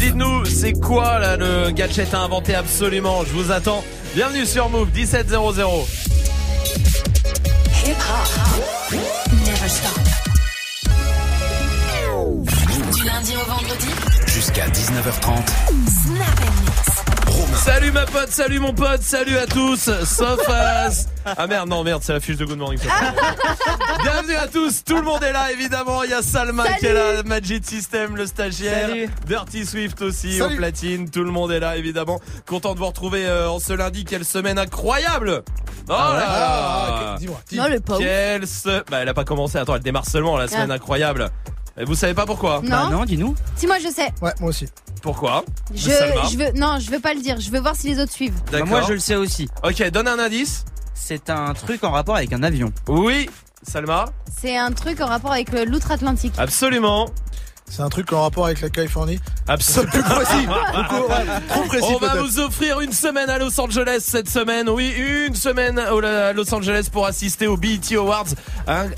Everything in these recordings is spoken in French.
dites-nous, c'est quoi là le gadget à inventer absolument? Je vous attends. Bienvenue sur Move 1700. Hip hop. Never stop. Du lundi au vendredi. Jusqu'à 19h30. Snap Salut ma pote, salut mon pote, salut à tous, sauf à... Ah merde, non merde, c'est la fiche de Good Morning. Bienvenue à tous, tout le monde est là évidemment, il y a Salma qui est là, Magic System, le stagiaire, Salut. Dirty Swift aussi Salut. au platine, tout le monde est là évidemment. Content de vous retrouver euh, en ce lundi, quelle semaine incroyable Oh là là Ah, dis-moi. dis. Non, le pauvre. Quelle se... Bah elle a pas commencé, attends, elle démarre seulement la semaine Ah. incroyable. Et vous savez pas pourquoi Non. Bah non, dis-nous. Si moi je sais. Ouais, moi aussi. Pourquoi Je, Salma je veux non, je veux pas le dire. Je veux voir si les autres suivent. Bah, D'accord. moi, je le sais aussi. Ok, donne un indice. C'est un truc en rapport avec un avion. Oui, Salma C'est un truc en rapport avec euh, l'outre-Atlantique. Absolument. C'est un truc en rapport avec la Californie. Absolument. Plus précis. Beaucoup, ouais, Trop précis On va vous offrir une semaine à Los Angeles cette semaine. Oui, une semaine à Los Angeles pour assister aux BET Awards.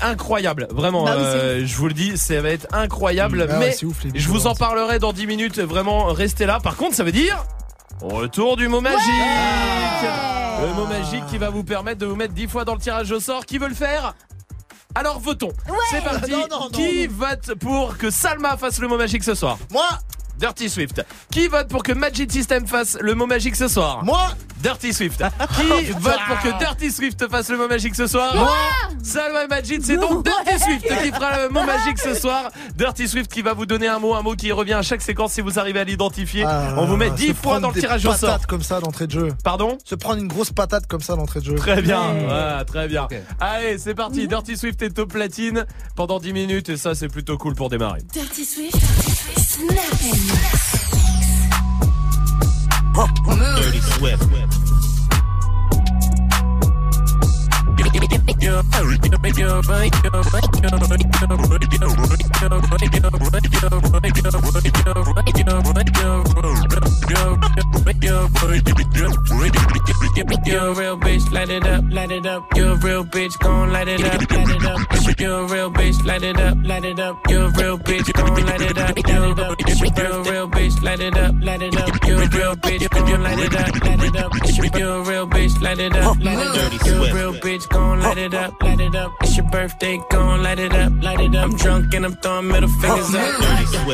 Incroyable, vraiment. Bah euh, je vous le dis, ça va être incroyable. Ah mais ouf, je vous en parlerai dans 10 minutes. Vraiment, restez là. Par contre, ça veut dire retour du mot magique. Le mot magique qui va vous permettre de vous mettre 10 fois dans le tirage au sort. Qui veut le faire? Alors votons. C'est parti. Non, non, non, qui vote pour que Salma fasse le mot magique ce soir? Moi, Dirty Swift. Qui vote pour que Magic System fasse le mot magique ce soir? Moi, Dirty Swift. Qui vote pour que Dirty Swift fasse le mot magique ce soir? Moi Salma et Majid, c'est donc Dirty Swift qui fera le mot magique ce soir. Dirty Swift qui va vous donner un mot, un mot qui revient à chaque séquence si vous arrivez à l'identifier. Ah, On vous met se 10 fois dans le tirage au sort. comme ça d'entrée de jeu. Pardon? Se prendre une grosse patate comme ça d'entrée de jeu. Très bien, voilà, très bien. Allez, c'est parti. Dirty Swift est au platine pendant 10 minutes et ça c'est plutôt cool pour démarrer. Dirty Swift. Snap. Dirty Swift. You're a real bitch, light it up, light it up. You're a real bitch, gon' light it up, light it up. You're a real bitch, light it up, light it up. You're a real bitch, gon' light it up, light it up. You're a real bitch, light it up, light it up. You're a real bitch, gon' light it up, light it up. You're a real bitch, light it up, light it up. You're a real bitch, gon' light it up, light it up. It's your birthday, gon' light it up, light it up. I'm drunk and I'm throwing middle fingers up.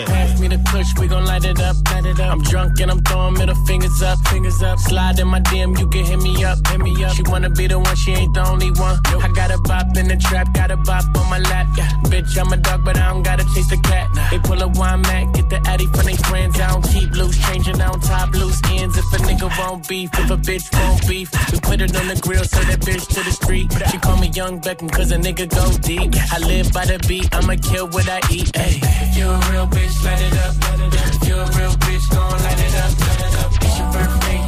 Pass me the push, we gon' light it up, light it up. I'm drunk and I'm throwing middle fingers up, fingers up. Slide in my DM, you can hit me up, hit me up. She wanna be the one, she ain't the only one. I got a bop in the trap, got a bop on my lap. Yeah, bitch, I'm a dog, but I don't gotta chase the cat. They pull a wine mat, get the addy from their friends. I don't keep loose, changing out top loose ends. If a nigga won't beef, if a bitch won't beef, we put it on the grill, so that bitch to the street. She call me Young Beckham, cause a nigga go deep. I live by the beat, I'ma kill what I eat. Ay. You a real bitch, light it up. If you a real bitch, gon' light it up. It's your birthday,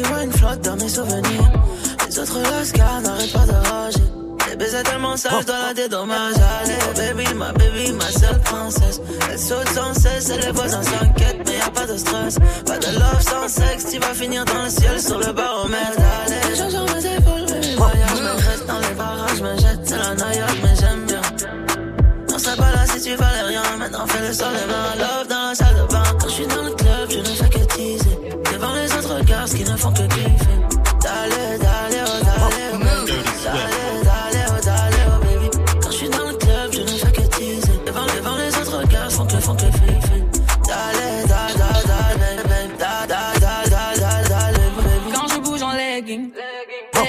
Swift. Sexy wine flotte dans mes souvenirs. Les autres lascars n'arrêtent pas de rager. Les baisers tellement sales, je dois la dédommager. Allez, baby, ma baby, ma seule princesse. Elle saute sans cesse, et les voisins s'inquiètent, mais y a pas de stress. Pas de love sans sexe, tu vas finir dans le ciel sur le baromètre. Allez, change sur mes épaules, baby, voyage. Me reste dans les barrages, me jette, c'est la noyade, mais j'aime bien. On serait pas là si tu valais rien. Maintenant, fais le sol et mains love dans la salle de bain. Quand je suis dans le quand je suis dans le club, je ne fais que. Devant, devant les autres gars, font que, font que Quand je bouge en legging, oh.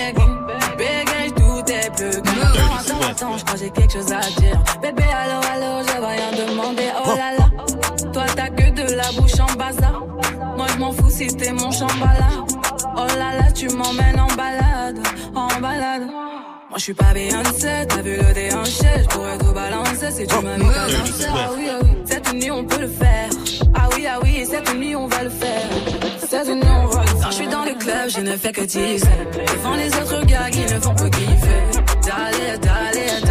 bégaye, tout est. Attends, attends, je crois j'ai quelque chose à dire. Bébé, allô, allô, je vais rien demander. Oh là là, oh. toi t'as que de la bouche en bazar. Moi je m'en fous si t'es mon chambala. Oh là là, tu m'emmènes en balade, en balade. Moi je suis pas Beyoncé, t'as vu le déhanché, je pourrais tout balancer si tu mis qu'à danser. Ah oui, ah oui, cette nuit on peut le faire. Ah oui, ah oui, cette nuit on va le faire. Cette nuit on va le faire. Quand je suis dans le club, je ne fais que teaser. Devant les autres gars qui ne font que kiffer. D'aller, d'aller, d'aller,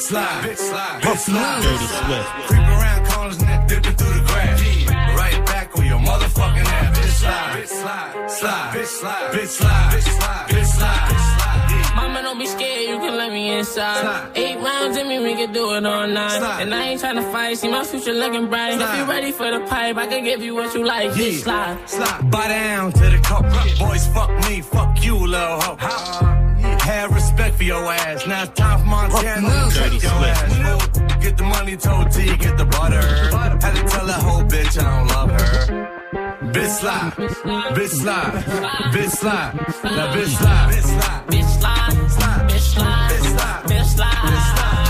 bitch slide, bitch slide, bitch slide. Dirty Swift. Creep around corners and then dipping through the grass. Right back on your motherfucking ass. Bitch slide, bitch slide, slide, bitch slide, bitch slide, bitch slide, bitch slide. Mama, don't be scared, you can let me inside. Slide. Eight rounds in me, we can do it all night. Slide. And I ain't tryna fight, see my future looking bright. If Slide. you ready for the pipe, I can give you what you like. Yeah. Bitch, slide. Slide. Buy down to the cup. Boys, fuck me, fuck you, little hoe. Have respect for your ass. Now it's time for Montana to Dirty your ass. Get the money, told T, get the butter. Had to tell that whole bitch I don't love her. Bitch slide, bitch slide, bitch slide, now bitch slide, bitch slide. Bitch. Slide. Bitch, slide. Bitch slide. Bitch, slide.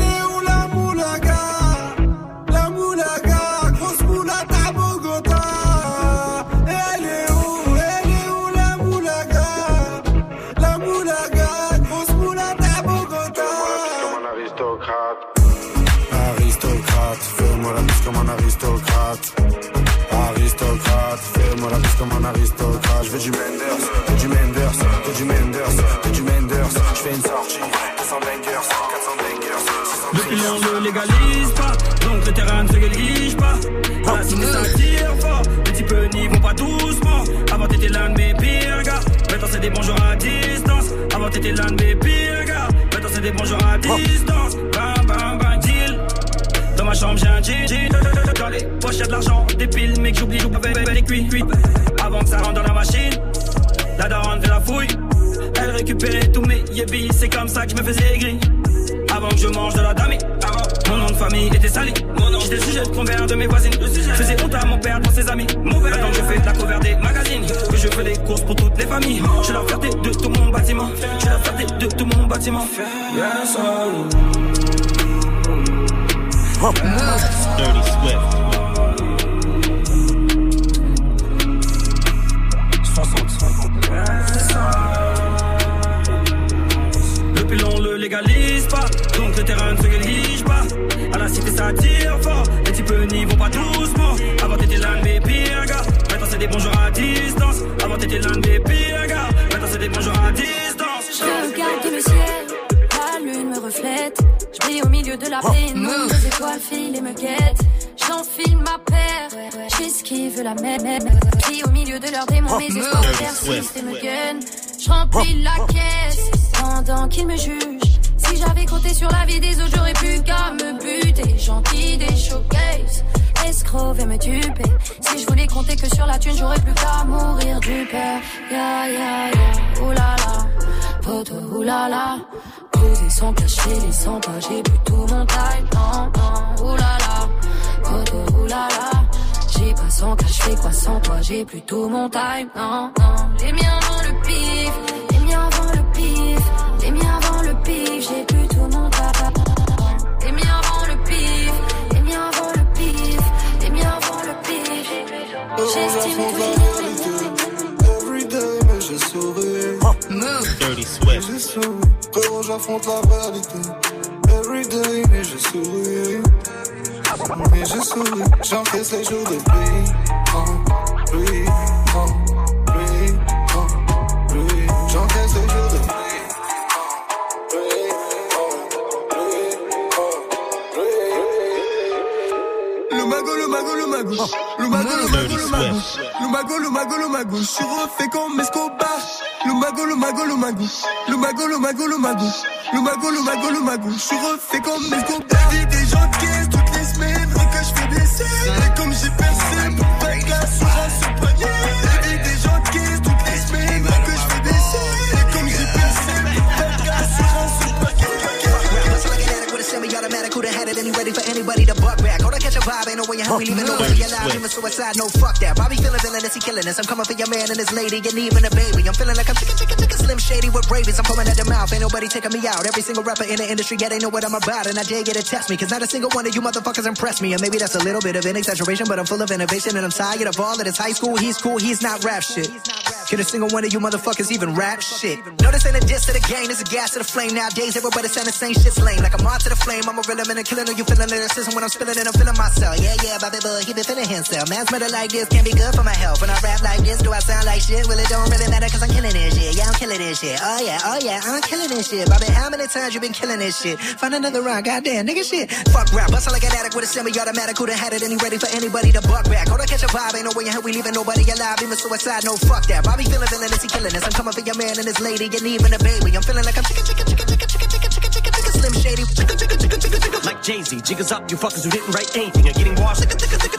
Aristocrate. Aristocrate, fais-moi la bise comme un aristocrate. Je veux du Menders, que du Menders, que du Menders, que du Menders. Je fais une sortie, 200 bangers, 400 bangers, 600 Depuis on ne légalise pas, donc le terrain ne se néglige pas. La cité ça tire fort, les types n'y vont pas doucement. Avant t'étais l'un de mes pires gars, maintenant c'est des bonjours à distance. Avant t'étais l'un de mes pires gars, maintenant c'est des bonjours à distance. Bam bam bam ma chambre j'ai un jean. Dans les poches y'a de l'argent, des piles, mec j'oublie, j'oublie avec les cuits. Avant que ça rentre dans la machine, la daronne fait la fouille. Elle récupérait tous mes yébis, c'est comme ça que je me faisais aigri. Avant que je mange de la avant mon nom de famille était sali. J'étais sujet de convers de mes voisines. Je faisais honte à mon père pour ses amis. Maintenant que je fais la cover des magazines, que je fais les courses pour toutes les familles. Je la fierté de tout mon bâtiment. Je la fierté de tout mon bâtiment. Yes, Dirty Swift. Le pilon le légalise pas, donc le terrain ne se néglige pas. À la cité ça tire fort, les types n'y vont pas doucement. Avant t'étais l'un de mes pires gars, maintenant c'est des bonjours à distance. Avant t'étais l'un de mes pires gars, maintenant c'est des bonjours à distance. Milieu de la pénombre, les étoiles filent et me guettent. J'enfile ma paire, j'esquive la même. Puis au milieu de leurs démons, mes espoirs persistent et me gunnent. Je remplis la caisse pendant qu'ils me jugent. Si j'avais compté sur la vie des autres, j'aurais plus qu'à me buter. Gentil des showcases, escroc veut me duper. Si je voulais compter que sur la thune, j'aurais plus qu'à mourir du père. Ya ya ya, oulala, poto oulala. Poser sans cacher les 100 pas, j'ai plus tout mon time. Non, non, oulala, poto oulala. J'ai pas sans fais quoi sans toi, j'ai plus tout mon time. Non, non, les miens avant le pif, Swift. J'ai souri. Frérot, j'affronte la réalité. Everyday, mais j'ai souri. Mais j'ai souri. J'encaisse les jours de pluie. Oh, pluie, mago, le mago. Le mago, le mago, le mago. Le mago, le mago, le mago. Je suis refait comme Escobar. Le mago, le mago, le mago. Le mago, le mago, le mago. Le mago, le mago, le mago. Je suis refait comme Escobar. La vie des gens de caisse toutes les semaines. Que je fais des scènes. Et comme j'ai percé pour pas que l'assurance se poignée. La vie des gens de caisse toutes les semaines. Que je fais scènes. Et comme j'ai percé pour pas que l'assurance se Rappers like an addict with a semi-automatic, who'da had it and ready for anybody to buck back? Catch a vibe, ain't no way in hell we leaving nobody alive. Even suicide, no fuck that. Bobby feeling villainous, he killing us. I'm coming for your man and his lady, and even a baby. I'm feeling like I'm chicken, chicken, chicken, slim shady with rabies. I'm foaming at the mouth, ain't nobody taking me out. Every single rapper in the industry, yeah, they know what I'm about, and I dare get to test me, cause not a single one of you motherfuckers impress me. And maybe that's a little bit of an exaggeration, but I'm full of innovation, and I'm tired of all of this high school. He's cool, he's not rap shit. Can a single one of you motherfuckers even rap shit? No, this ain't a diss to the game, this a gas to the flame. Nowadays, everybody saying the same shit's lame. Like I'm on to the flame, I'm a real and killing you feeling lyricism when I'm spilling it, I'm feeling myself. Yeah, yeah, Bobby Boy, he been feeling himself. Man's murder like this can't be good for my health. When I rap like this, do I sound like shit? Well, it don't really matter because I'm killing this shit. Yeah, I'm killing this shit. Oh, yeah, oh, yeah, I'm killing this shit. Bobby, how many times you been killing this shit? Find another round, goddamn, nigga shit. Fuck rap, Bust like an addict with a semi automatic. Who'da had it and he ready for anybody to buck back? Hold on, catch a vibe. Ain't no way in hell we leaving nobody alive. Even suicide, no fuck that. Bobby feeling villainous, he killing this. I'm coming for your man and his lady and even a baby. I'm feeling like I'm chicken, chicken, chicken, chicken, chicken shady. Chicken, chicken, chicken, chicken, chicken. Like Jay-Z, jiggers up, you fuckers who didn't write anything are getting washed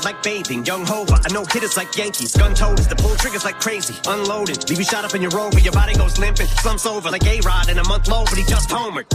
like bathing. Young Hova, I know hitters like Yankees. Gun toters, the pull triggers like crazy. Unloaded, leave you shot up in your rover, your body goes limping. Slumps over like A-Rod in a month low, but he just homered.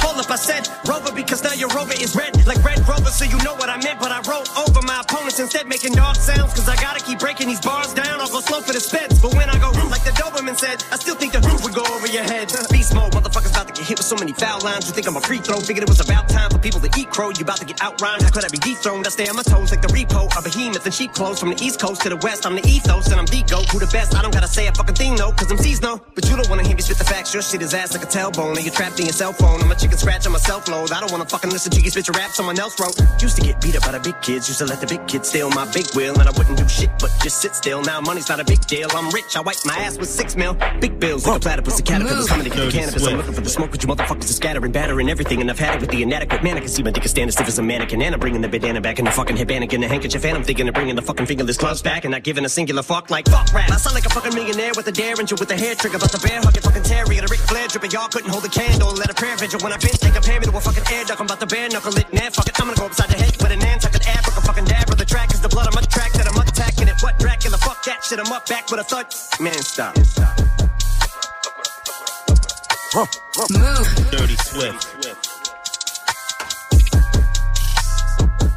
Hold up, I said Rover because now your Rover is red like Red Rover, so you know what I meant. But I wrote over my opponents instead, making dog sounds. Cause I gotta keep breaking these bars down. I'll go slow for the speds. But when I go like the Doberman said, I still think the roof would go over your head. Beast mode, motherfuckers hit with so many foul lines. You think I'm a free throw? Figured it was about time for people to eat crow. You about to get outrhymed. How could I be dethroned? I stay on my toes like the repo. A behemoth and cheap clothes from the east coast to the west. I'm the ethos and I'm the goat. Who the best? I don't gotta say a fucking thing though, cause I'm C's no. But you don't wanna hear me spit the facts. Your shit is ass like a tailbone. And you're trapped in your cell phone. I'm a chicken scratch on my self load. I don't wanna fucking listen to you spit your rap someone else wrote. Used to get beat up by the big kids. Used to let the big kids steal my big wheel. And I wouldn't do shit but just sit still. Now money's not a big deal. I'm rich. I wipe my ass with six mil. Big bills like a platypus. A caterpillar's coming to get the cannabis. I'm looking for the smoke, but you motherfuckers are scattering, battering everything. And I've had it with the inadequate man. I can see my dick is standing stiff as a mannequin. And I'm bringing the bandana back in the fucking headband and the handkerchief. And I'm thinking of bringing the fucking fingerless gloves back. And not giving a singular fuck like fuck rap. I sound like a fucking millionaire with a derringer with a hair trigger. But the bear hugging fucking terrier. The Ric Flair dripping. Y'all couldn't hold a candle. Let a prayer vigil when I been think compare me to a fucking air duck. I'm about to bare knuckle it. Nah, fuck it. I'm gonna go upside the head with an Nantucket ab. Fuck a fucking dab. The track is the blood. I'm a track that I'm attacking it. What Dracula? Fuck that shit. I'm up back with a thud. Man, stop. Move. Dirty Swift.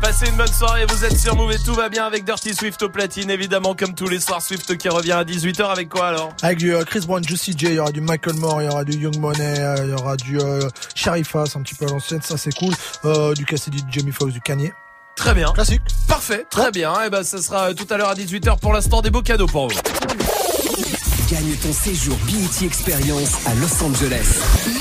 Passez une bonne soirée, vous êtes sur Move et tout va bien avec Dirty Swift au platine, évidemment, comme tous les soirs. Swift qui revient à 18h avec quoi alors? Avec du euh, Chris Brown, Juicy J, il y aura du Michael Moore, il y aura du Young Money, euh, il y aura du euh, Sharifa, c'est un petit peu à l'ancienne, ça c'est cool. Euh, du Cassidy, du Jamie Foxx, du Kanye. Très bien. Classique. Parfait, très bien. Et ben, ça sera tout à l'heure à 18h pour l'instant des beaux cadeaux pour vous. Gagne ton séjour BET Experience à Los Angeles.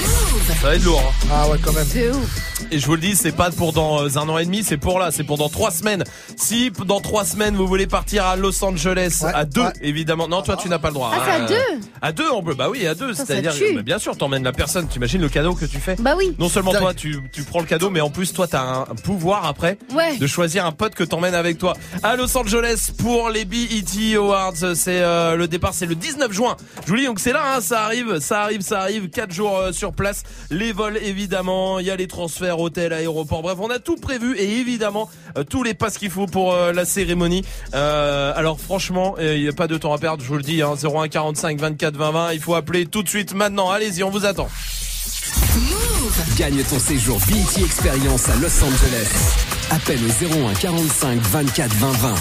Ça va être lourd. hein. Ah ouais, quand même. C'est ouf. Et je vous le dis, c'est pas pour dans euh, un an et demi, c'est pour là, c'est pour dans trois semaines. Si dans trois semaines vous voulez partir à Los Angeles Ouais, à deux, ouais. évidemment. Non, toi tu n'as pas le droit. Ah, c'est à hein. deux À deux, on peut. Bah oui, à deux. C'est-à-dire, bah, bien sûr, t'emmènes la personne. T'imagines le cadeau que tu fais. Bah oui. Non seulement toi tu, tu prends le cadeau, mais en plus toi t'as un, un pouvoir après Ouais. de choisir un pote que t'emmènes avec toi à Los Angeles pour les BET Awards. C'est euh, le départ, c'est le 19 juin. Je vous dis donc c'est là, hein, ça arrive, ça arrive, ça arrive. Quatre jours euh, sur place. Les vols évidemment, il y a les transferts hôtel, aéroport, bref, on a tout prévu et évidemment euh, tous les passes qu'il faut pour euh, la cérémonie. Euh, alors franchement, il n'y a pas de temps à perdre, je vous le dis, hein, 01 45 24 20 20, il faut appeler tout de suite maintenant. Allez-y, on vous attend. Gagne ton séjour BT Experience à Los Angeles. Appelle au 01 45 24 20 20.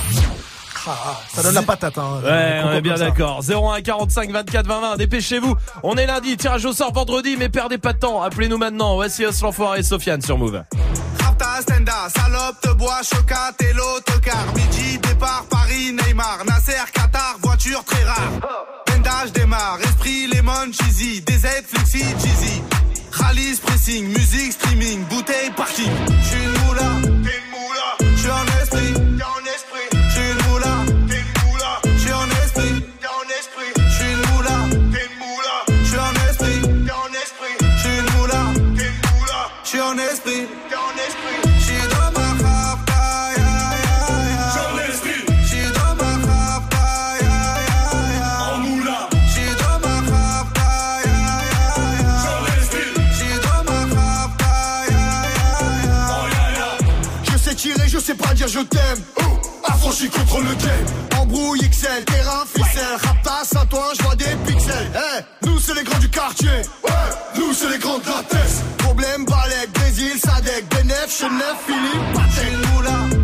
Ah, ça donne la patate. Hein, Ouais, on est bien d'accord. 01 45 24 20 20. Dépêchez-vous. On est lundi. Tirage au sort vendredi, mais perdez pas de temps. Appelez-nous maintenant. Voici Os l'enfoiré et Sofiane sur Move. Rapta, Stenda, salope, te bois, chocat et l'autocar. Midi, départ, Paris, Neymar, Nasser, Qatar, voiture très rare. Pendage démarre, esprit, lemon, cheesy, DZ, flexi, cheesy. Rallye, pressing, musique, streaming, bouteille, parking. J'suis une moula, t'es une moula. Je t'aime. Affranchi contre le game. Embrouille XL, terrain, ficelle. Rapta, Saint-Ouen, je vois des pixels. Eh, nous c'est les grands du quartier. Nous c'est les grands de la. Problème, Balek, Brésil, Sadek, Benef, Chenef, Philippe, J'suis Patek.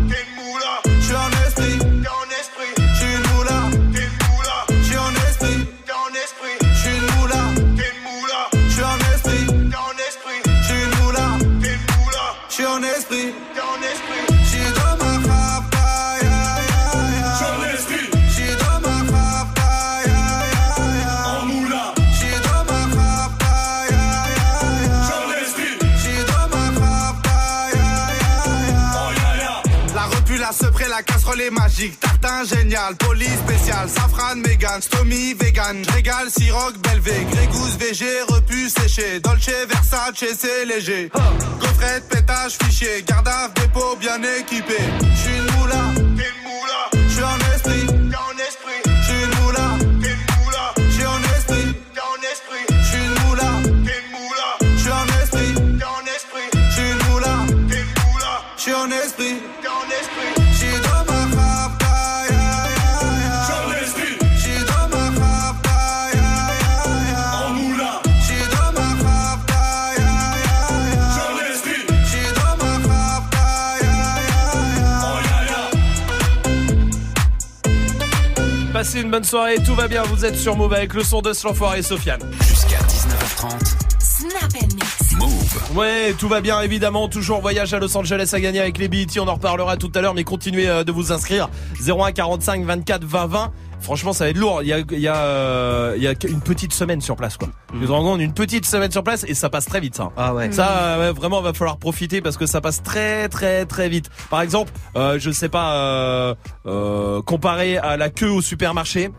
La casserole est magique. Tartin génial, police spécial, safran, mégan, stomy, vegan. Régal, siroc, belvé, grégousse, VG, repu, séché. Dolce, Versace, c'est léger. Gaufrette, pétage, fichier. Garde dépôt bien équipé. J'suis une moula, t'es une moula. Passez une bonne soirée. Tout va bien. Vous êtes sur Move avec le son de l'enfoiré et Sofiane. Jusqu'à 19h30. Snap and mix. Move. Ouais, tout va bien évidemment. Toujours voyage à Los Angeles à gagner avec les BET. On en reparlera tout à l'heure, mais continuez euh, de vous inscrire. 01 45 24 20 20. Franchement, ça va être lourd. Il y a, il y a, euh, il y a une petite semaine sur place, quoi. Rendez compte, une petite semaine sur place et ça passe très vite, ça. Ah ouais. Ça, euh, ouais, vraiment, va falloir profiter parce que ça passe très, très, très vite. Par exemple, euh, je sais pas, euh, euh, comparé à la queue au supermarché.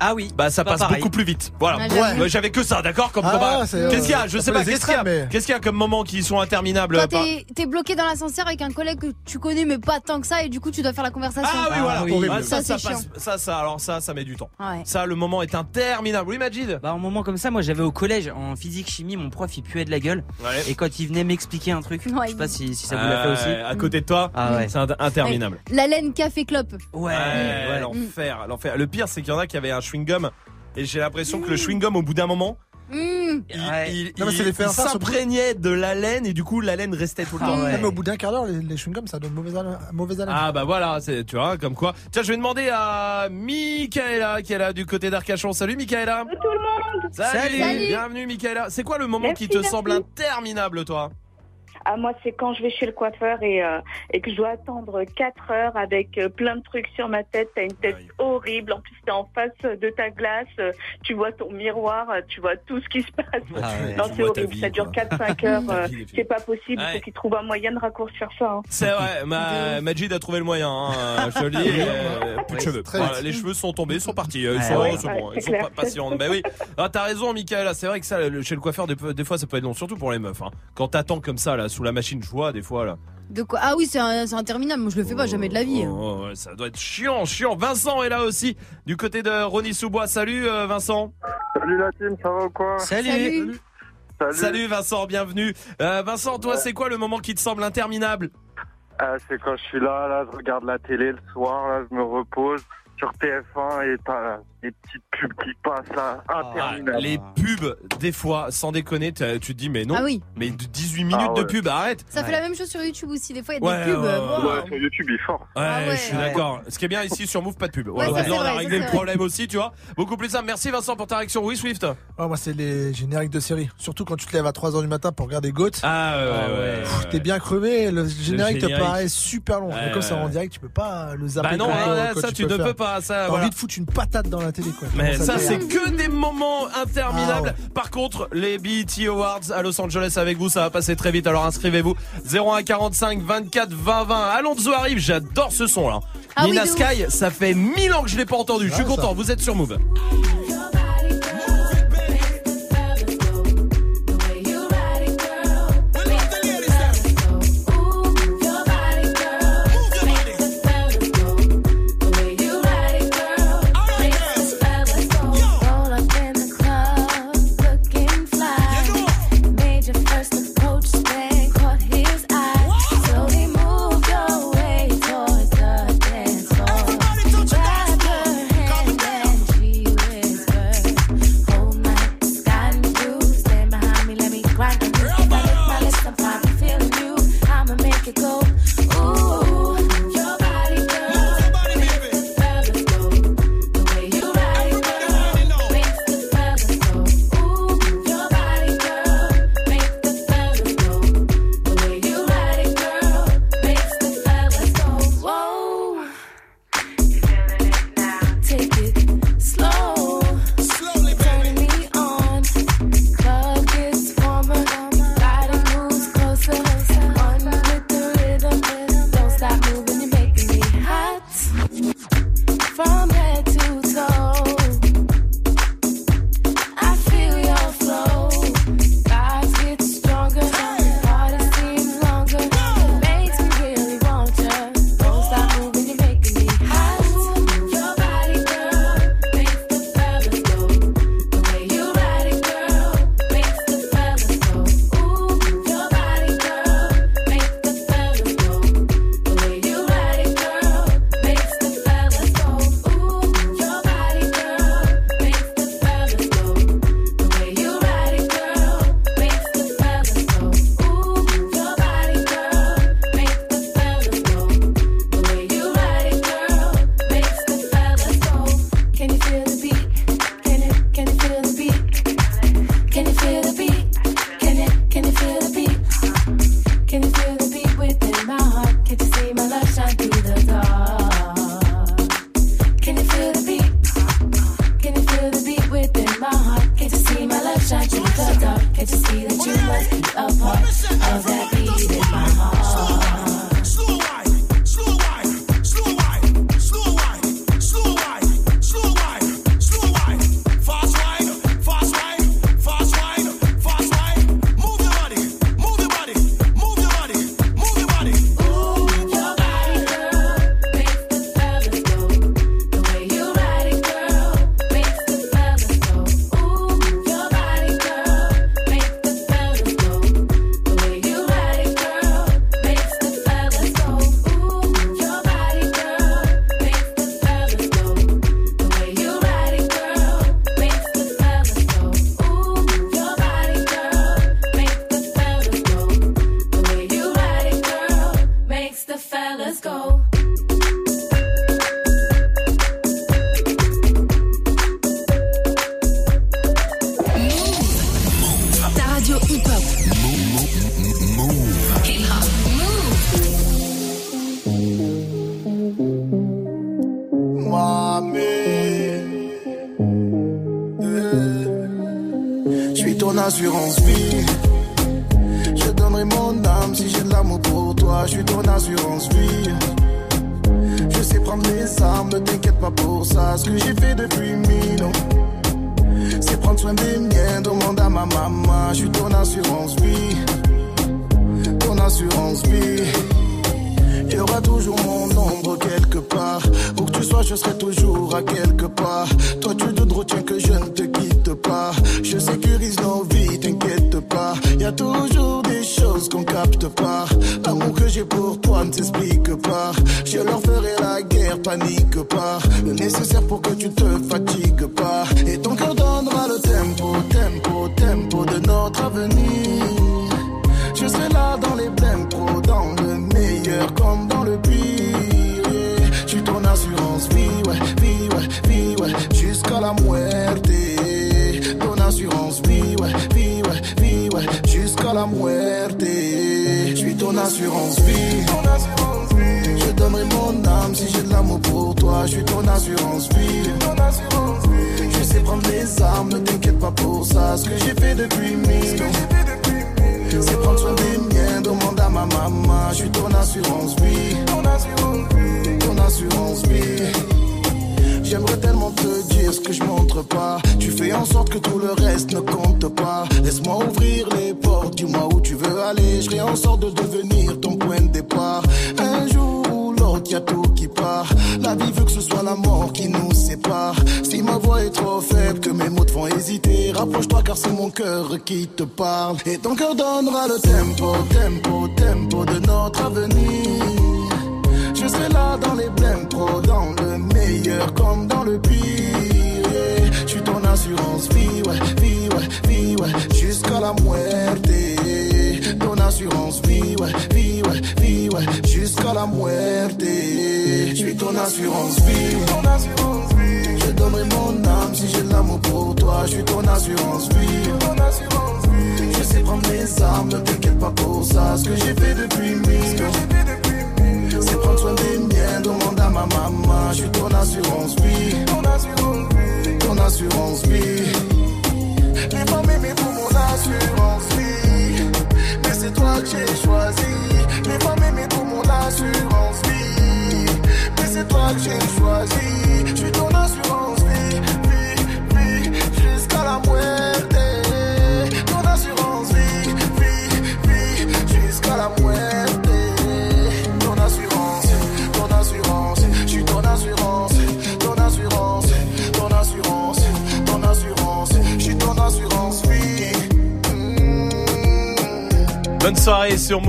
Ah oui. Bah ça pas passe pareil. beaucoup plus vite. Voilà. Ouais. Ouais, J'avais que ça, d'accord comme Ah, euh, Qu'est-ce qu'il y a? Je un sais pas. Qu'est-ce qu'il y a mais- Qu'est-ce qu'il y a comme moments qui sont interminables Toi, t'es bloqué dans l'ascenseur avec un collègue que tu connais, mais pas tant que ça, et du coup, tu dois faire la conversation. Ah oui, voilà. oui. Horrible. Ouais, ça, ça, ça, c'est passe- ça, ça, alors ça, ça met du temps. Ouais. Ça, le moment est interminable. Oui, Majid? Bah, un moment comme ça, moi j'avais au collège en physique chimie, mon prof il puait de la gueule. Ouais. Et quand il venait m'expliquer un truc, Ouais, je sais pas si, si ça vous Euh, l'a fait aussi. À côté de toi, Ah c'est inter- interminable. La laine café clope. Ouais, Ouais, ouais. l'enfer, l'enfer. Le pire, c'est qu'il y en a qui avaient un chewing gum. Et j'ai l'impression que le chewing gum, au bout d'un moment, Mmh. il, Ouais. il- Non, mais c'est il- l'effet il inverse, au bout- s'imprégnait de la laine et du coup, la laine restait tout le Ah temps. Non, mais au bout d'un quart d'heure, les, les chewing-gums, ça donne mauvaise haleine. Mauvaise haleine. Ah bah voilà, c'est tu vois comme quoi. Tiens, je vais demander à Michaela qui est là du côté d'Arcachon. Salut Michaela. Salut tout le monde Salut. Salut. Bienvenue Michaela. C'est quoi le moment Merci, qui te merci. semble interminable toi? Ah, Moi, c'est quand je vais chez le coiffeur et, euh, et que je dois attendre 4 heures avec euh, plein de trucs sur ma tête. T'as une tête Aïe. horrible. En plus, t'es en face de ta glace. euh, Tu vois ton miroir. Tu vois tout ce qui se passe. Ah ouais. non, c'est horrible. vie, ça dure quoi. 4-5 heures. Euh, c'est pas possible. Il Ouais. faut qu'ils trouvent un moyen de raccourcir ça. hein. C'est vrai, ma, Majid a trouvé le moyen, hein, je te le dis, plus de cheveux. Voilà, les cheveux sont tombés, ils sont partis, ils Ouais, sont, ouais, sont bons, ils sont pas patients. Mais oui, ah, t'as raison Michaela, c'est vrai que ça, le- chez le coiffeur, des, des fois ça peut être long, surtout pour les meufs. Hein. Quand t'attends comme ça, là, sous la machine, je vois des fois là. De quoi? Ah oui, c'est interminable. Moi, je le fais pas jamais de la vie. Oh, oh, oh, ça doit être chiant, chiant. Vincent est là aussi, du côté de Ronny Soubois. Salut, euh, Vincent. Salut la team, ça va ou quoi? Salut. Salut. Salut. Salut. Vincent, bienvenue. Euh, Vincent, toi, c'est quoi le moment qui te semble interminable? Ah, c'est quand je suis là, là, je regarde la télé le soir, là, je me repose sur TF1 et t'as les petites pubs qui passent là, interminables. Ah, les pubs, des fois, sans déconner, tu te dis, mais non. Ah oui. Mais 18 minutes ah de pub, arrête. Ça fait la même chose sur YouTube aussi. Des fois, il y a des pubs. Euh, wow. sur YouTube, il est fort. Ah ouais, je suis d'accord. Ce qui est bien ici, sur Move, pas de pub. Voilà, on a réglé le problème aussi, tu vois. Beaucoup plus simple. Merci Vincent pour ta réaction. Oui, Swift. Ah, moi, c'est les génériques de série. Surtout quand tu te lèves à 3h du matin pour regarder GOAT. Ah ouais, ah T'es bien crevé. Le générique, te paraît super long. Comme ça, en direct, tu peux pas le zapper. Bah non, hein, ça, tu ne peux pas pas ça. T'as envie de foutre une patate dans la télé quoi. Mais ça, c'est que des moments interminables. Ah Par contre, les BET Awards à Los Angeles avec vous, ça va passer très vite. Alors inscrivez-vous 01 45 24 20 20. Alonso arrive, j'adore ce son là. Ah Nina Sky, ça fait mille ans que je l'ai pas entendu. Je suis content. Vous êtes sur Move.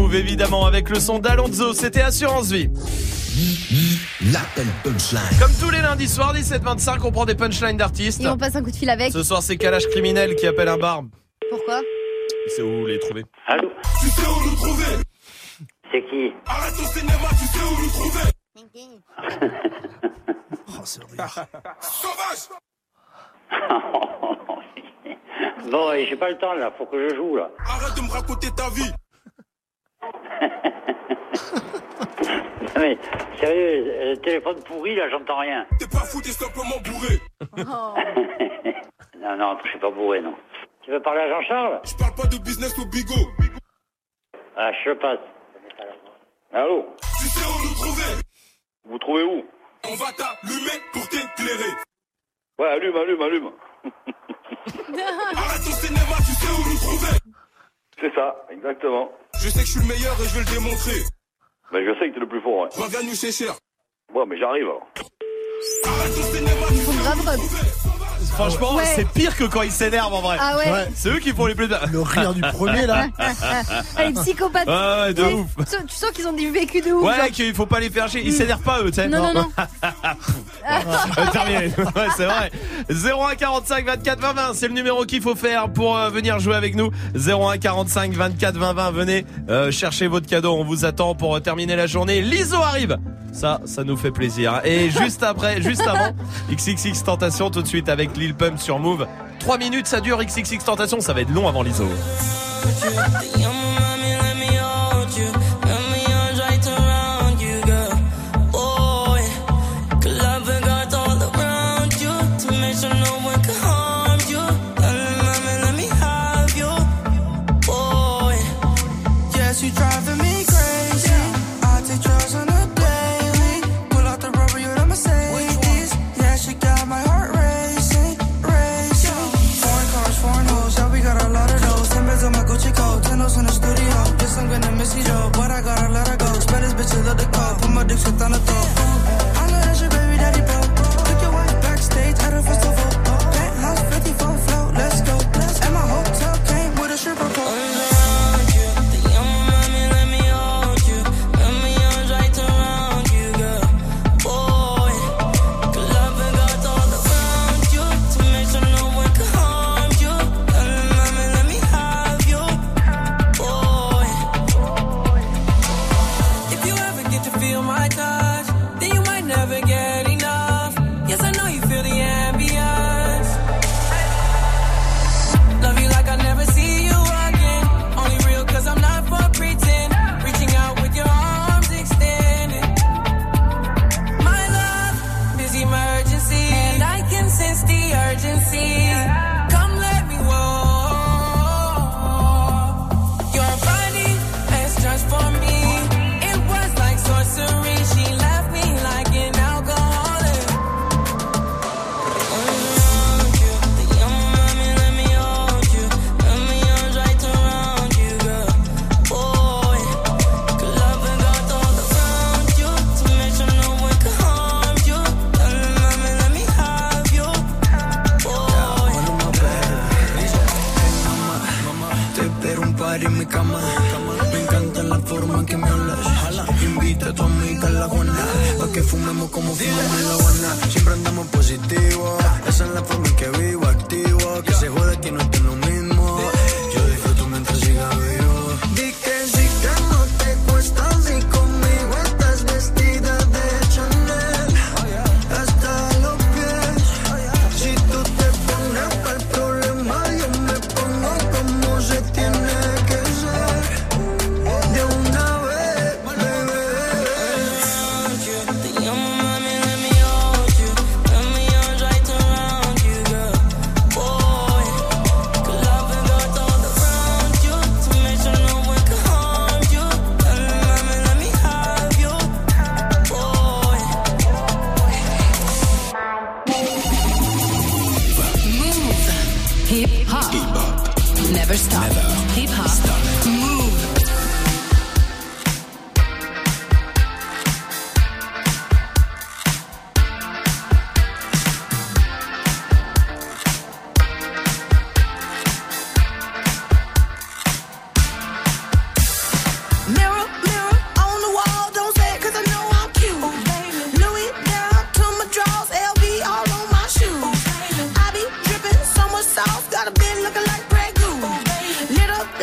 Move évidemment avec le son d'Alonso, c'était Assurance Vie. L'appel punchline. Comme tous les lundis soirs 17-25 on prend des punchlines d'artistes. Et on passe un coup de fil avec. Ce soir c'est Kalash Criminel qui appelle un bar. Pourquoi? C'est où les trouver? Allô? Tu sais où nous trouver? C'est qui? Arrête ton cinéma, tu sais où nous trouver? Sauvage Bon, et j'ai pas le temps là, faut que je joue là. Arrête de me raconter ta vie Non, mais sérieux, le téléphone pourri là, j'entends rien. T'es pas fou, t'es simplement bourré non, non, je suis pas bourré, non. Tu veux parler à Jean-Charles? Je parle pas de business au bigot Ah, je passe. Allô? Tu sais où nous trouver? Vous trouvez où? On va t'allumer pour t'éclairer Ouais, allume, allume, allume. Arrête ton cinéma, tu sais où nous trouver C'est ça, exactement. Je sais que je suis le meilleur et je vais le démontrer Ben, je sais que t'es le plus fort, ouais. Reviens nous cher Bon, mais j'arrive sais où grave Franchement, Ouais. c'est pire que quand ils s'énervent en vrai. Ah ouais. C'est eux qui font les plus. Le rire du premier là. Ah, les psychopathes. Ouais, ouais, de ouf. Tu sens- qu'ils ont du vécu de ouf. Ouais, genre. qu'il faut pas les faire chier. Ils s'énervent pas eux, tu sais. Non, non, non. Euh, terminé. Ouais, c'est vrai. 01 45 24 20 20, c'est le numéro qu'il faut faire pour euh, venir jouer avec nous. 01 45 24 20 20, venez euh, chercher votre cadeau. On vous attend pour euh, terminer la journée. L'ISO arrive. Ça, ça nous fait plaisir. Et juste après, juste avant, XXX Tentation tout de suite avec Lil Pump sur Move. 3 minutes, ça dure XXX Tentation, ça va être long avant l'ISO. se está notando como fuma marihuana.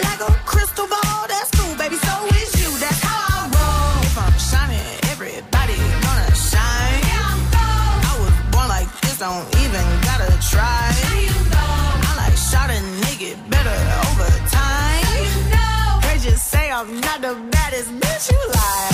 like a crystal ball. That's cool, baby. So is you. That's how I roll. If I'm shining, gonna shine. Yeah, I'm gold. I was born like this, don't even gotta try. Now you know. I like shot better over time. Now you know. They just say I'm not the baddest bitch you lie.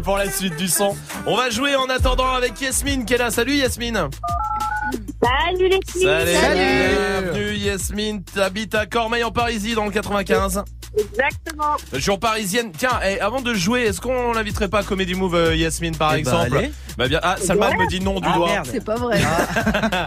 pour la suite du son. On va jouer en attendant avec Yasmine qui est là. Salut Yasmine. Salut les filles. Salut. Salut. Bienvenue Yasmine. T'habites à Cormeil en Parisie dans le 95. Exactement. Jour parisienne. Tiens, eh, avant de jouer, est-ce qu'on l'inviterait pas à Comedy Move euh, Yasmine par eh ben, exemple bah, bah, bien. Ah, Salman me dit non du ah, doigt. C'est pas vrai. Ah.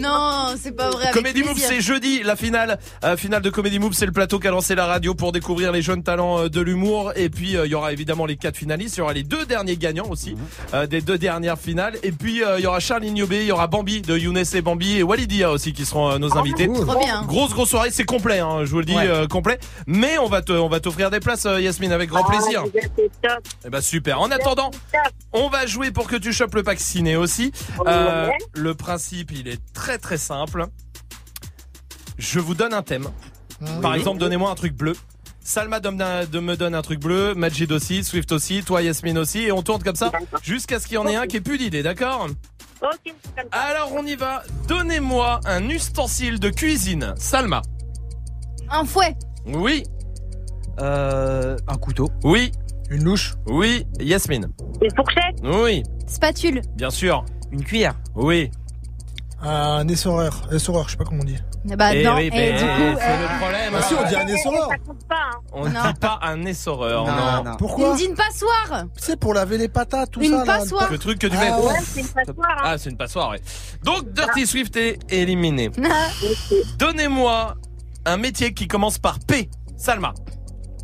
Non, c'est pas vrai. Avec Comédie Move, c'est jeudi, la finale. Euh, finale de Comédie Move, c'est le plateau qu'a lancé la radio pour découvrir les jeunes talents euh, de l'humour. Et puis, euh, il y aura évidemment les quatre finalistes. Il y aura les deux derniers gagnants aussi, mhm. des deux dernières finales. Et puis, il y aura Charlie Niobé, il y aura Bambi de Younes et Bambi et Walidia aussi qui seront nos ah, invités. Oh, trop bien. Grosse, grosse soirée. C'est complet, hein, je vous le dis, complet. Mais on va te, on va t'offrir des places, Yasmine, avec grand ah, plaisir. Top. Et bah, super. En attendant, on va jouer pour que tu chopes le pack ciné aussi. le principe, il est très très simple. Je vous donne un thème. Par Oui. exemple, donnez-moi un truc bleu. Salma donne un- de me donne un truc bleu, Majid aussi, Swift aussi, toi Yasmine aussi, et on tourne comme ça jusqu'à ce qu'il y en ait un qui ait plus d'idées, d'accord. Alors on y va. Donnez-moi un ustensile de cuisine. Salma. Un fouet. Oui. Euh, un couteau. Oui. Une louche. Oui. Yasmine. Une fourchette Oui. Spatule. Bien sûr. Une cuillère. Oui. Un essoreur. Essoreur, je sais pas comment on dit. Bah Eh non, oui, et du coup, c'est euh, le problème. Bah si, on dit un essoreur. Ça compte pas, hein. On ne dit pas un essoreur, non. Pourquoi me dit une passoire. C'est pour laver les patates, tout Une ça. là. passoire. Le truc que tu Ah fais. ouais. Ouais, c'est une passoire, hein. Ah, c'est une passoire, ouais. Donc, Dirty Swift est éliminé. Donnez-moi un métier qui commence par P. Salma.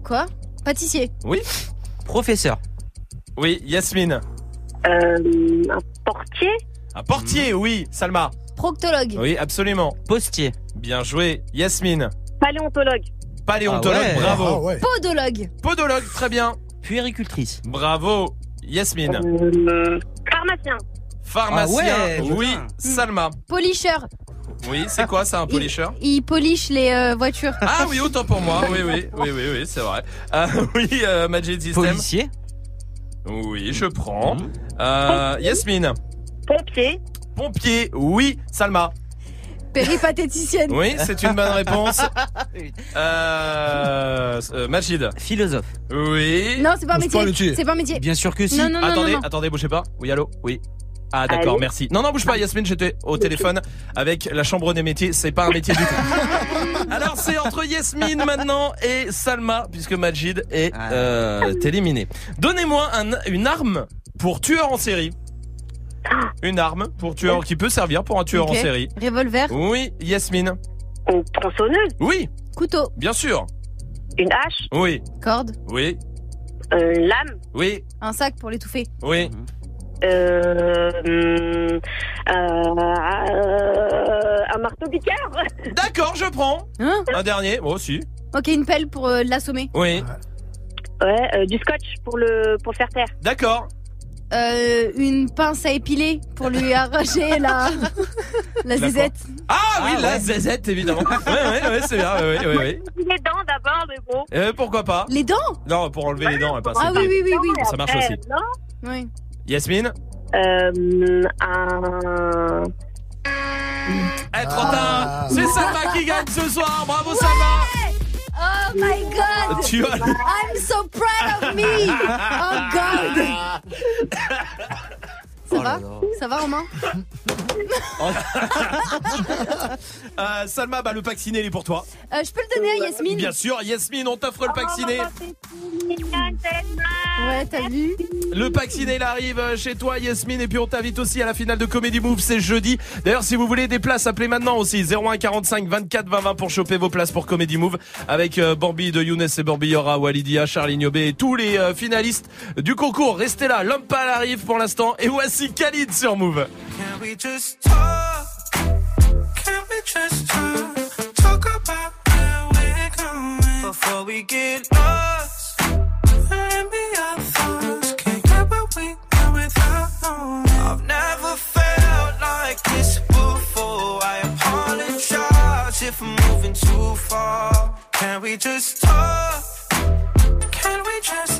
Quoi? Pâtissier. Oui. Professeur. Oui, Yasmine. Euh, un portier? Un portier, oui. Salma. Proctologue. Oui, absolument. Postier. Bien joué. Yasmine. Paléontologue Paléontologue, Ah ouais. bravo. Ah ouais. Podologue. Podologue, très bien. Puéricultrice. Bravo. Yasmine. Euh, Pharmacien Pharmacien, Ah ouais, oui. putain. Salma. Polisseur. Oui, c'est quoi ça, un Il- polisseur Il polish les euh, voitures. Ah oui, autant pour moi. Oui, oui, oui, oui, oui, c'est vrai. Euh, oui, euh, Magic System. Policier. Oui, je prends. Euh, Yasmine. Pompier Pompier, oui. Salma. Péripatéticienne. Oui, c'est une bonne réponse. Euh, euh, Majid. Philosophe. Oui. Non, c'est pas un C'est pas un métier. métier. C'est pas un métier. Bien sûr que si. Non, non, non, attendez, non, non. attendez, bougez pas. Oui, allô? Oui. Ah d'accord, merci. Non, non, bouge pas, Yasmine, j'étais au téléphone avec la chambre des métiers. C'est pas un métier du tout. Alors c'est entre Yasmine maintenant et Salma, puisque Majid est Ah. euh, éliminé. Donnez-moi un- une arme pour tueur en série. Une arme pour tueur qui peut servir pour un tueur Ok. en série. Revolver. Oui, Yasmine. Une tronçonneuse Oui, Couteau. bien sûr. Une hache Oui, Corde. oui, euh, Une lame oui, Un sac pour l'étouffer. oui. euh, hum, euh, Un marteau-piqueur D'accord, je prends. Hein Un dernier, moi aussi. Ok, une pelle pour euh, l'assommer. Oui, Ouais, euh, du scotch pour le, pour le faire taire. d'accord. Euh, une pince à épiler pour lui arracher la, la La zézette. Ah oui, Ah, la ouais. zézette, évidemment. ouais, ouais, ouais, c'est bien. Ouais, ouais, ouais. Les dents d'abord, mais bon. Euh, pourquoi pas Les dents Non, pour enlever les dents, hein, pas Ah ça. oui, oui, oui, oui. Ça marche aussi. Non Oui. Yasmine euh, un... Eh, trop Ah. C'est Salma qui gagne ce soir Bravo Salma Oh my god. I'm so proud of me. Oh god Ça Oh va. Ça va Romain Euh, Salma, bah, le pack ciné, il est pour toi. Euh, Je peux le donner à Yasmine Bien sûr, Yasmine, on t'offre le pack ciné. Ouais, t'as vu Le pack ciné, il arrive chez toi, Yasmine, et puis on t'invite aussi à la finale de Comedy Move, c'est jeudi. D'ailleurs, si vous voulez des places, appelez maintenant aussi 01 45 24 20 20 pour choper vos places pour Comedy Move avec euh, Bambi de Younes et Bambi Yora, Walidia, Charlie Niobé et tous les euh, finalistes du concours. Restez là, l'homme pâle arrive pour l'instant, et voici Khalid sur Move. Can we just talk? Can we just talk? About where we're going before we get lost. And be our thoughts. Can't get where we are without knowing. I've never felt like this before. I apologize if I'm moving too far. Can we just talk? Can we just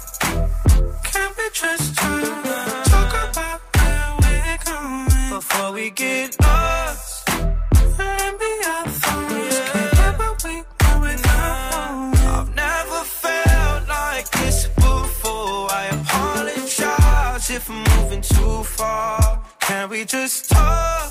Can we just talk? Talk about where we're going before we get lost. And be our thoughts. Can't get what we want without. I've never felt like this before. I apologize if I'm moving too far. Can we just talk?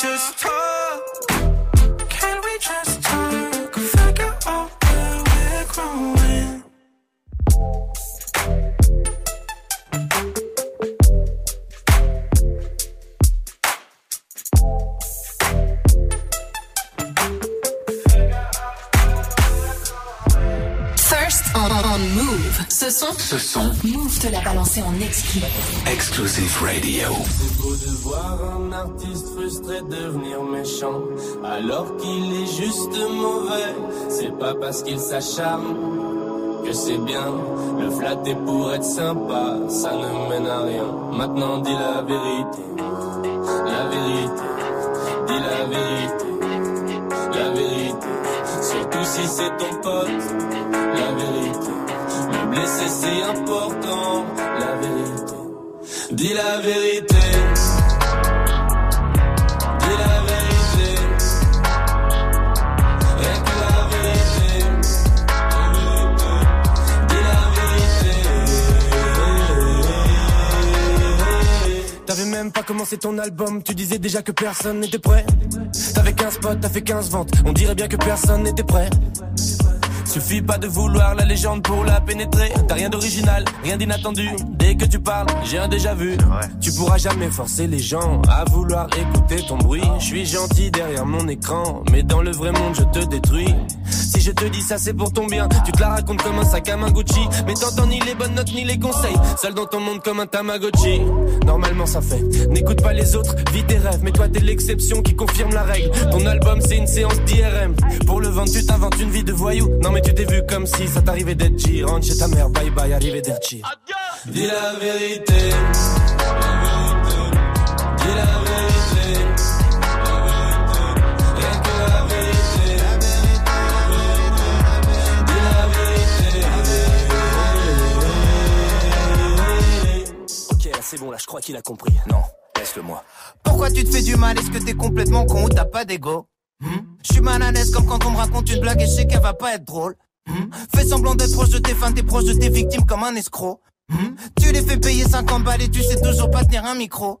just talk? Balancé en exclu. Exclusive Radio. C'est beau de voir un artiste frustré devenir méchant, alors qu'il est juste mauvais. C'est pas parce qu'il s'acharne que c'est bien. Le flatter pour être sympa, ça ne mène à rien. Maintenant dis la vérité, la vérité, dis la vérité, la vérité. Surtout si c'est ton pote, la vérité. Le blesser c'est important. Dis la vérité. Dis la vérité. Rien que la vérité. Dis la vérité. T'avais même pas commencé ton album, tu disais déjà que personne n'était prêt. T'avais 15 potes, t'as fait 15 ventes, on dirait bien que personne n'était prêt. Suffit pas de vouloir la légende pour la pénétrer. T'as rien d'original, rien d'inattendu. Dès que tu parles, j'ai un déjà vu. Tu pourras jamais forcer les gens à vouloir écouter ton bruit. Je suis gentil derrière mon écran, mais dans le vrai monde, je te détruis. Je te dis ça, c'est pour ton bien. Tu te la racontes comme un sac à main Gucci. Mais t'entends ni les bonnes notes ni les conseils. Seul dans ton monde comme un Tamagotchi. Normalement, ça fait. N'écoute pas les autres, vis tes rêves. Mais toi, t'es l'exception qui confirme la règle. Ton album, c'est une séance d'IRM. Pour le vendre, tu t'inventes une vie de voyou. Non, mais tu t'es vu comme si ça t'arrivait d'être G. Rentre chez ta mère, bye bye, arrivé d'être Dis la vérité. Dis la vérité. C'est bon, là, je crois qu'il a compris. Non, laisse-le moi. Pourquoi tu te fais du mal? Est-ce que t'es complètement con ou t'as pas d'ego? Hmm? Je suis mal à l'aise comme quand on me raconte une blague et je sais qu'elle va pas être drôle. Hmm? Fais semblant d'être proche de tes fans, t'es proche de tes victimes comme un escroc. Hmm? Tu les fais payer 50 balles et tu sais toujours pas tenir un micro.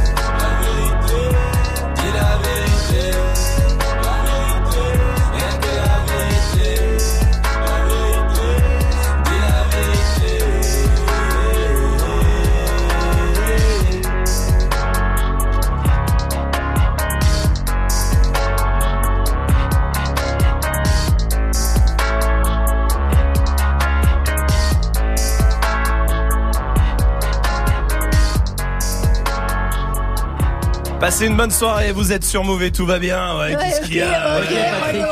Passez une bonne soirée, vous êtes sur Move et tout va bien. Ouais, Ouais, qu'est-ce qu'il y a ok, ok, Ouais, Patrick.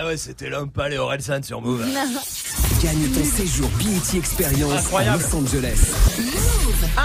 Ah ouais, c'était l'homme pas les Orelsan sur Move. Gagne ton séjour BET Experience Incroyable. à Los Angeles.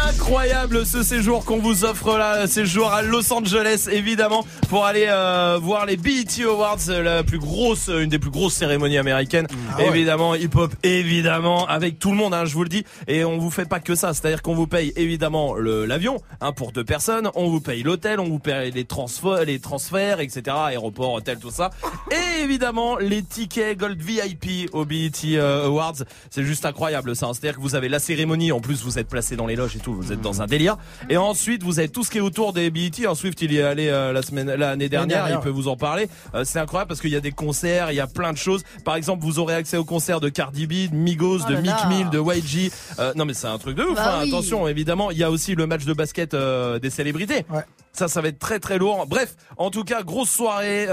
Incroyable ce séjour qu'on vous offre là, séjour à Los Angeles évidemment pour aller euh, voir les BET Awards, la plus grosse, une des plus grosses cérémonies américaines. Ah ouais. Évidemment hip hop, évidemment avec tout le monde, hein, je vous le dis. Et on vous fait pas que ça, c'est-à-dire qu'on vous paye évidemment le- l'avion, hein, pour deux personnes, on vous paye l'hôtel, on vous paye les transferts, les transferts, etc. Aéroport, hôtel, tout ça. Et évidemment les tickets Gold VIP au BET euh, Awards, c'est juste incroyable ça. hein. C'est-à-dire que vous avez la cérémonie, en plus vous êtes placé dans les loges et tout, vous êtes dans un délire. Et ensuite vous avez tout ce qui est autour des BET. En Swift il y est allé euh, la semaine, l'année dernière, dernière. il peut vous en parler. Euh, c'est incroyable parce qu'il y a des concerts, il y a plein de choses. Par exemple, vous aurez accès au concert de Cardi B, de Migos, Oh de Mick. Mill, de YG. Euh, non mais c'est un truc de ouf. Bah hein. oui. Attention, évidemment, il y a aussi le match de basket des célébrités. Ouais. Ça, ça va être très très lourd. Bref, en tout cas, grosse soirée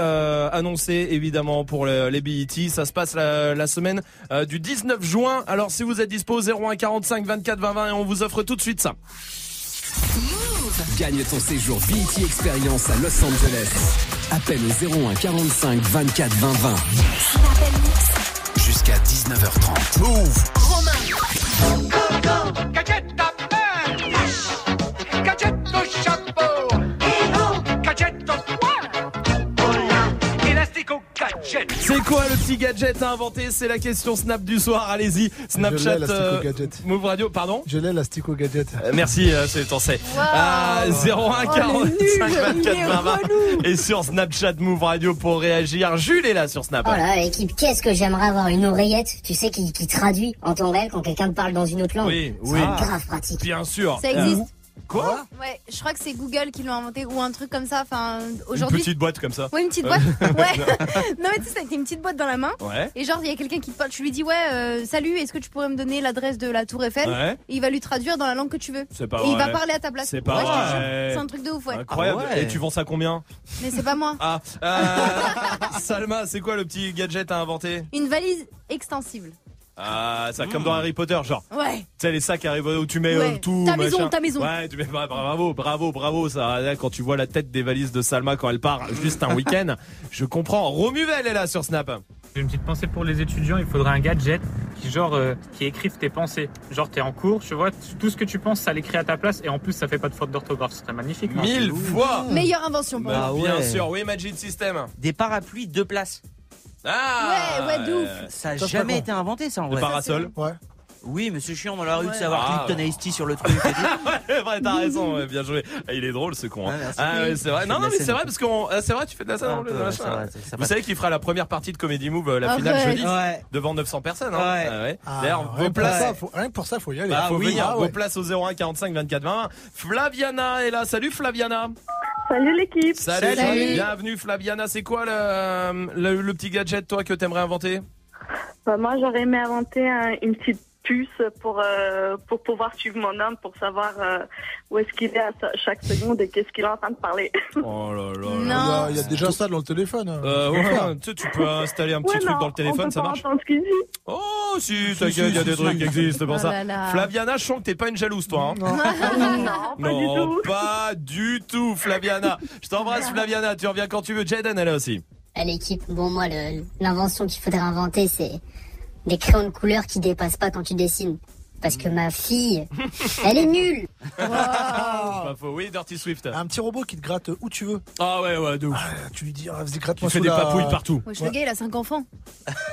annoncée évidemment pour le- les BET. Ça se passe la, la semaine du 19 juin. Alors si vous êtes dispo 01 45 24 20 20 et on vous offre tout de suite ça. Gagne ton séjour BET Experience à Los Angeles. Appelle au 01 45 24 20 20. Jusqu'à 19h30. Move. Gadgetto gadget C'est quoi le petit gadget à inventer C'est la question Snap du soir. Allez-y, Snapchat, Je euh, Gadget. Move Radio, pardon. Je l'ai, la Stico Gadget. Euh, Merci, euh, c'est ton c'est. Ah, 01 45 24 20 20 et sur Snapchat Move Radio pour réagir. Jules est là sur Snap. Oh là, équipe, qu'est-ce que j'aimerais avoir une oreillette, tu sais, qui, qui traduit en temps réel quand quelqu'un te parle dans une autre langue? Oui, C'est oui. grave pratique. Bien sûr. Ça existe. Quoi Ouais, je crois que c'est Google qui l'a inventé ou un truc comme ça. Enfin, Une aujourd'hui. petite boîte comme ça. Ouais, une petite Euh, boîte. Ouais. non mais tu sais, t'as une petite boîte dans la main. Ouais. Et genre, il y a quelqu'un qui te parle. Tu lui dis ouais, euh, salut, est-ce que tu pourrais me donner l'adresse de la Tour Eiffel Ouais. Et il va lui traduire dans la langue que tu veux. C'est pas Et il va parler à ta place. C'est pas Ouais, vrai. C'est un truc de ouf, ouais. Incroyable. Ah ouais. Et tu vends ça combien Mais c'est pas moi. Ah, euh, Salma, c'est quoi le petit gadget à inventer Une valise extensible. Ah, ça comme dans Harry Potter, genre. Ouais. Tu sais les sacs Harry Potter où tu mets Ouais. euh, tout. Ta maison, machin. ta maison. Ouais, tu mets bah, bravo, bravo, bravo. Ça, là, quand tu vois la tête des valises de Salma quand elle part juste un week-end, je comprends. Romuvel est là sur Snap. J'ai une petite pensée pour les étudiants, il faudrait un gadget qui genre euh, qui écrive tes pensées. Genre t'es en cours, tu vois, tout ce que tu penses, ça l'écrit à ta place et en plus ça fait pas de faute d'orthographe, ce serait magnifique. non Mille fois. Meilleure invention pour Bah, moi. bien ouais. sûr, oui, Magic System. Des parapluies deux places. Ah. Ouais, ouais, de ouf. Ça a jamais été inventé ça en Le vrai. parasol. Ouais. Oui, mais c'est chiant dans la rue de Ouais. savoir Ah, Clifton ouais. Ice Tea sur le truc. vrai, t'as raison, ouais, bien joué. Il est drôle ce con. hein. Ah. Ah, ouais, c'est vrai. Non, non, mais c'est vrai parce qu'on, ah, c'est vrai, tu fais de la scène ouais, Vous savez qu'il fera la première partie de Comedy Move, euh, la finale jeudi, Ouais. devant 900 personnes. Hein. Ouais. Ouais. D'ailleurs, vos places. rien que pour ça, faut y aller. Bah, faut oui, venir, ah vos ouais. places au 01 45 24 20. Flaviana est là. Salut Flaviana. Salut l'équipe. Salut. Salut. Bienvenue Flaviana. C'est quoi le, le, le petit gadget toi que t'aimerais inventer? Bah, moi, j'aurais aimé inventer un- une petite puce pour, euh, pour pouvoir suivre mon homme, pour savoir euh, où est-ce qu'il est à chaque seconde et qu'est-ce qu'il est en train de parler. Oh là là. là. Il y, Non. a, il y a déjà ça dans le téléphone. hein. Euh, ouais, tu sais, tu peux installer un petit Ouais, truc dans le on téléphone, peut ça pas marche. entendre ce qu'il dit. Oh si, Si, t'inquiète, si, il y a si, des si. trucs qui existent pour Oh ça. là là. Flaviana, je sens que t'es pas une jalouse toi. Hein. Non, pas du non, tout. pas du tout, Flaviana. Je t'embrasse, Flaviana. Tu reviens quand tu veux. Jaden, elle est aussi. À l'équipe, bon, moi, l'invention qu'il faudrait inventer, c'est des crayons de couleur qui dépassent pas quand tu dessines. Parce que ma fille, elle est nulle. Pas faux. Oui, Dirty Swift. Un petit robot qui te gratte où tu veux. Ah ouais, ouais, de ouf. Ah, tu lui dis, ah, vas-y, Tu gratte-moi fais sous des la- papouilles partout. Wesh, le gars, il a 5 enfants.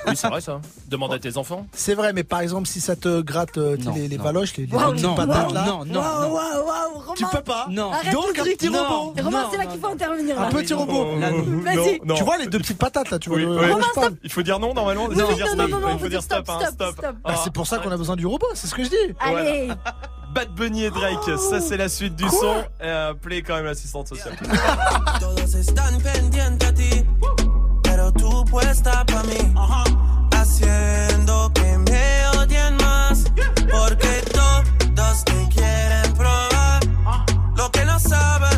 Oui, c'est vrai ça. Demande à tes enfants. C'est vrai, mais par exemple, si ça te gratte euh, tu Non, les, les non. valoches, les, les petites non, patates non, là. non, non, Waouh, non. Romain. Tu peux pas. Non. Arrête Donc, un petit Non. robot. Romain, Non, c'est là non, qu'il faut intervenir. Un petit robot. Vas-y. Non, Tu vois les deux petites patates là, tu vois. Romain, je parle. Il faut dire non normalement. Il faut dire non, stop. non, non, il faut dire stop, hein, stop, stop. stop. Bah, Ah. c'est pour ça qu'on a besoin du robot, c'est ce que je dis. Allez. Bad Bunny et Drake, ça c'est la suite du son. Euh, play quand même l'assistante sociale. Todos están pendientes a ti, pero tú puesta pa' mí. Haciendo que me odien más, porque todos te quieren probar. Lo que no saben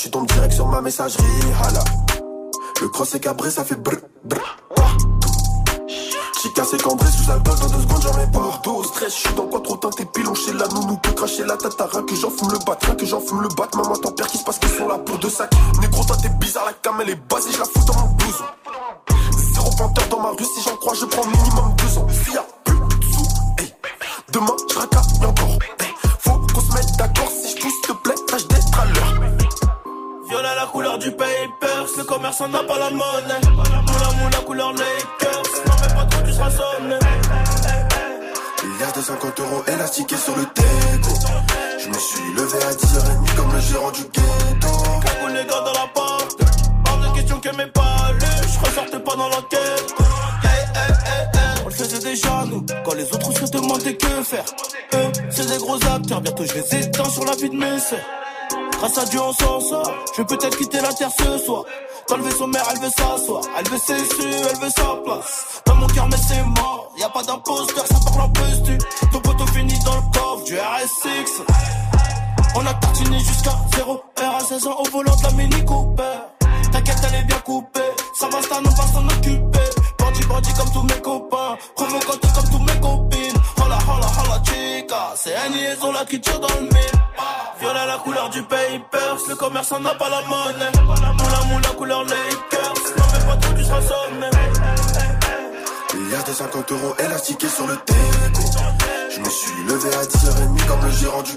tu tombes direct sur ma messagerie. Hala. Le cross est cabré, ça fait brr. Je vais peut-être quitter la terre ce soir. Dans le vaisseau mère, elle veut s'asseoir. Elle veut ses su, elle veut sa place. commerçant n'a pas la monnaie. Moula moula couleur Lakers. Non mais pas trop, tu seras sonné. Milliards de 50 euros élastiqués sur le téléco. Je me suis levé à 10h30 comme le gérant du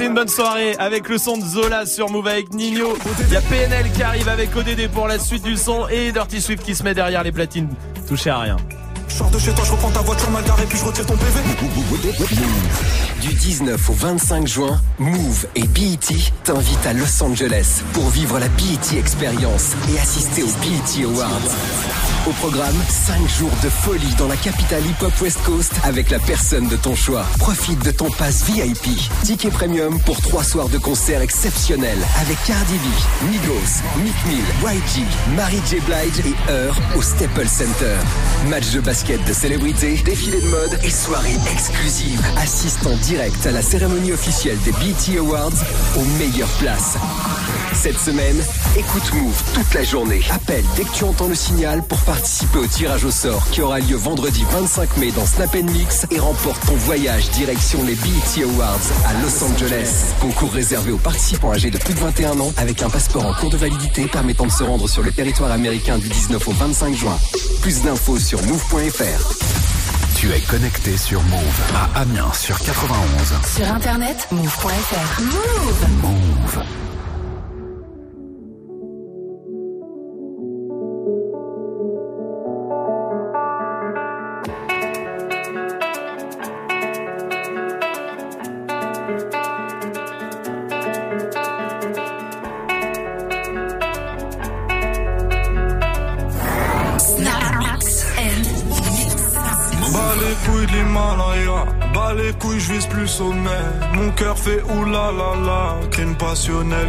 Passez une bonne soirée avec le son de Zola sur Move avec Nino. Il y a PNL qui arrive avec ODD pour la suite du son et Dirty Swift qui se met derrière les platines. Touché à rien. Je de chez toi, je reprends ta voiture mal garée, puis je retire ton PV. Du 19 au 25 juin, Move et BET t'invitent à Los Angeles pour vivre la BET Experience et assister aux BET Awards. Au programme, 5 jours de folie dans la capitale hip-hop West Coast avec la personne de ton choix. Profite de ton pass VIP. Ticket premium pour 3 soirs de concerts exceptionnels avec Cardi B, Migos, Meek Mill, YG, Mary J. Blige et Heur au Staples Center. Match de basket de célébrités, défilé de mode et soirée exclusive. Assiste à la cérémonie officielle des BET Awards aux meilleures places. Cette semaine, écoute Move toute la journée. Appelle dès que tu entends le signal pour participer au tirage au sort qui aura lieu vendredi 25 mai dans Snap Mix et remporte ton voyage direction les BET Awards à Los Angeles. Concours réservé aux participants âgés de plus de 21 ans avec un passeport en cours de validité permettant de se rendre sur le territoire américain du 19 au 25 juin. Plus d'infos sur move.fr. Tu es connecté sur Move à Amiens sur 91. Sur internet, move.fr. Move. Move.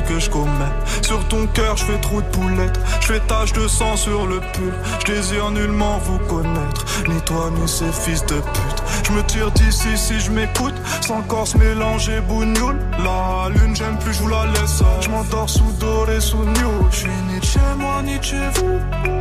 Que je commets. Sur ton cœur, je fais trop de poulettes, je fais tache de sang sur le pull. Je désire nullement vous connaître, ni toi ni ces fils de pute. Je me tire d'ici si je m'écoute, sans corps mélanger bougnoule. La lune, j'aime plus, je vous la laisse. Je m'endors sous doré, sous new. Je suis ni chez moi, ni chez vous.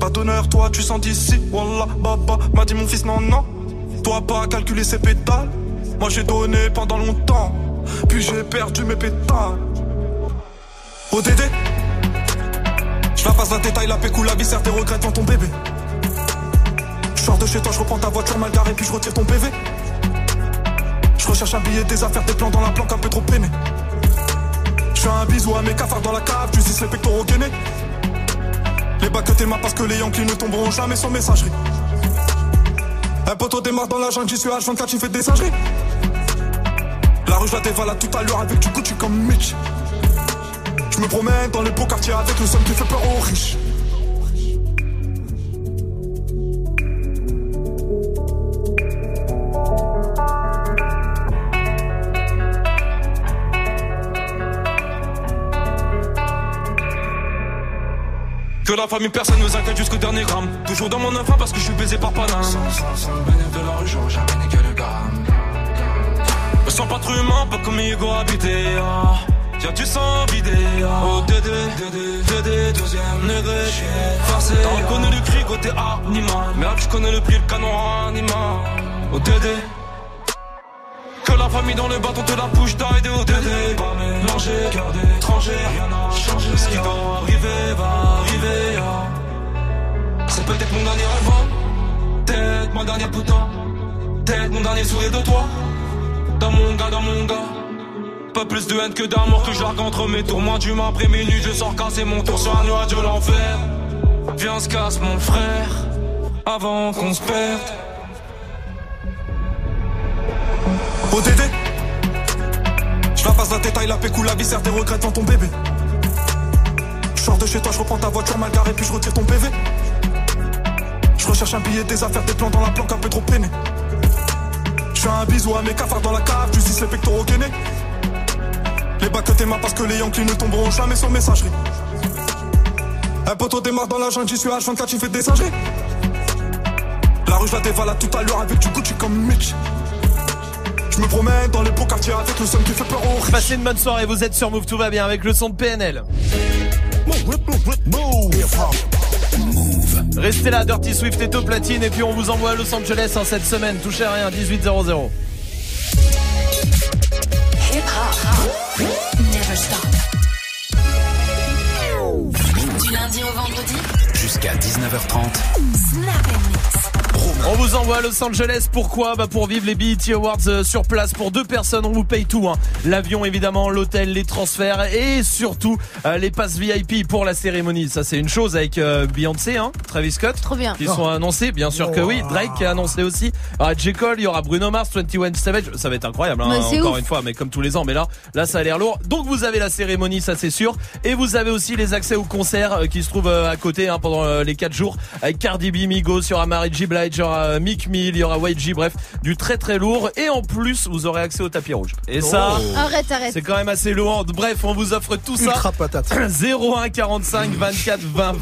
Pas d'honneur, toi tu sens d'ici. Wallah, baba, m'a dit mon fils, non, non. Toi pas calculer ses pétales. Moi j'ai donné pendant longtemps. Puis j'ai perdu mes pétales. ODD Je la passe la détail, la pécou, la viscère, tes regrets devant ton bébé. Je de chez toi, je reprends ta voiture mal garée, puis je retire ton PV. Je recherche un billet, des affaires, des plans dans la planque, un peu trop peiné. Je fais un bisou à mes cafards dans la cave, tu les pectoraux gainés. Les bacs que t'aimas parce que les Yankees ne tomberont jamais sans messagerie. Un poteau démarre dans la jungle, j'y suis H24, tu fais des singeries. La rue, je la dévalade tout à l'heure avec du Gucci comme Mitch. Je me promène dans les beaux quartiers avec le seum qui fait peur aux riches. Que la famille, personne nous inquiète jusqu'au dernier gramme. Toujours dans mon enfant parce que je suis baisé par Paname. Sans, sans, sans de la rue, j'aurais jamais que le gramme. Me sens pas trop humain, pas comme Hugo habité. Ah. Y'a du sang vidé. Ah. Oh, Dédé, Dédé, Dédé, deuxième degré. Forcé. T'as reconnu le cri côté animal. Merde, je connais le prix, le canon animal. Oh, Dédé. La famille dans le bâton te la bouche d'aide de ODD mélanger, cœur d'étranger, rien n'a changé. Ce qui doit arriver va arriver ah. C'est peut-être mon dernier rêve hein. Peut-être mon dernier putain. Peut-être mon dernier sourire de toi. Dans mon gars, dans mon gars. Pas plus de haine que d'amour que j'argue entre mes tours. Moins d'humain après minuit je sors casser mon tour sur un nuage de l'enfer. Viens se casse mon frère. Avant qu'on se perde ODD Je la passe la détail, la pécou, la viscère, tes regrets devant ton bébé. Je sors de chez toi, je reprends ta voiture mal garée, puis je retire ton PV. Je recherche un billet, des affaires, des plans dans la planque, un peu trop peiné. Je fais un bisou à mes cafards dans la cave, tu dis les pectoraux gainés. Les bacs que t'aimas parce que les Yankees ne tomberont jamais sans messagerie. Un poteau démarre dans la jungle, j'y suis H24, tu fais des singeries. La rue, je la dévalade tout à l'heure avec du Gucci comme Mitch. Je me promène dans les beaux quartiers avec le son qui fait peur aux. Passez une bonne soirée, vous êtes sur Move, tout va bien avec le son de PNL. Move. move Move Move. Restez là, Dirty Swift est au platine et puis on vous envoie à Los Angeles en cette semaine. Touchez à rien, 1800. Du lundi au vendredi jusqu'à 19h30. Snap on vous envoie à Los Angeles. Pourquoi? Bah pour vivre les BET Awards euh, sur place pour deux personnes. On vous paye tout. Hein. L'avion évidemment, l'hôtel, les transferts et surtout euh, les passes VIP pour la cérémonie. Ça c'est une chose avec euh, Beyoncé, hein, Travis Scott. Trop bien. Qui sont oh. annoncés, bien sûr que oui. Drake est annoncé aussi. Alors, J Cole, il y aura Bruno Mars, 21 Savage. Ça va être incroyable. Hein, encore une fois, mais comme tous les ans. Mais là, là ça a l'air lourd. Donc vous avez la cérémonie, ça c'est sûr. Et vous avez aussi les accès aux concerts qui se trouvent à côté hein, pendant les 4 jours avec Cardi B, Migos, sur Amari G. Blige il y aura euh, Mick Mill, il y aura YG, bref, du très très lourd. Et en plus, vous aurez accès au tapis rouge. Et ça, oh. C'est quand même assez louant. Bref, on vous offre tout ça. Patate. 01 45 24 20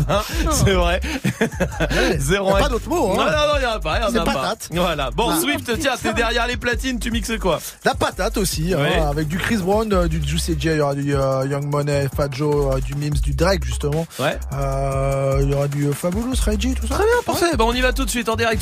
C'est vrai. 01. Pas d'autres mots. Hein. Non, non, non, il y en a pas. Y en a patate. Pas. Voilà. Bon. Ah. Swift, tiens, t'es derrière les platines, tu mixes quoi? La patate aussi, hein, avec du Chris Brown, euh, du Juicy J, il y aura du euh, Young Money, Fat Joe, du Mims, du Drake justement. Ouais. Il y aura du Fabulous, Reggie, tout ça. Très bien, parfait. Bah, on y va tout de suite en direct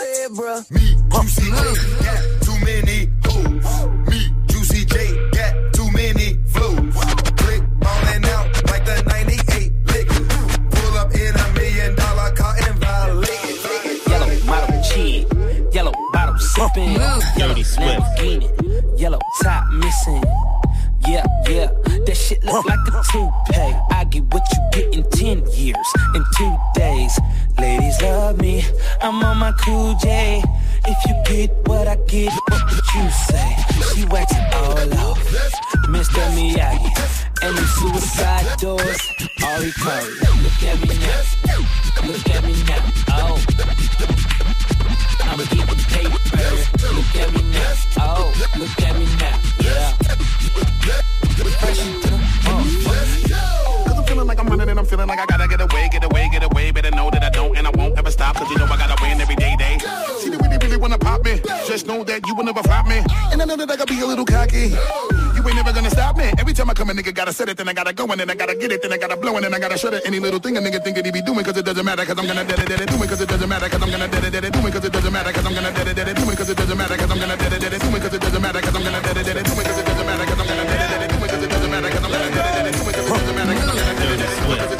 said, bruh. Me, Juicy J, got too many hoes. Me, Juicy J, got too many flows. Click ballin' out like the 98 lick. Pull up in a million dollar car and violate. it. Yellow model cheat, yellow bottle sippin', dirty Swift, yellow top missing yeah, yeah. That shit look like a toupee. I get what you get in 10 years, in two days. Ladies love me, I'm on my cool J. If you get what I get, what would you say? She waxing all off, Mr. Miyagi. And the suicide doors, Ari Curry. Look at me now, look at me now, oh. Look at me now. Oh, look at me now. Yeah. Fresh oh. Cause I'm feeling like I'm running and I'm feeling like I gotta get away, get away, get away. Better know that I don't and I won't ever stop. Cause you know I gotta win. Just know that you will never flop me. And I know that I gotta be a little cocky. You ain't never gonna stop me. Every time I come a nigga gotta set it, then I gotta go and then I gotta get it, then I gotta blow and then I gotta shut it. Any little thing a nigga think that he be doing, cause it doesn't matter, cause I'm gonna dead it, dead it, do it, cause it doesn't matter, cause I'm gonna dead it, dead it, do it, cause it doesn't matter, cause I'm gonna dead it, dead it, do it, cause it doesn't matter, cause I'm gonna dead it, dead it, do it, cause it doesn't matter, cause I'm gonna dead it, dead it, do it, cause it doesn't matter, cause I'm gonna dead it, dead it, do it, cause it doesn't matter, cause I'm gonna dead it, dead it, do it, cause it doesn't matter, cause I'm gonna dead it, dead it, do it, cause it doesn't matter, cause I'm gonna dead it, dead it, do it, cause it doesn't matter, cause I'm gonna dead it, dead it, do it, cause it doesn't matter, cause I'm gonna dead it, dead it, do it, cause it doesn't matter, cause I'm gonna dead it, dead it, do it, cause it doesn't matter, cause I'm gonna dead it, dead it, do it, cause it doesn't matter, cause I'm gonna dead it, dead it, do it, cause it doesn't matter, cause I'm gonna dead it, dead it, do it, cause it doesn't matter, cause I'm gonna dead it, dead it, do it, cause it doesn't matter, cause I'm gonna dead it, dead it, do it, cause it doesn't matter, cause I'm gonna dead it, dead it, do it, cause it doesn't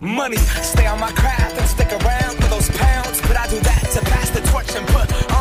Money, stay on my craft and stick around for those pounds. But I do that to pass the torch and put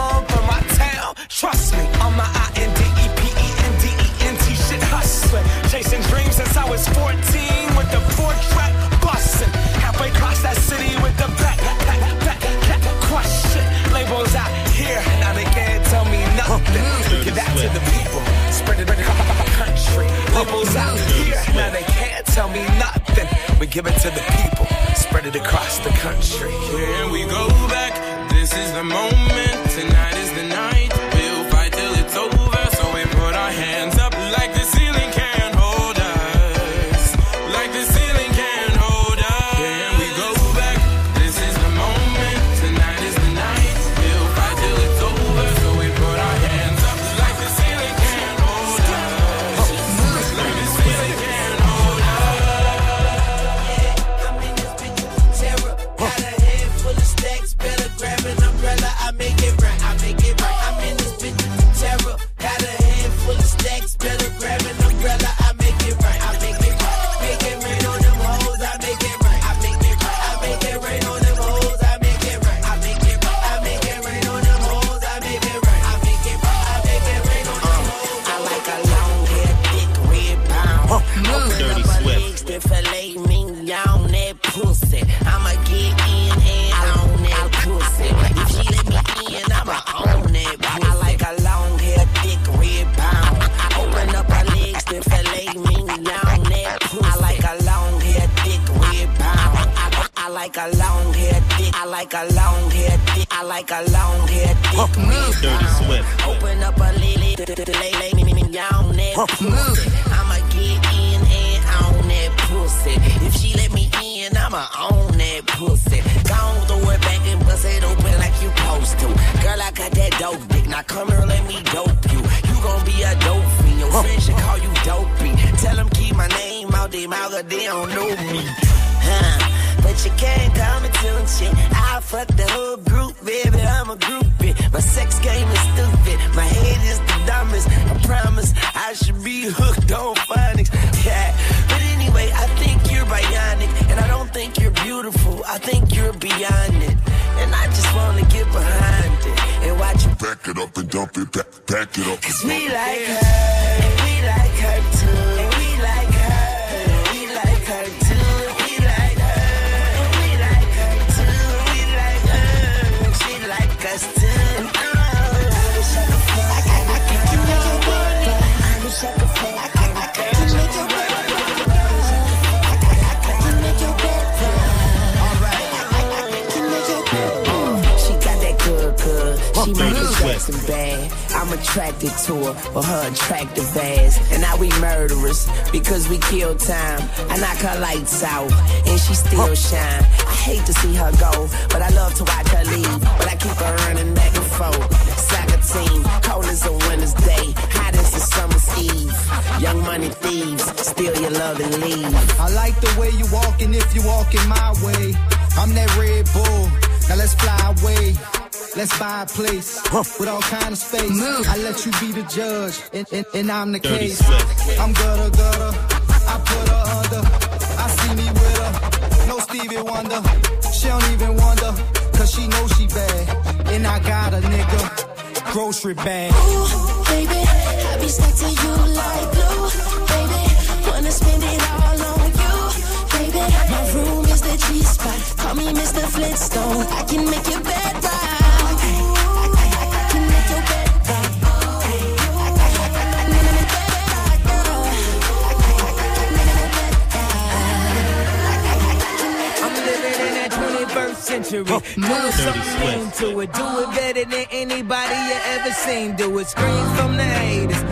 and, and, I'm the case. I'm good. to it. Do it better than anybody you ever seen. Do it. Scream from the haters.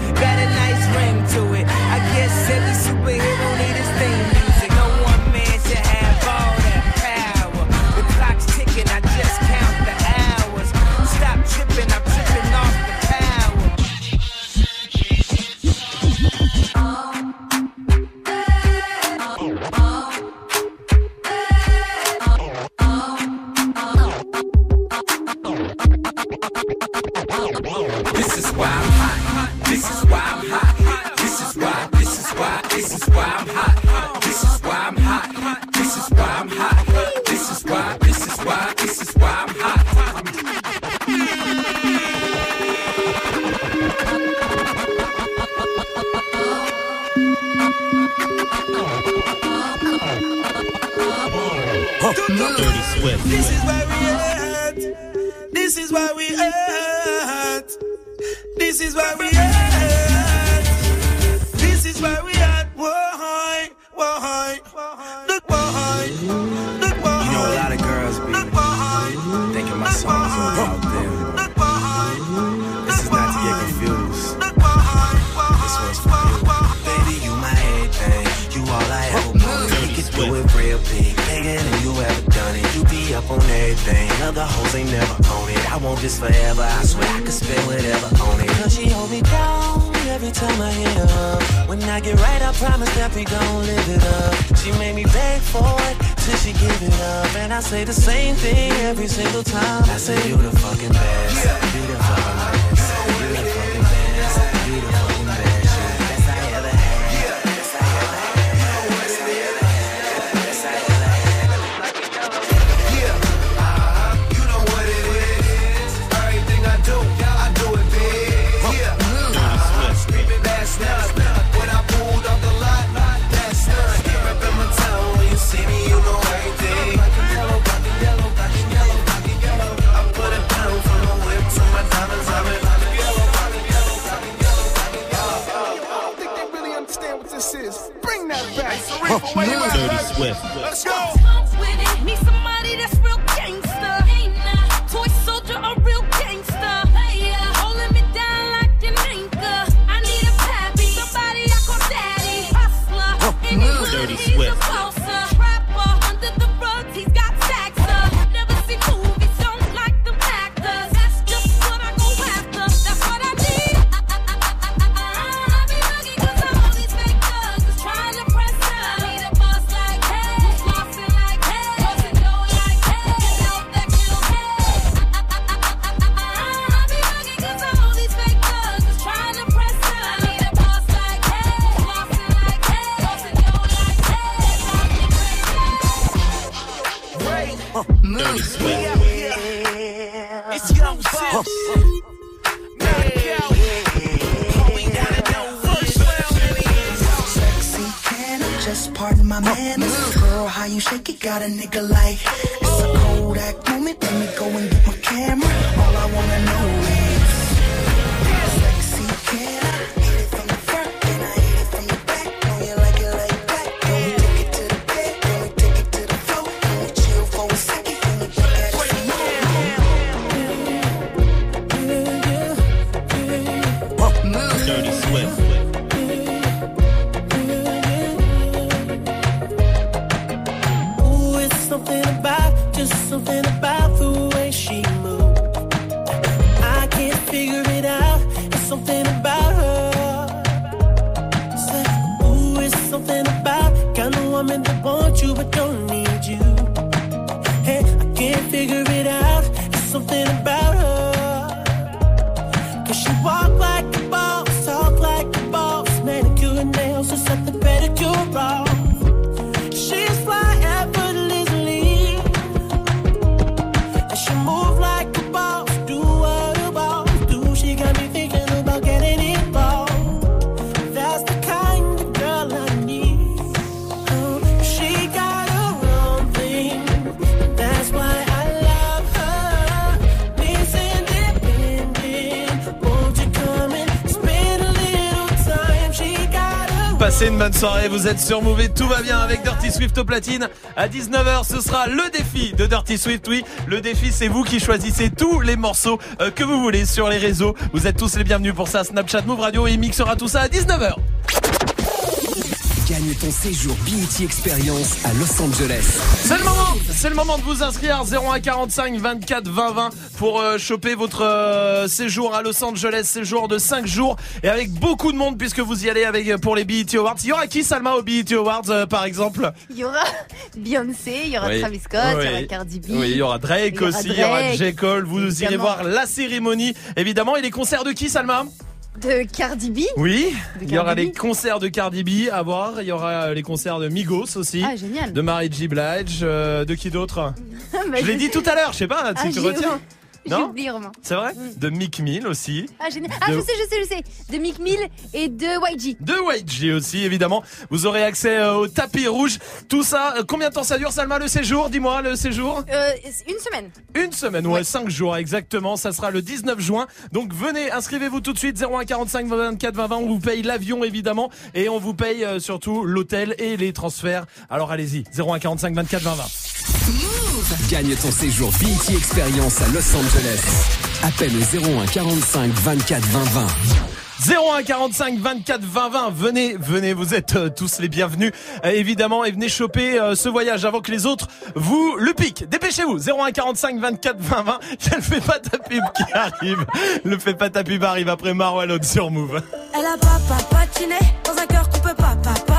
Soirée, vous êtes sur Move tout va bien avec Dirty Swift au platine. À 19h, ce sera le défi de Dirty Swift. Oui, le défi, c'est vous qui choisissez tous les morceaux euh, que vous voulez sur les réseaux. Vous êtes tous les bienvenus pour ça. Snapchat Move Radio et il mixera tout ça à 19h. Gagne ton séjour BET Experience à Los Angeles. C'est le moment, c'est le moment de vous inscrire 0145 24 20 20 pour euh, choper votre euh, séjour à Los Angeles, séjour de 5 jours et avec beaucoup de monde puisque vous y allez avec euh, pour les BET Awards. Il y aura qui Salma aux BET Awards euh, par exemple? Il y aura Beyoncé, il y aura Oui. Travis Scott, il y aura. Cardi B. Oui, il y aura Drake il y aura aussi, il y aura J. Cole. Vous irez évidemment. voir la cérémonie, évidemment. Et les concerts de qui, Salma? De Cardi B. Oui, il y aura les concerts de Cardi B à voir. Il y aura euh, les concerts de Migos aussi. Ah, génial. De Mary J. Blige. euh, de qui d'autre? Bah, Je l'ai dit tout à l'heure, je sais pas si Ah, tu j'ai- retiens. J'ai Non oublié, Romain. C'est vrai De Mick Mill aussi. Ah, génial. Ah, De- je sais, je sais, je sais. De Mick Mill et de YG. De YG aussi, évidemment. Vous aurez accès euh, au tapis rouge. Tout ça, euh, combien de temps ça dure, Salma, le séjour? Dis-moi, le séjour Euh, une semaine. Une semaine, ouais, 5 jours exactement. Ça sera le 19 juin. Donc venez, inscrivez-vous tout de suite 0145 24 20 20. On vous paye l'avion évidemment et on vous paye euh, surtout l'hôtel et les transferts. Alors allez-y, 0145 24 20 20. Gagne ton séjour BET Experience à Los Angeles. Appelle au 01 45 24 20 20. 01 45 24 20 20 venez venez vous êtes euh, tous les bienvenus. Euh, évidemment et venez choper euh, ce voyage avant que les autres vous le piquent. Dépêchez-vous. 01 45 24 20 20 ne fais pas ta pub qui arrive. Ne fais pas ta pub arrive après Marwalon sur Move. Elle a papa patiné dans un cœur qu'on peut pas, pas, pas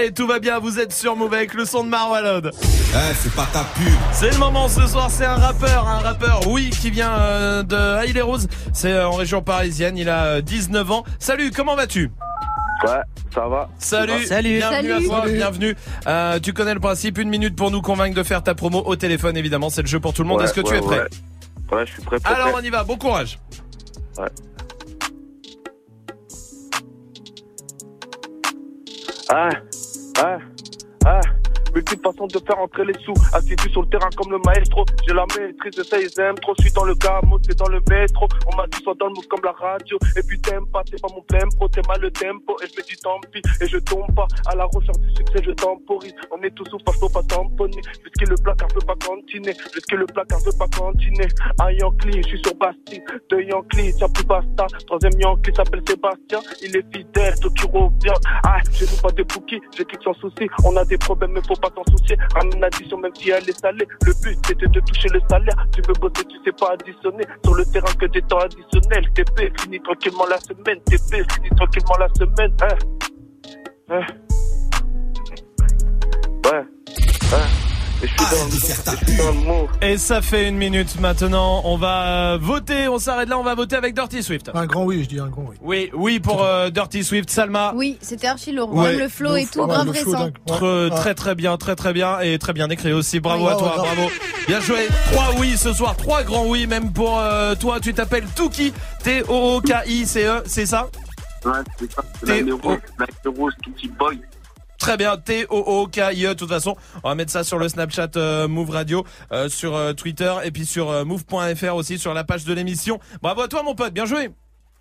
soirée, tout va bien, vous êtes sur Move avec le son de Marwalod. Eh, c'est pas ta pub. C'est le moment ce soir, c'est un rappeur, un rappeur, oui, qui vient euh, de Haïlé Rose, c'est euh, en région parisienne, il a euh, 19 ans. Salut, comment vas-tu? Ouais, ça va. Salut, Salut. bienvenue Salut. à toi, Salut. bienvenue. Euh, tu connais le principe, une minute pour nous convaincre de faire ta promo au téléphone, évidemment, c'est le jeu pour tout le monde. Ouais, Est-ce que tu es prêt? Ouais, Ouais, je suis prêt. prêt, Alors prêt. on y va, bon courage. De faire entrer les sous. Assidu sur le terrain comme le maestro. J'ai la maîtrise de ça, ils aiment trop. Suis dans le gamo, c'est dans le métro. On m'a dit, sois dans le move comme la radio. Et puis t'aimes pas, c'est pas mon tempo. T'es mal le tempo. Et je me dis tant pis. Et je tombe pas. À la recherche du succès, je temporise. On est tous sous face, faut pas tamponner. Jusqu'à le placard veut pas continuer. Jusqu'à le placard veut pas continuer. Un Yankee, je suis sur Bastille. Deux Yankee, tiens plus basta. Troisième Yankee s'appelle Sébastien. Il est fidèle, tout qui revient. Ah, je nous pas des bouquets. J'écris sans souci. On a des problèmes, mais faut pas t'en soucier. Ramène l'addition, même si elle est salée. Le but, c'était de toucher le salaire. Tu veux bosser, tu sais pas additionner. Sur le terrain que des temps additionnels. TP, finis tranquillement la semaine. TP, finis tranquillement la semaine. Hein. Hein. Hein. Et je suis dans, le- ça fait une minute maintenant, on va euh, voter, on s'arrête là, on va voter avec Dirty Swift. Un grand oui, je dis un grand oui. Oui, oui pour euh, Dirty Swift, Salma. Oui, c'était archi lourd. Ouais. Même le flow et tout, grave récent. Très, très très bien, très très bien et très bien écrit aussi. Bravo Oui, à toi, bravo, bravo. Bien joué. Trois oui ce soir, trois grands oui même pour euh, toi. Tu t'appelles Tuki, T O O K I C E, c'est ça? Ouais, c'est ça. C'est la numéro, la numéro, tout petit boy. Très bien, T O O K I E. De toute façon, on va mettre ça sur le Snapchat euh, Move Radio, euh, sur euh, Twitter et puis sur move.fr aussi sur la page de l'émission. Bravo à toi mon pote, bien joué.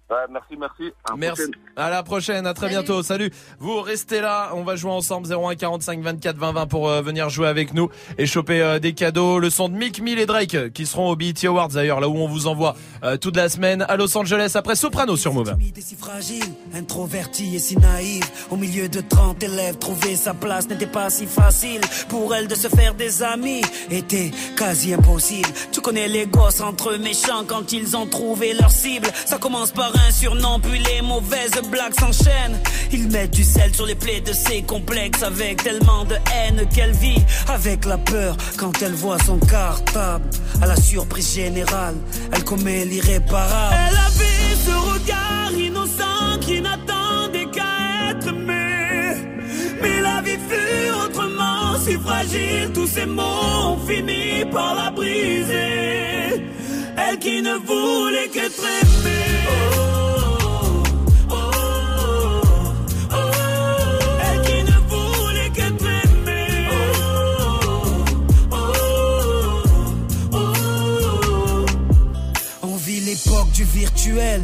Ouais, merci, merci. À la Merci. prochaine. À la prochaine, à très Salut. bientôt. Salut. Vous restez là, on va jouer ensemble 01 45 24 20 20 pour euh, venir jouer avec nous et choper euh, des cadeaux. Le son de Mick Mill et Drake euh, qui seront au BET Awards d'ailleurs, là où on vous envoie euh, toute la semaine à Los Angeles après Soprano sur Move. Et si fragile, introverti et si naïve. Au milieu de 30 élèves, trouver sa place n'était pas si facile. Pour elle de se faire des amis était quasi impossible. Tu connais les gosses entre méchants quand ils ont trouvé leur cible. Ça commence par un surnom, puis les mauvaises blagues s'enchaînent. Ils mettent du sel sur les plaies de ses complexes avec tellement de haine qu'elle vit avec la peur quand elle voit son cartable. À la surprise générale, elle commet l'irréparable. Elle avait ce regard innocent qui n'attendait qu'à être aimé. Mais la vie fut autrement si fragile, tous ces mots ont fini par la briser. Elle qui ne voulait qu'être aimée. Oh, oh, oh, oh. Elle qui ne voulait oh, oh. On vit l'époque du virtuel,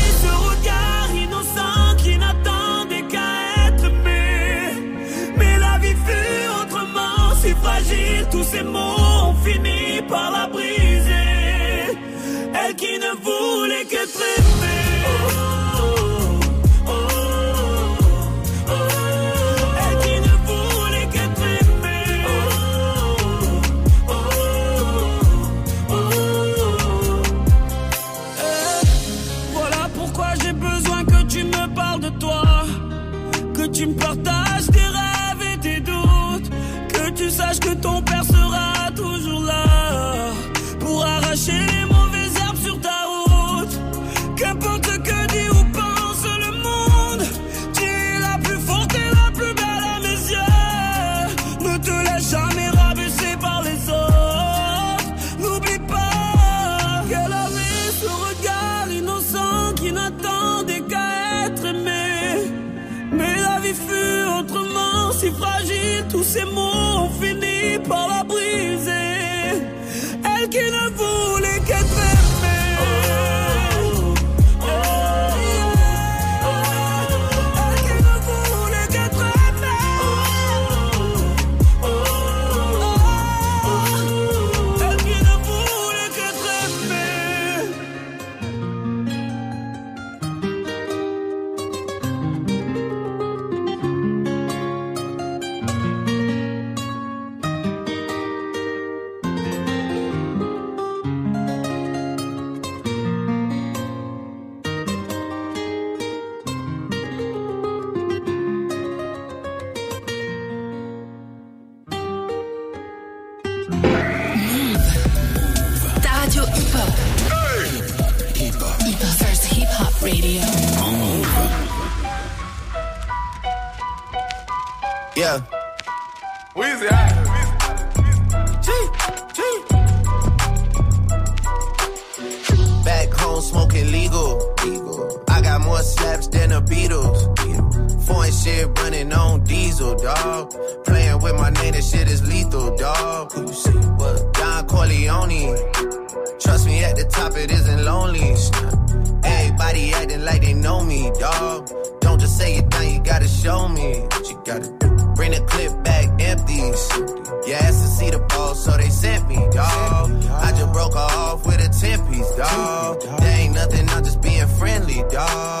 tous ces mots ont fini par la briser. Elle qui ne voulait qu'être aimée. Oh, oh, oh. Yeah. Weezy, I. G, G. Back home smoking legal. I got more slaps than the Beatles. Foreign shit running on diesel, dog. Playing with my name, this shit is lethal, dog. Who see? What? Don Corleone top it isn't lonely. Everybody acting like they know me, dog. Don't just say it down, you gotta show me you gotta. Bring the clip back empties. You asked to see the ball, so they sent me, dog. I just broke her off with a 10 piece, dog. There ain't nothing, I'm just being friendly, dog.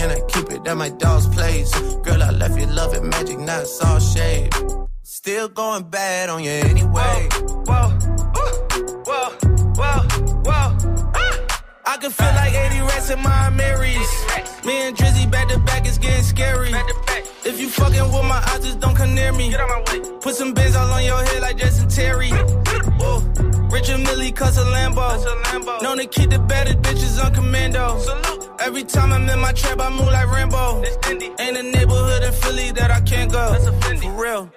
and I keep it at my dog's place. Girl, I left you love it magic, not saw shade. Still going bad on you anyway. Whoa, whoa, whoa, whoa. whoa. Ah. I can feel like 80 rats in my Marys. Me and Drizzy back to back is getting scary. If you fucking with my eyes, just don't come near me. Put some bins all on your head like Jason Terry. Whoa. Richard Millie cuss a Lambo. Known to keep the better bitches on commando. Every time I'm in my trap, I move like Rambo. Ain't a neighborhood in Philly that I can't go. For real.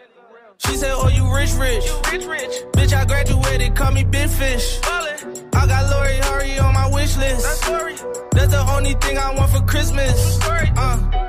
She said, Oh, you rich, rich. rich rich Bitch, I graduated, call me Big Fish. I got Lori Hurry on my wish list. That's the only thing I want for Christmas. Uh.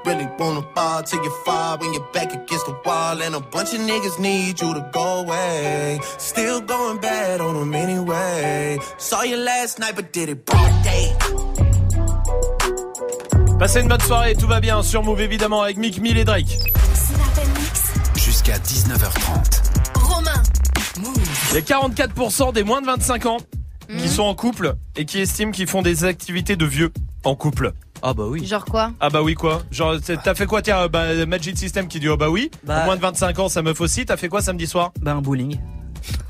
If you really wanna ball till you fall when you're back against the wall. And a bunch of niggas need you to go away. Still going bad on them anyway. Saw you last night, but did it broad day. Passez une bonne soirée, tout va bien sur Move évidemment avec Mick Mill et Drake. Jusqu'à 19h30. Romain. Il y a 44% des moins de 25 ans qui sont en couple et qui estiment qu'ils font des activités de vieux en couple. Ah bah oui. Genre quoi? Ah bah oui quoi? Genre t'as fait quoi tiens euh, bah, Magic System qui dit oh bah oui Bah- Moins de 25 ans ça meuf aussi T'as fait quoi samedi soir? Bah un bowling.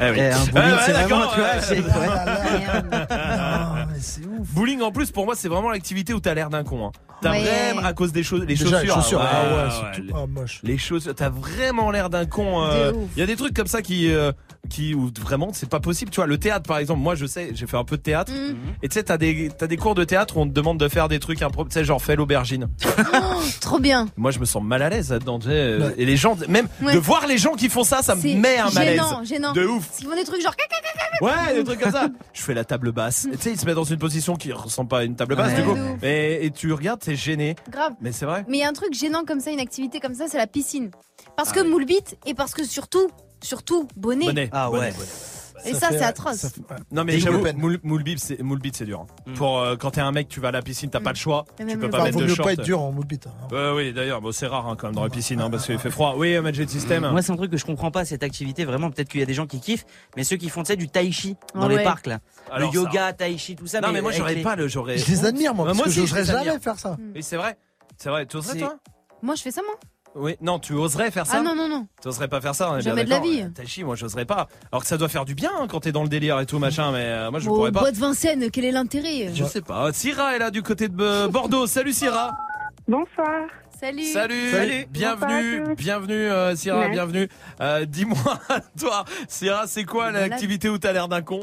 Eh oui. Eh, un Ah bowling, ouais, c'est vraiment, d'accord, tu vois, ouais. c'est- Non, mais c'est ouf. Bowling en plus pour moi c'est vraiment l'activité où t'as l'air d'un con hein. T'as Ouais. vraiment à cause des choses les Déjà, les chaussures chaussures, ah ah ouais, ouais, c'est ouais, tout- ah, moche. les chaussures t'as vraiment l'air d'un con euh, il y a des trucs comme ça qui euh, qui où vraiment c'est pas possible tu vois le théâtre par exemple moi je sais j'ai fait un peu de théâtre Mm. et tu sais t'as des t'as des cours de théâtre où on te demande de faire des trucs impro tu sais genre fais l'aubergine Oh, Trop bien. moi je me sens mal à l'aise là-dedans tu sais, euh, Ouais. et les gens même Ouais. de voir les gens qui font ça ça me met un malaise gênant, gênant. De ouf font des trucs genre Ouais, des trucs comme ça. Je fais la table basse. Et Tu sais, il se met dans une position qui ressemble pas à une table basse, Ouais. du coup. Et, et tu regardes, t'es gêné. grave. Mais c'est vrai. Mais il y a un truc gênant comme ça, une activité comme ça, c'est la piscine. Parce Ah que oui. moule bite et parce que surtout, surtout, bonnet. Bonnet. Ah bonnet, ouais. bonnet. Et Ça c'est atroce. ça fait- ouais. Non mais j'avoue, bite, c'est moule bite, c'est dur. hein. Mm. Pour euh, quand t'es un mec, tu vas à la piscine, t'as pas le choix. Et Tu même peux le pas. Enfin, mettre vaut de mieux short. pas être dur en moule bite. hein. Oui, d'ailleurs, bon, c'est rare hein, quand même dans la piscine, hein, parce qu'il fait froid. Oui, Magic System. Moi, c'est un truc que je comprends pas cette activité. Vraiment, peut-être qu'il y a des gens qui kiffent, mais ceux qui font du tai chi dans les parcs là, le yoga, tai chi, tout ça. Non mais moi j'aurais pas le, j'aurais. Je les admire, moi, Bah, parce moi admire. jamais faire ça. Oui, c'est vrai. C'est vrai. Tu oserais toi Moi, je fais ça, moi. Oui. Non, tu oserais faire ça. Ah non, non, non. Tu oserais pas faire ça, on est Jamais bien de la d'accord. vie. Tai chi, moi j'oserais pas. Alors que ça doit faire du bien hein, quand t'es dans le délire et tout machin, mais euh, moi je Au pourrais pas. bois de Vincennes, quel est l'intérêt Je sais pas. Syrah est là du côté de euh, Bordeaux. Salut Syrah. Bonsoir. Salut. Salut. Salut. Bienvenue, Bonsoir à tous. bienvenue euh, Syrah, bienvenue. Euh, Dis-moi, toi, Syrah, c'est quoi Malade. l'activité où t'as l'air d'un con?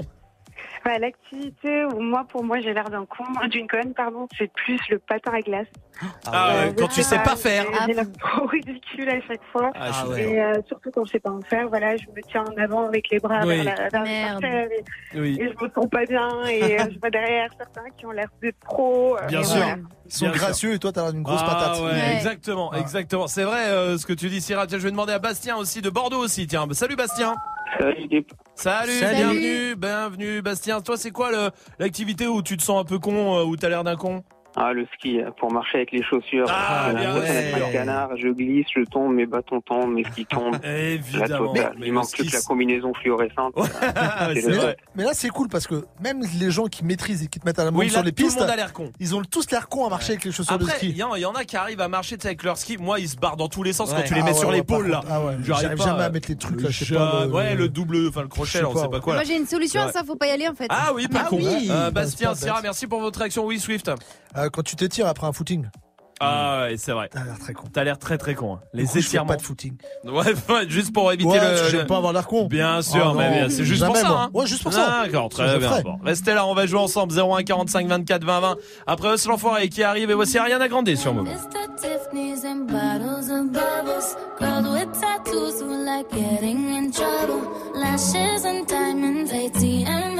Ouais, L'activité où moi, pour moi, j'ai l'air d'un con, d'une conne, pardon, c'est plus le patin à glace. Ah, ouais, Euh, quand tu sais pas faire. J'ai l'air trop ridicule à chaque fois. Ah, ouais. Et euh, surtout quand je sais pas en faire, voilà, je me tiens en avant avec les bras Oui. vers la, vers Merde. et, Oui. et je me sens pas bien et euh, je vois derrière certains qui ont l'air d'être pros. euh, Bien sûr. voilà. Ils sont Bien sûr. gracieux et toi, t'as l'air d'une grosse ah, patate. Ouais, Ouais. exactement, exactement. C'est vrai euh, ce que tu dis, Syrah. Tiens, je vais demander à Bastien aussi de Bordeaux aussi. Tiens, salut Bastien. Salut l'équipe. Salut, Salut. bienvenue, bienvenue Bastien. Toi, c'est quoi le- l'activité où tu te sens un peu con, euh, où t'as l'air d'un con? Ah, le ski, euh, pour marcher avec les chaussures. Ah, J'ai bien ouais. canard, je glisse, je tombe, mes bâtons tombent, mes skis tombent. Évidemment. La. Mais Il le manque plus que la combinaison fluorescente. Ah, mais, le- là, mais là, c'est cool parce que même les gens qui maîtrisent et qui te mettent à la main Oui, sur là, les tout le pistes, monde a l'air con. ils ont tous l'air cons à marcher avec les chaussures de ski. il y, en- il y en a qui arrivent à marcher avec leur ski. Moi, ils se barrent dans tous les sens Ouais. quand tu les Ah mets ouais, sur ouais, l'épaule là. ah ouais, j'arrive jamais à mettre les trucs, là, je sais pas, le- Ouais, le double, enfin le crochet, on sait pas. quoi. Moi j'ai une solution à ça, faut pas y aller en fait. Ah oui, pas Ah con. oui, Euh, Bastien, Sierra, merci pour votre réaction. Oui, Swift. Euh, quand tu t'étires après un footing, Ah ouais, c'est vrai. t'as l'air très con. T'as l'air très très con. hein. Les coup, je fais étirements. pas de footing. Ouais, juste pour éviter Ouais, le. j'aime pas avoir l'air con. Bien sûr, Ah mais c'est juste pour ça. moi. hein. Ouais, juste pour ça. D'accord, très bien. Bon, restez là, on va jouer ensemble. 01 45 24 20 20. Après, c'est l'enfoiré qui arrive et voici Ariana Grande sur Move.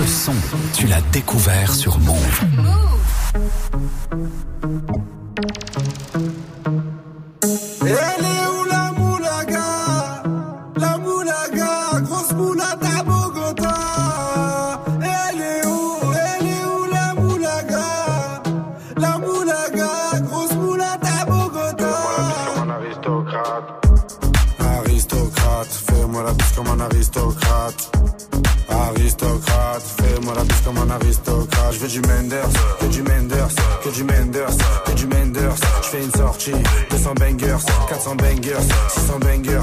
Ce son, tu l'as découvert sur Move. 400 bangers, 600 bangers.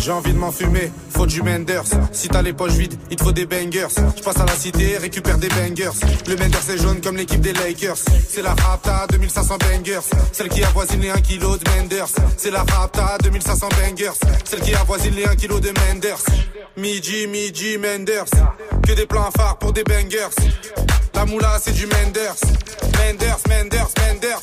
J'ai envie de m'enfumer, faut du Menders. Si t'as les poches vides, il te faut des bangers. Je passe à la cité, récupère des bangers. Le Menders est jaune comme l'équipe des Lakers. C'est la Rapta, 2500 bangers. Celle qui avoisine les 1 kg de Menders. C'est la Rapta, 2500 bangers. Celle qui avoisine les 1 kg de Menders. Midi, midi, Menders. Que des plans phares pour des bangers. La moula, c'est du Menders. Menders, Menders, Menders.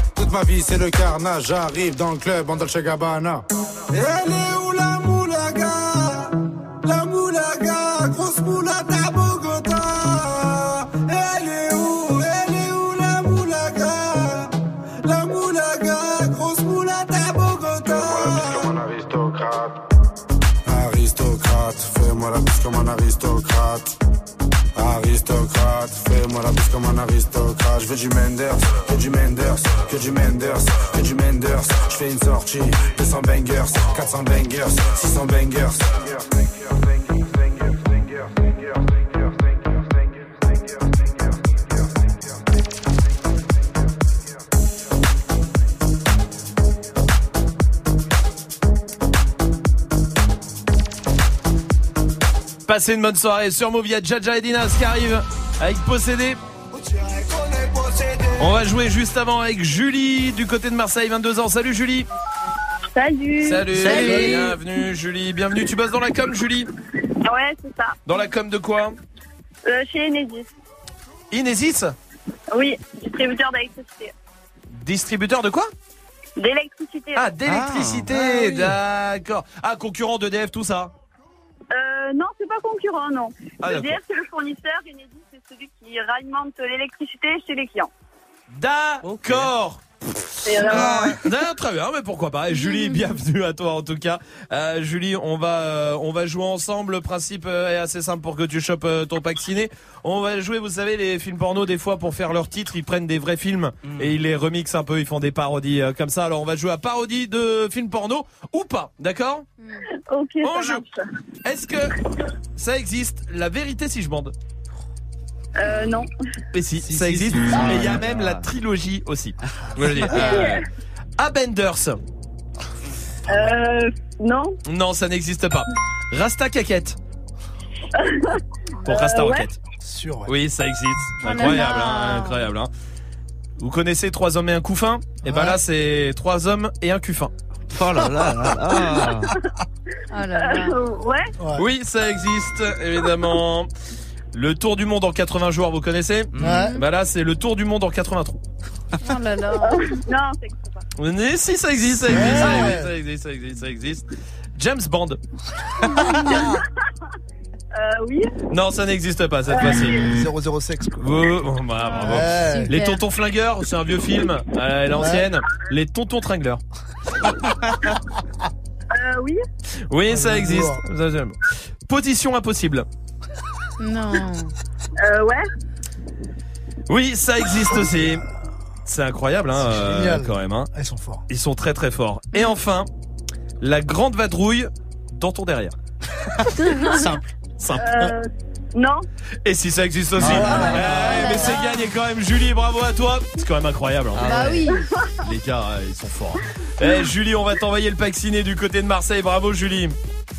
Ma vie c'est le carnage. J'arrive dans le club en Dolce Gabbana. Elle est où la moulaga? La moulaga, grosse moulade comme un aristocrate. Je veux du Menders, que du Menders, que du Menders, que du Menders. Je fais une sortie, 200 bangers, 400 bangers, 600 bangers. Passez une bonne soirée sur Move. Il y a Jaja et Dinas qui arrivent avec Possédé. On va jouer juste avant avec Julie du côté de Marseille, 22 ans. Salut Julie. Salut. Salut. Bienvenue Julie. Bienvenue. Tu bosses dans la com Julie Ouais, c'est ça. Dans la com de quoi Euh, chez Enedis. Inesis Oui, distributeur d'électricité. Distributeur de quoi D'électricité. Ah, d'électricité. D'accord. Ah, concurrent d'EDF, tout ça. Euh, non, c'est pas concurrent, non. Ah, EDF, c'est le fournisseur. C'est celui qui alimente l'électricité chez les clients. D'accord. Vraiment... Ah, très bien, mais pourquoi pas. Et Julie, bienvenue à toi en tout cas. Euh, Julie, on va euh, on va jouer ensemble. Le principe euh, est assez simple pour que tu chopes euh, ton pack ciné. On va jouer, vous savez, les films porno des fois pour faire leur titre, ils prennent des vrais films et ils les remixent un peu. Ils font des parodies euh, comme ça. Alors on va jouer à parodie de films porno ou pas, d'accord Ok, On joue. marche. Est-ce que ça existe? La vérité si je bande. Euh, non. Et si, ça existe. Et il y a même la trilogie aussi. Le dis. Euh, Abenders. Euh, non. Non, ça n'existe pas. Rasta Caquette. Pour Rasta Euh, ouais. Rocket. Oui, ça existe. Là Incroyable, hein, incroyable. hein. Vous connaissez trois hommes et un couffin? Et ben Ouais. là, c'est trois hommes et un cuffin. Oh là là là là. Oh là là. Euh, ouais. Oui, ça existe, évidemment. Le tour du monde en 80 jours, vous connaissez Ouais. Bah là, c'est le tour du monde en 80 trous. Oh là là. Non, ça existe pas. Mais si, ça existe, ça existe, ça existe, ça existe, ça existe, ça existe. James Bond. Euh, oui. Non, ça n'existe pas cette fois-ci. 00 sexe, quoi. Vous, bon, bah, bravo. Ouais. Les tontons flingueurs, c'est un vieux film, à l'ancienne. Les tontons tringleurs. Euh, oui. Oui, ça existe. Position impossible. Non. Euh, ouais. Oui, ça existe aussi. C'est incroyable, hein, C'est euh, génial. quand même. Hein. Ah, Ils sont forts. Ils sont très très forts. Et enfin, la grande vadrouille dans ton derrière. Simple. Simple. Euh, non. Et si ça existe aussi. Ah, Eh, mais c'est gagné quand même, Julie, bravo à toi. C'est quand même incroyable. hein. Bah oui. Les gars, euh, ils sont forts. Eh, Julie, on va t'envoyer le pack ciné du côté de Marseille. Bravo, Julie.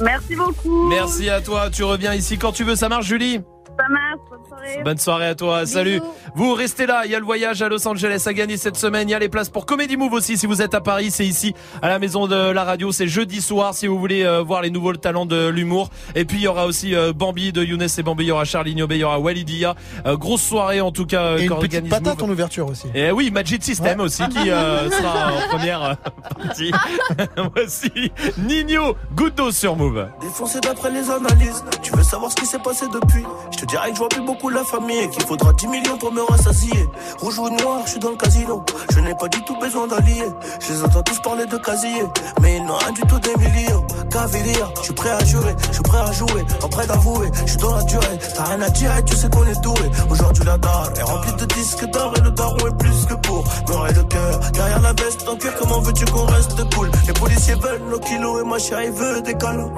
Merci beaucoup. Merci à toi. Tu reviens ici quand tu veux. Ça marche, Julie? Ça marche. Bonne soirée. Bonne soirée à toi. Salut. Vous restez là. Il y a le voyage à Los Angeles à gagner cette semaine. Il y a les places pour Comedy Move aussi. Si vous êtes à Paris, c'est ici à la maison de la radio. C'est jeudi soir si vous voulez euh, voir les nouveaux talents de l'humour. Et puis il y aura aussi euh, Bambi de Younes et Bambi. Il y aura Charlie Niobé, il y aura Walidia. Euh, grosse soirée en tout cas. euh, Et une petite patate Move. en ouverture aussi. Et oui, Magic System aussi qui euh, sera en première partie. Voici Nino Goudo sur Move. Défoncé d'après les analyses. Tu veux savoir ce qui s'est passé depuis? Je te dirais que je vois plus beaucoup la famille et qu'il faudra 10 millions pour me rassasier. Rouge ou noir, je suis dans le casino. Je n'ai pas du tout besoin d'alliés. Je les entends tous parler de casier. Mais ils n'ont rien du tout des millions. Caviria, je suis prêt à jurer, je suis prêt à jouer. En prêt d'avouer, je suis dans la durée. T'as rien à dire et tu sais qu'on est doué. Aujourd'hui la dalle est remplie de disques d'or et le daron est plus que pour. M'aurait le cœur derrière la veste en cuir. Comment veux-tu qu'on reste cool? Les policiers veulent nos kilos et ma chérie veut des câlins.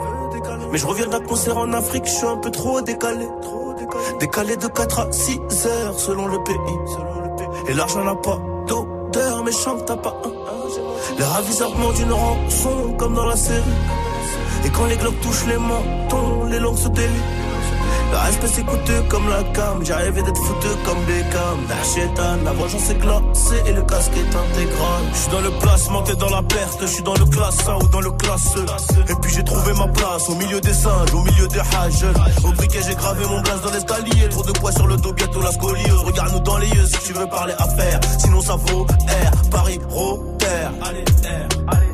Mais je reviens d'un concert en Afrique, je suis un peu trop décalé. Décalé de 4 à 6 heures selon le pays. Et l'argent n'a pas d'odeur, mais chante t'as pas un. Les raviseurs demandent une rançon comme dans la série. Et quand les globes touchent les mentons, les langues se délient. Le respect c'est comme la cam, j'ai rêvé d'être foutu comme Beckham. Darchetan, la vengeance est glacée et le casque est intégral. Je suis dans le placement, t'es dans la perte, je suis dans le classe A ou dans le classe E. Et puis j'ai trouvé ma place au milieu des singes, au milieu des hages. Au briquet j'ai gravé mon blaze dans l'escalier, trop de poids sur le dos, bientôt la scoliose. Regarde-nous dans les yeux si tu veux parler affaires, sinon ça vaut R, Paris, Rotter. Allez, R, allez.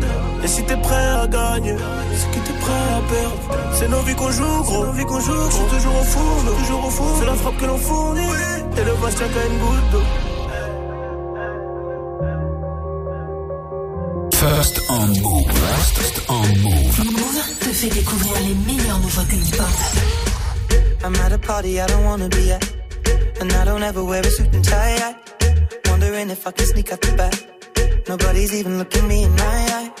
Et si t'es prêt à gagner, c'est que t'es prêt à perdre. C'est nos vies qu'on joue, gros. nos vies qu'on joue, toujours au four, toujours au four. C'est la frappe que l'on fournit. Et le qu'à une goutte d'eau. First on move. First on move. Move te fait découvrir les meilleures nouveautés hip-hop. I'm at a party I don't wanna be at. And I don't ever wear a suit and tie. I wondering if I can sneak out the back. Nobody's even looking me in my eyes.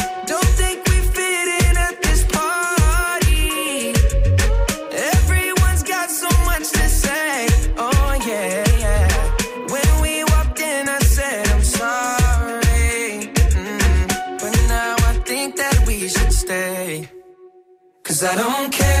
Cause I don't care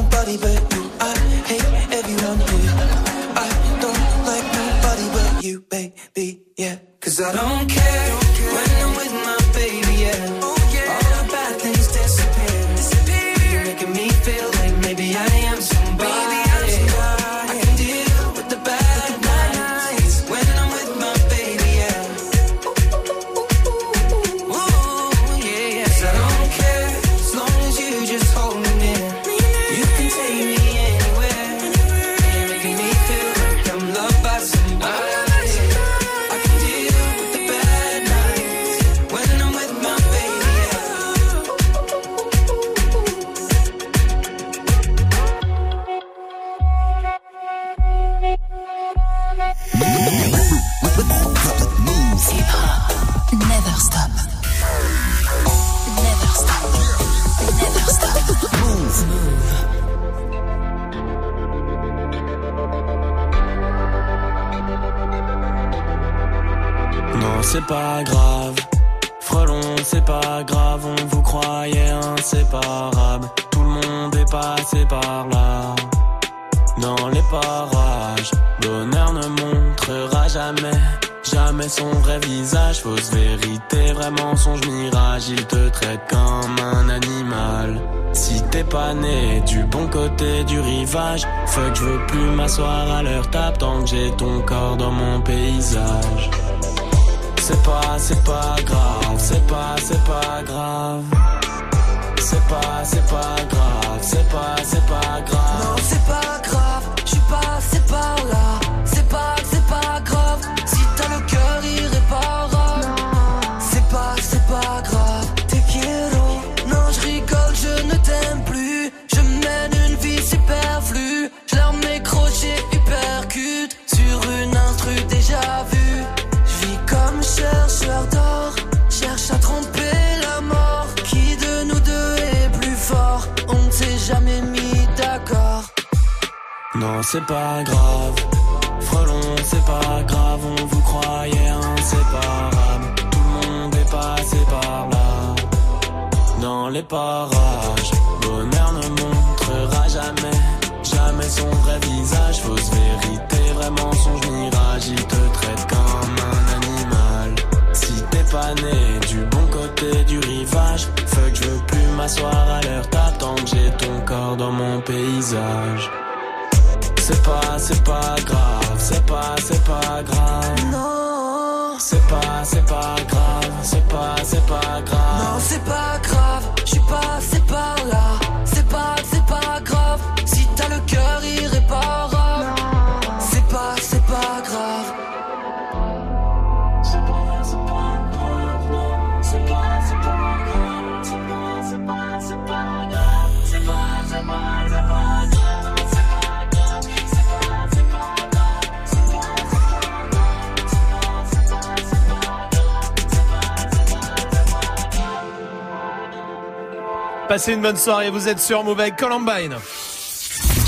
Passez une bonne soirée, vous êtes sur Move avec Columbine.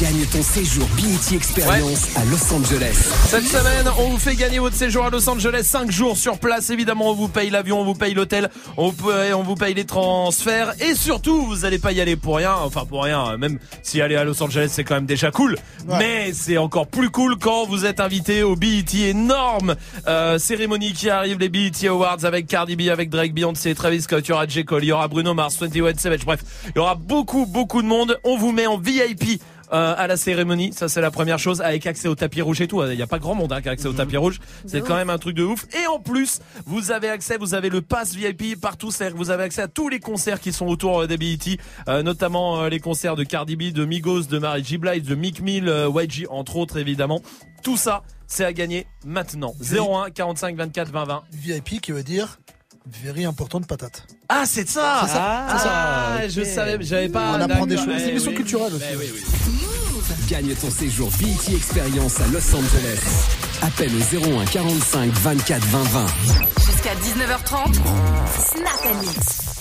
Gagne ton séjour BET Experience à Los Angeles. Cette semaine, on vous fait gagner votre séjour à Los Angeles 5 jours sur place. Évidemment, on vous paye l'avion, on vous paye l'hôtel, on, vous paye- on vous paye les transferts et surtout, vous allez pas y aller pour rien. Enfin, pour rien. Même si aller à Los Angeles, c'est quand même déjà cool. Mais c'est encore plus cool quand vous êtes invité au BET énorme euh, cérémonie qui arrive, les BET Awards avec Cardi B, avec Drake, Beyoncé, Travis Scott, il y aura J. Cole, il y aura Bruno Mars, 21 Savage. Bref, il y aura beaucoup, beaucoup de monde. On vous met en VIP euh, à la cérémonie. Ça, c'est la première chose, avec accès au tapis rouge et tout. Il n'y a pas grand monde hein, qui a accès au tapis rouge. C'est quand même un truc de ouf. Et en plus, vous avez accès, vous avez le pass VIP partout. C'est-à-dire que vous avez accès à tous les concerts qui sont autour euh, des BET, euh, notamment euh, les concerts de Cardi B, de Migos, de Mary J. Blige, de Mick Mill, YG, entre autres, évidemment. Tout ça, c'est à gagner maintenant. 01 45 24 20 20. VIP qui veut dire very important de patate. Ah, c'est ça C'est ça, Ah, c'est ça. ah, je savais, j'avais pas. On apprend des choses. C'est Eh une émission oui. culturelle aussi. Eh oui, oui. Gagne ton séjour BET Experience à Los Angeles. Appelle au 01 45 24 20 20. Jusqu'à 19h30, Snap and Mix.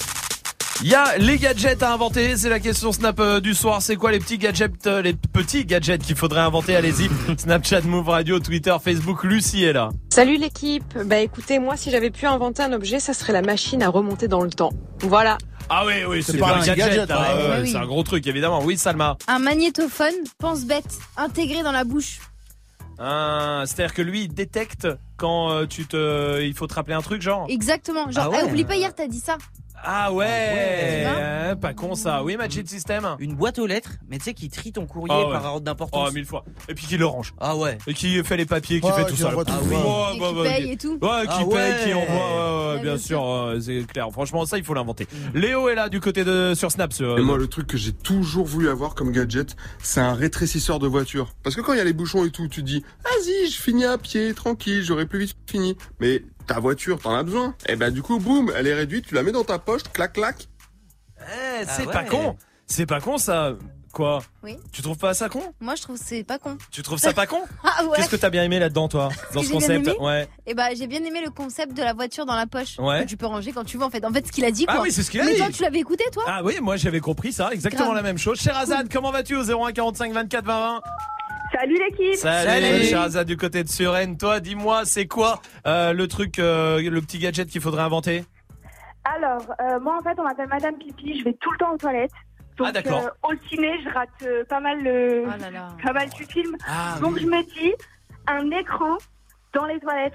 Il y a les gadgets à inventer, c'est la question Snap euh, du soir. C'est quoi les petits gadgets, euh, les petits gadgets qu'il faudrait inventer? Allez-y. Snapchat, Move Radio, Twitter, Facebook. Lucie est là. Salut l'équipe. Bah écoutez, moi si j'avais pu inventer un objet, ça serait la machine à remonter dans le temps. Voilà. Ah oui, oui, c'est pas un gadget. gadget, hein, ouais. Ouais, oui. C'est un gros truc, évidemment. Oui, Salma. Un magnétophone, pense bête, intégré dans la bouche. Un- C'est-à-dire que lui, il détecte quand euh, tu te, il faut te rappeler un truc, genre? Exactement. Genre, Ah ouais. eh, oublie pas hier, t'as dit ça. Ah ouais, vois euh, pas con ça. Oui, Magic System. Une boîte aux lettres, mais tu sais, qui trie ton courrier Ah ouais. par ordre Oh, d'importance. mille fois. Et puis qui le range. Ah ouais. Et qui fait les papiers, qui fait tout qui ça. envoie tout. Ah. Et Ouais, qui bah, bah, paye et tout. Ouais, qui Ah paye, ouais. qui envoie, ouais, ouais, Ouais, bien bien sûr, euh, c'est clair. Franchement, ça, il faut l'inventer. Léo est là du côté de sur Snap. sur- Et moi, le truc que j'ai toujours voulu avoir comme gadget, c'est un rétrécisseur de voiture. Parce que quand il y a les bouchons et tout, tu te dis, vas-y, je finis à pied, tranquille, j'aurai plus vite fini. Mais ta voiture, t'en as besoin. Et ben, du coup, boum, elle est réduite, tu la mets dans ta poche, clac, clac. Eh, c'est Ah pas ouais. con. C'est pas con ça. Quoi Oui. Tu trouves pas ça con Moi, je trouve que c'est pas con. Tu trouves ça pas con Ah ouais. Qu'est-ce que t'as bien aimé là-dedans, toi Dans ce concept aimé Ouais. Et bah, j'ai bien aimé le concept de la voiture dans la poche. Ouais. Que tu peux ranger quand tu veux, en fait. En fait, ce qu'il a dit, Ah quoi. oui, c'est ce qu'il a Mais dit. toi, tu l'avais écouté, toi Ah oui, moi j'avais compris ça, exactement Grave. la même chose. Cher Azad, comment vas-tu au 01 45 24 20 20 Salut l'équipe Salut, Sherazade du côté de Suresnes. Toi, dis-moi, c'est quoi euh, le truc, euh, le petit gadget qu'il faudrait inventer? Alors, euh, moi en fait, on m'appelle Madame Pipi, je vais tout le temps aux toilettes. Donc, Ah, d'accord. euh, au ciné, je rate euh, pas mal le, pas mal du film. Ah, Donc je me dis, un écran dans les toilettes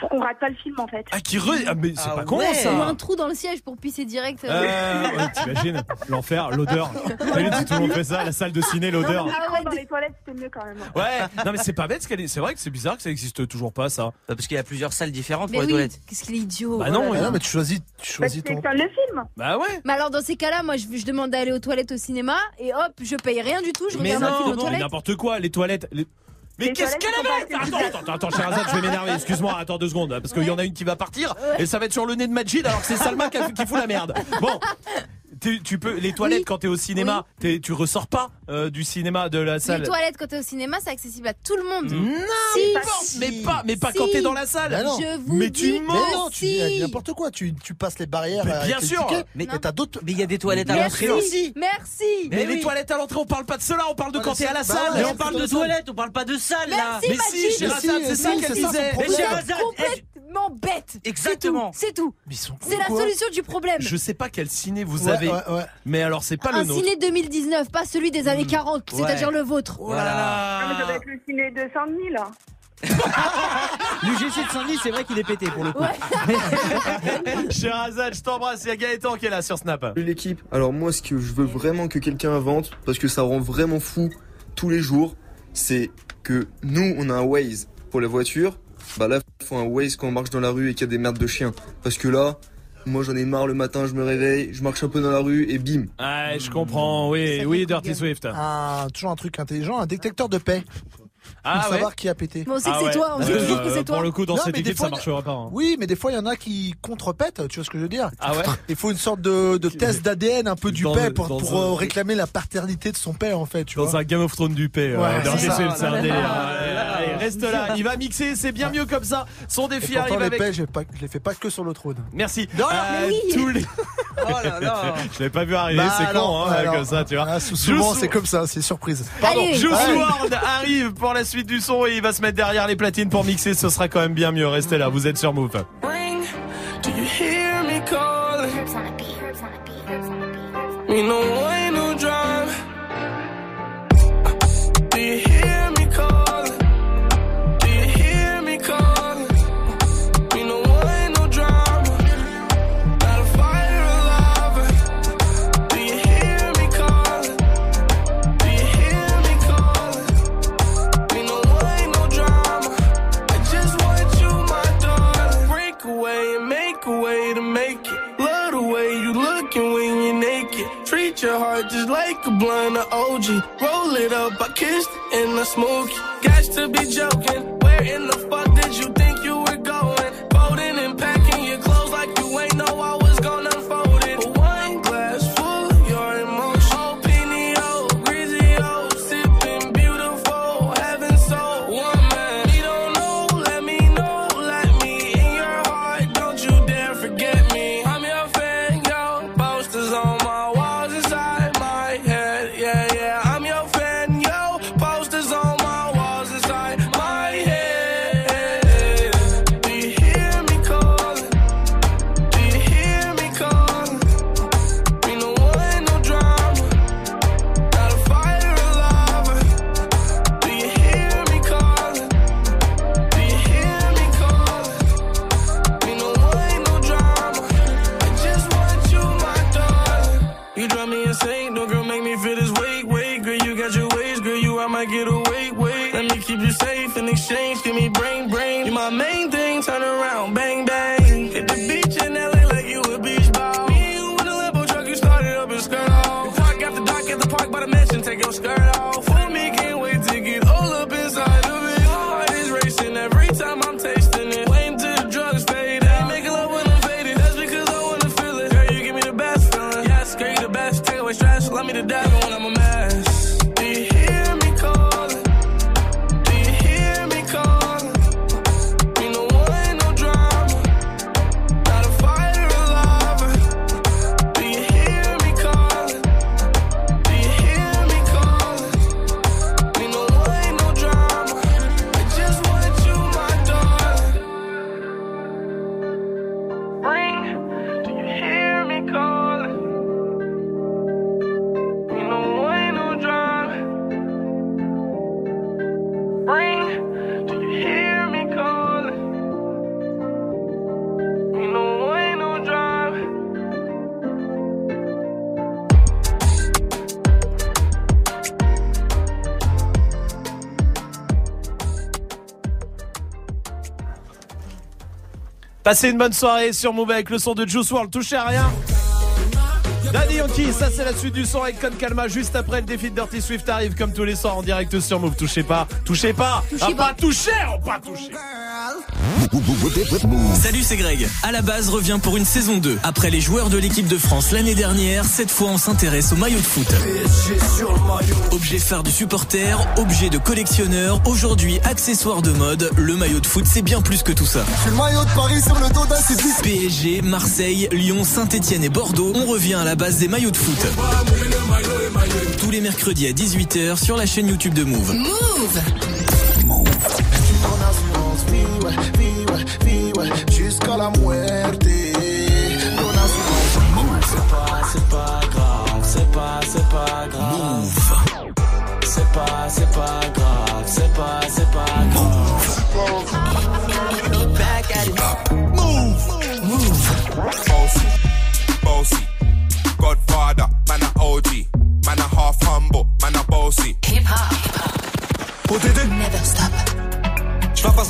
pour qu'on rate pas le film en fait. Ah, qui re... Ah, mais c'est pas con ça Ou un trou dans le siège pour pisser direct. euh. Euh, ouais, T'imagines l'enfer, l'odeur. T'imagines si tout le monde fait ça, la salle de ciné, l'odeur. Non, mais l'écran dans les toilettes, c'était mieux quand même. Ouais, non mais c'est pas bête, ce qu'elle est- c'est vrai que c'est bizarre que ça existe toujours pas ça. Bah, Parce qu'il y a plusieurs salles différentes Mais pour les toilettes. qu'est-ce qu'il est idiot. Bah non, oh ouais. Non, mais tu choisis, tu choisis ton. le film Bah ouais Mais alors dans ces cas-là, moi je, je demande d'aller aux toilettes au cinéma et hop, je paye rien du tout, je Mais regarde un film non, aux mais toilettes. n'importe quoi, les toilettes. les- Mais qu'est-ce qu'elle avait Attends, attends, attends, Sherazade, je vais m'énerver. Excuse-moi, attends deux secondes, parce qu'il y en a une qui va partir et ça va être sur le nez de Majid alors que c'est Salma qui, a- qui fout la merde. Bon. Tu, tu peux les toilettes quand t'es au cinéma, t'es- tu ressors pas euh, du cinéma de la salle. Les toilettes quand t'es au cinéma, c'est accessible à tout le monde. Si. mais pas, mais pas Si. quand t'es dans la salle. Bah non. Je vous mais dis tu mens. Mais non, tu dis si. n'importe quoi. Tu, tu passes les barrières. Mais bien sûr. tickets, Mais- t'as d'autres. Mais il y a des toilettes à l'entrée aussi. merci. Mais, Mais les toilettes à l'entrée, on parle pas de cela, on parle de Ouais, quand t'es à la bah salle. Mais on parle de toilettes, on parle pas de salle là. Mais si, c'est ça qu'elle disait. son Mais Complètement. Exactement. C'est tout. C'est la solution du problème. Je sais pas quel ciné vous Ouais, avez, ouais, ouais. mais alors c'est pas Un le nôtre. ciné 2019, pas celui des années 40, c'est-à-dire le vôtre. Oh là Ah, mais ça là. doit être le ciné de Saint-Denis là. L'UGC de Saint-Denis, c'est vrai qu'il est pété pour le coup. Sherazade, je t'embrasse. Il y a Gaëtan qui est là sur Snap. L'équipe. Alors moi ce que je veux vraiment que quelqu'un invente, parce que ça rend vraiment fou tous les jours, c'est que nous on a un Waze pour les voitures. Bah là il faut un Waze quand on marche dans la rue et qu'il y a des merdes de chiens. Parce que là, moi j'en ai marre le matin, je me réveille, je marche un peu dans la rue et bim. Ah, je comprends. Oui, oui, Dirty Swift. Un, toujours un truc intelligent, un détecteur de paix. Ah pour ouais. savoir qui a pété. Mais on sait que Ah c'est ouais. toi, on sait Euh, que c'est toi. Pour le coup, dans Non, cette équipe, fois, ça marchera pas. hein. Oui, mais des fois, il y en a qui contrepètent, tu vois ce que je veux dire Ah ouais Il faut une sorte de, de test d'ADN un peu du Dans- paix pour, dans pour un- euh, réclamer la paternité de son père, en fait, tu Dans vois. un Game of Thrones du paix. Reste là. Il va mixer, c'est bien mieux comme ça. Son défi arrive les avec. je les fais pas que sur le trône. Merci. Non, Euh, mais oui. tous les... Oh là là. Je l'avais pas vu arriver, Bah, c'est con, hein, alors, comme ça, tu vois. ah, sou- souvent, c'est comme ça, c'est surprise. Pardon. Juice. WRLD arrive pour la suite du son et il va se mettre derrière les platines pour mixer. Ce sera quand même bien mieux. Restez là, vous êtes sur Move. Ring, do you hear me calling? Me no way, no drive. Do you hear when you're. Treat your heart just like a blunt of OG. Roll it up, I kissed and I smoke it. Got to be joking. Where in the fuck did you Passez une bonne soirée sur Move avec le son de Juice WRLD. Touchez à rien. Daddy Yankee, ça c'est la suite du son avec Con Calma. Juste après le défi de Dirty Swift arrive comme tous les soirs en direct sur Move. Touchez pas, touchez pas, Touchez ah, pas. pas toucher, oh, pas toucher. Salut, c'est Greg. À la base revient pour une saison 2. Après les joueurs de l'équipe de France l'année dernière, cette fois on s'intéresse au maillot de foot. Objet phare du supporter, objet de collectionneur, aujourd'hui accessoire de mode, le maillot de foot c'est bien plus que tout ça. Le maillot de Paris sur le dos d'un. PSG, Marseille, Lyon, Saint-Etienne et Bordeaux, on revient à la base des maillots de foot. Tous les mercredis à 18h sur la chaîne YouTube de Move. Move. Vive, vive, jusqu'à la muerte. Ton assurance. C'est pas, c'est pas grave, c'est pas, c'est pas grave. C'est pas, c'est pas grave, c'est pas, c'est pas grave. Back at it. Move, move. Bossy, bossy. Godfather, man a OG. Man a half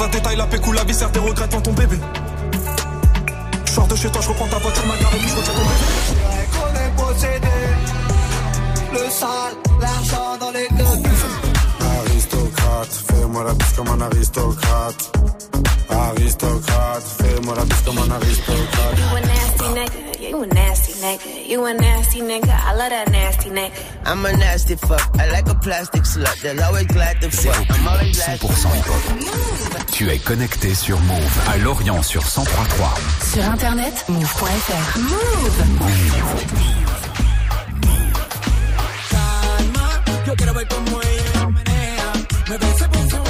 Passe la détail, la pécou, la viscère, tes regrets devant ton bébé. Je sors de chez toi, je reprends ta voiture, ma gare et puis je retiens ton bébé. qu'on est possédé. Le sale, l'argent dans les gueules. Aristocrate, fais-moi la bise comme un aristocrate. Aristocrate, fais-moi la bise comme un aristocrate. You a nasty nigga, you a nasty nigga, you a nasty nigga, I love that nasty nigga. I'm a nasty fuck. I like a plastic slut. They're always glad to fuck. I'm always glad to 100% hip-hop. Tu es connecté sur Move à Lorient sur 103.3. Sur internet, move.fr. Move. Yo quiero ver cómo ella. Me besa por su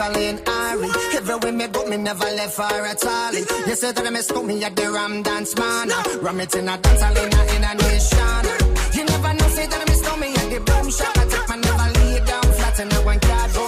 Jacqueline Ari. Everywhere me go, me never left her at all. You say that I miss me at the Ram Dance Man. Ram it in a dance hall in a, in a nation. You never know, say that I miss me at the boom shop. I take my never lay down flat in a one cardboard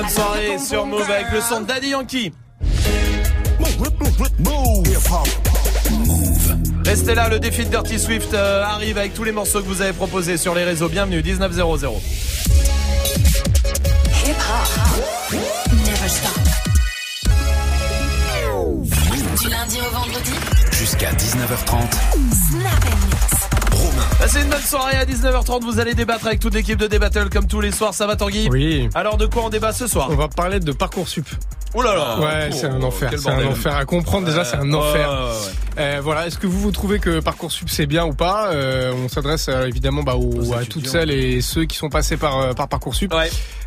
bonne soirée sur Move avec le son de Daddy Yankee. Restez là, le défi de Dirty Swift euh, arrive avec tous les morceaux que vous avez proposés sur les réseaux. Bienvenue, 1900. Soirée à 19h30. Vous allez débattre avec toute l'équipe de Débattle comme tous les soirs. Ça va Tanguy Oui. Alors de quoi on débat ce soir On va parler de Parcoursup. Oh là là Ouais, Oh, c'est un enfer. C'est un enfer à comprendre. Déjà, c'est un enfer. ouais, ouais, ouais. Euh, voilà. Est-ce que vous vous trouvez que Parcoursup c'est bien ou pas? Euh, On s'adresse euh, évidemment bah, aux- à toutes celles et ceux qui sont passés par par Parcoursup.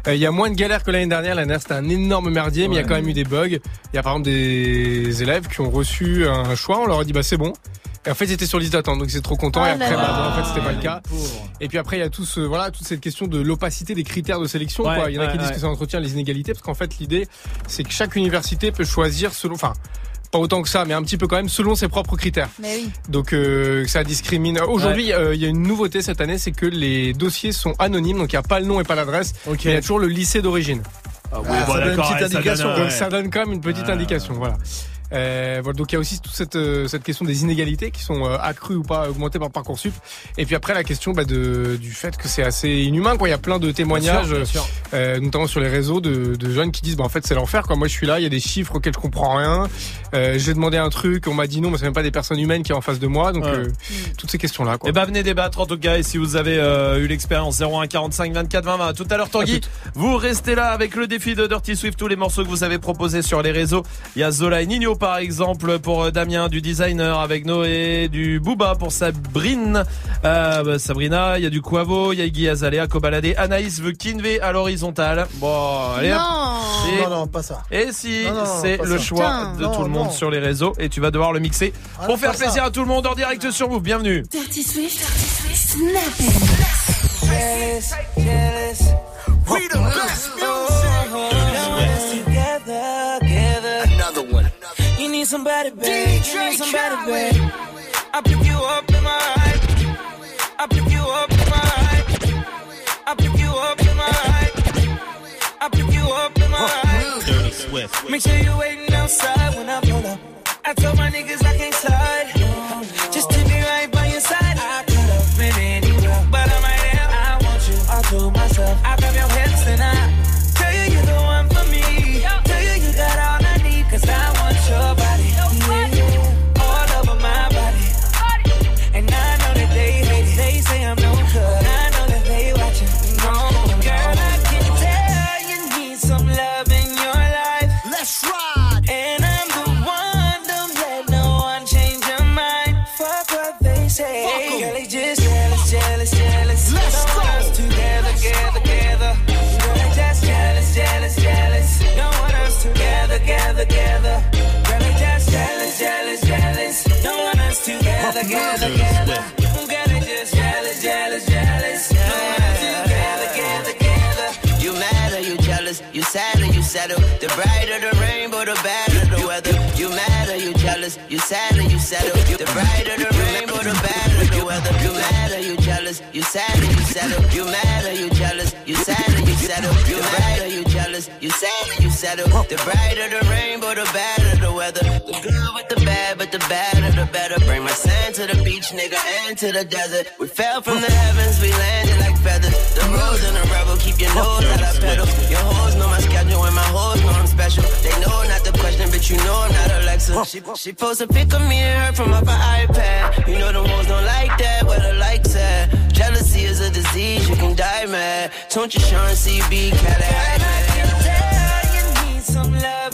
Il y a moins de galères que l'année dernière. L'année dernière, c'était un énorme merdier, mais il y a quand même eu des bugs. Il y a par exemple des élèves qui ont reçu un choix. On leur a dit bah c'est bon. Et en fait, ils étaient sur liste d'attente, donc ils étaient trop contents. Oh et après, bah, non, en fait, c'était pas le cas. Et puis après, il y a tout ce, voilà, toute cette question de l'opacité des critères de sélection. Ouais, quoi. Il y en a ouais, qui disent que ça entretient les inégalités, parce qu'en fait, l'idée, c'est que chaque université peut choisir selon, enfin, pas autant que ça, mais un petit peu quand même selon ses propres critères. Mais oui. Donc euh, ça discrimine. Aujourd'hui, euh, il y a une nouveauté cette année, c'est que les dossiers sont anonymes, donc il n'y a pas le nom et pas l'adresse. mais Il y a toujours le lycée d'origine. oui, bon, ça donne une d'accord, petite ouais, ça donne, Donc ça donne quand même une petite indication. Voilà. Euh, voilà, donc il y a aussi toute cette, euh, cette question des inégalités qui sont euh, accrues ou pas augmentées par parcoursup. Et puis après la question bah, de, du fait que c'est assez inhumain. Quoi. Il y a plein de témoignages, Bien sûr, bien sûr. euh, notamment sur les réseaux, de, de jeunes qui disent bah, en fait c'est l'enfer. Quoi. Moi je suis là, il y a des chiffres auxquels je comprends rien. Euh, J'ai demandé un truc, on m'a dit non, mais c'est même pas des personnes humaines qui est en face de moi. Donc Ouais. euh, toutes ces questions là. Et bah venez débattre en tout cas et si vous avez euh, eu l'expérience 01 45 24 20 20 tout à l'heure Tanguy vous restez là avec le défi de Dirty Swift tous les morceaux que vous avez proposés sur les réseaux il y a Zola et Nino par exemple pour euh, Damien du designer avec Noé du Booba pour Sabrine euh, bah, Sabrina il y a du Quavo il y a Iggy Azalea Kobalade Anaïs veut Kinvé à l'horizontale bon allez hop. Non. Et- Non, non, pas ça. et si c'est le ça. choix de Non, tout le monde non. sur les réseaux et tu vas devoir le mixer Ah, pour faire ça. plaisir à tout le monde en direct sur Move bienvenue Dirty Swift. Snap and need somebody, babe. You need somebody, babe. I pick you up in my ride. I pick you up in my ride. I pick you up in my ride. I pick you up in my ride. Dirty Swift. Make sure you waiting outside when I pull up. I told my niggas I can't slide. Jealous? You sad or you settle? The brighter the rainbow, the better the weather. You mad or you jealous? You sad or you settle? You mad or you jealous? You sad or you settle? You mad or you jealous? You sad or you settle? The brighter the rainbow, the better the weather. The but the better the better. Bring my sand to the beach, nigga, and to the desert. We fell from the heavens, we landed like feathers. The rose and the rebel, keep your nose out of pedal. Your hoes know my schedule and my hoes know I'm special. They know not the question, but you know I'm not Alexa. She, she post a pic of me and her from off her iPad. You know the hoes don't like that, where the likes at. Jealousy is a disease, you can die mad. Don't you Sean CB, Cadillac, You need some love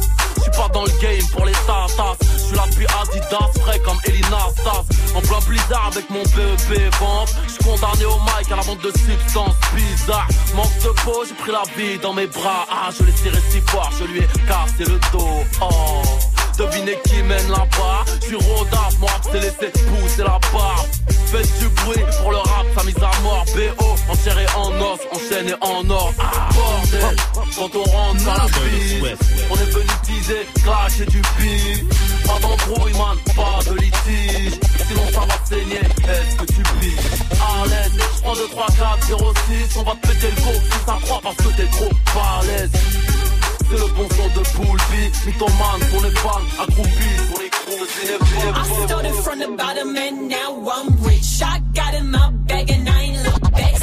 Pas dans le game pour les tatas. Je suis là depuis Adidas, frais comme Elina Stas. En plein blizzard avec mon BEP vente. Je suis condamné au mic à la vente de substances bizarres. Manque de peau, j'ai pris la vie dans mes bras. Ah, je l'ai tiré si fort, je lui ai cassé le dos. Oh. Devinez qui mène là-bas Je suis rodaf, moi c'est laissé pousser la barbe. Faites du bruit pour le rap, sa mise à mort. BO, en chair et en os, enchaîné en or. Ah, Bordel, quand on rentre dans la piste On est venu teaser, clasher du pif. Pas d'embrouille man, pas de litige. Sinon ça va saigner, est-ce que tu piques À l'aise, je prends 2, 3, 4, 0, 6 On va te péter le go, si ça croit parce que t'es trop balèze c'est le bon son de Poulpi Mythomane, ton épargne, accroupi Pour les coups, I started from the bottom and now I'm rich. I got in my bag and I ain't look back.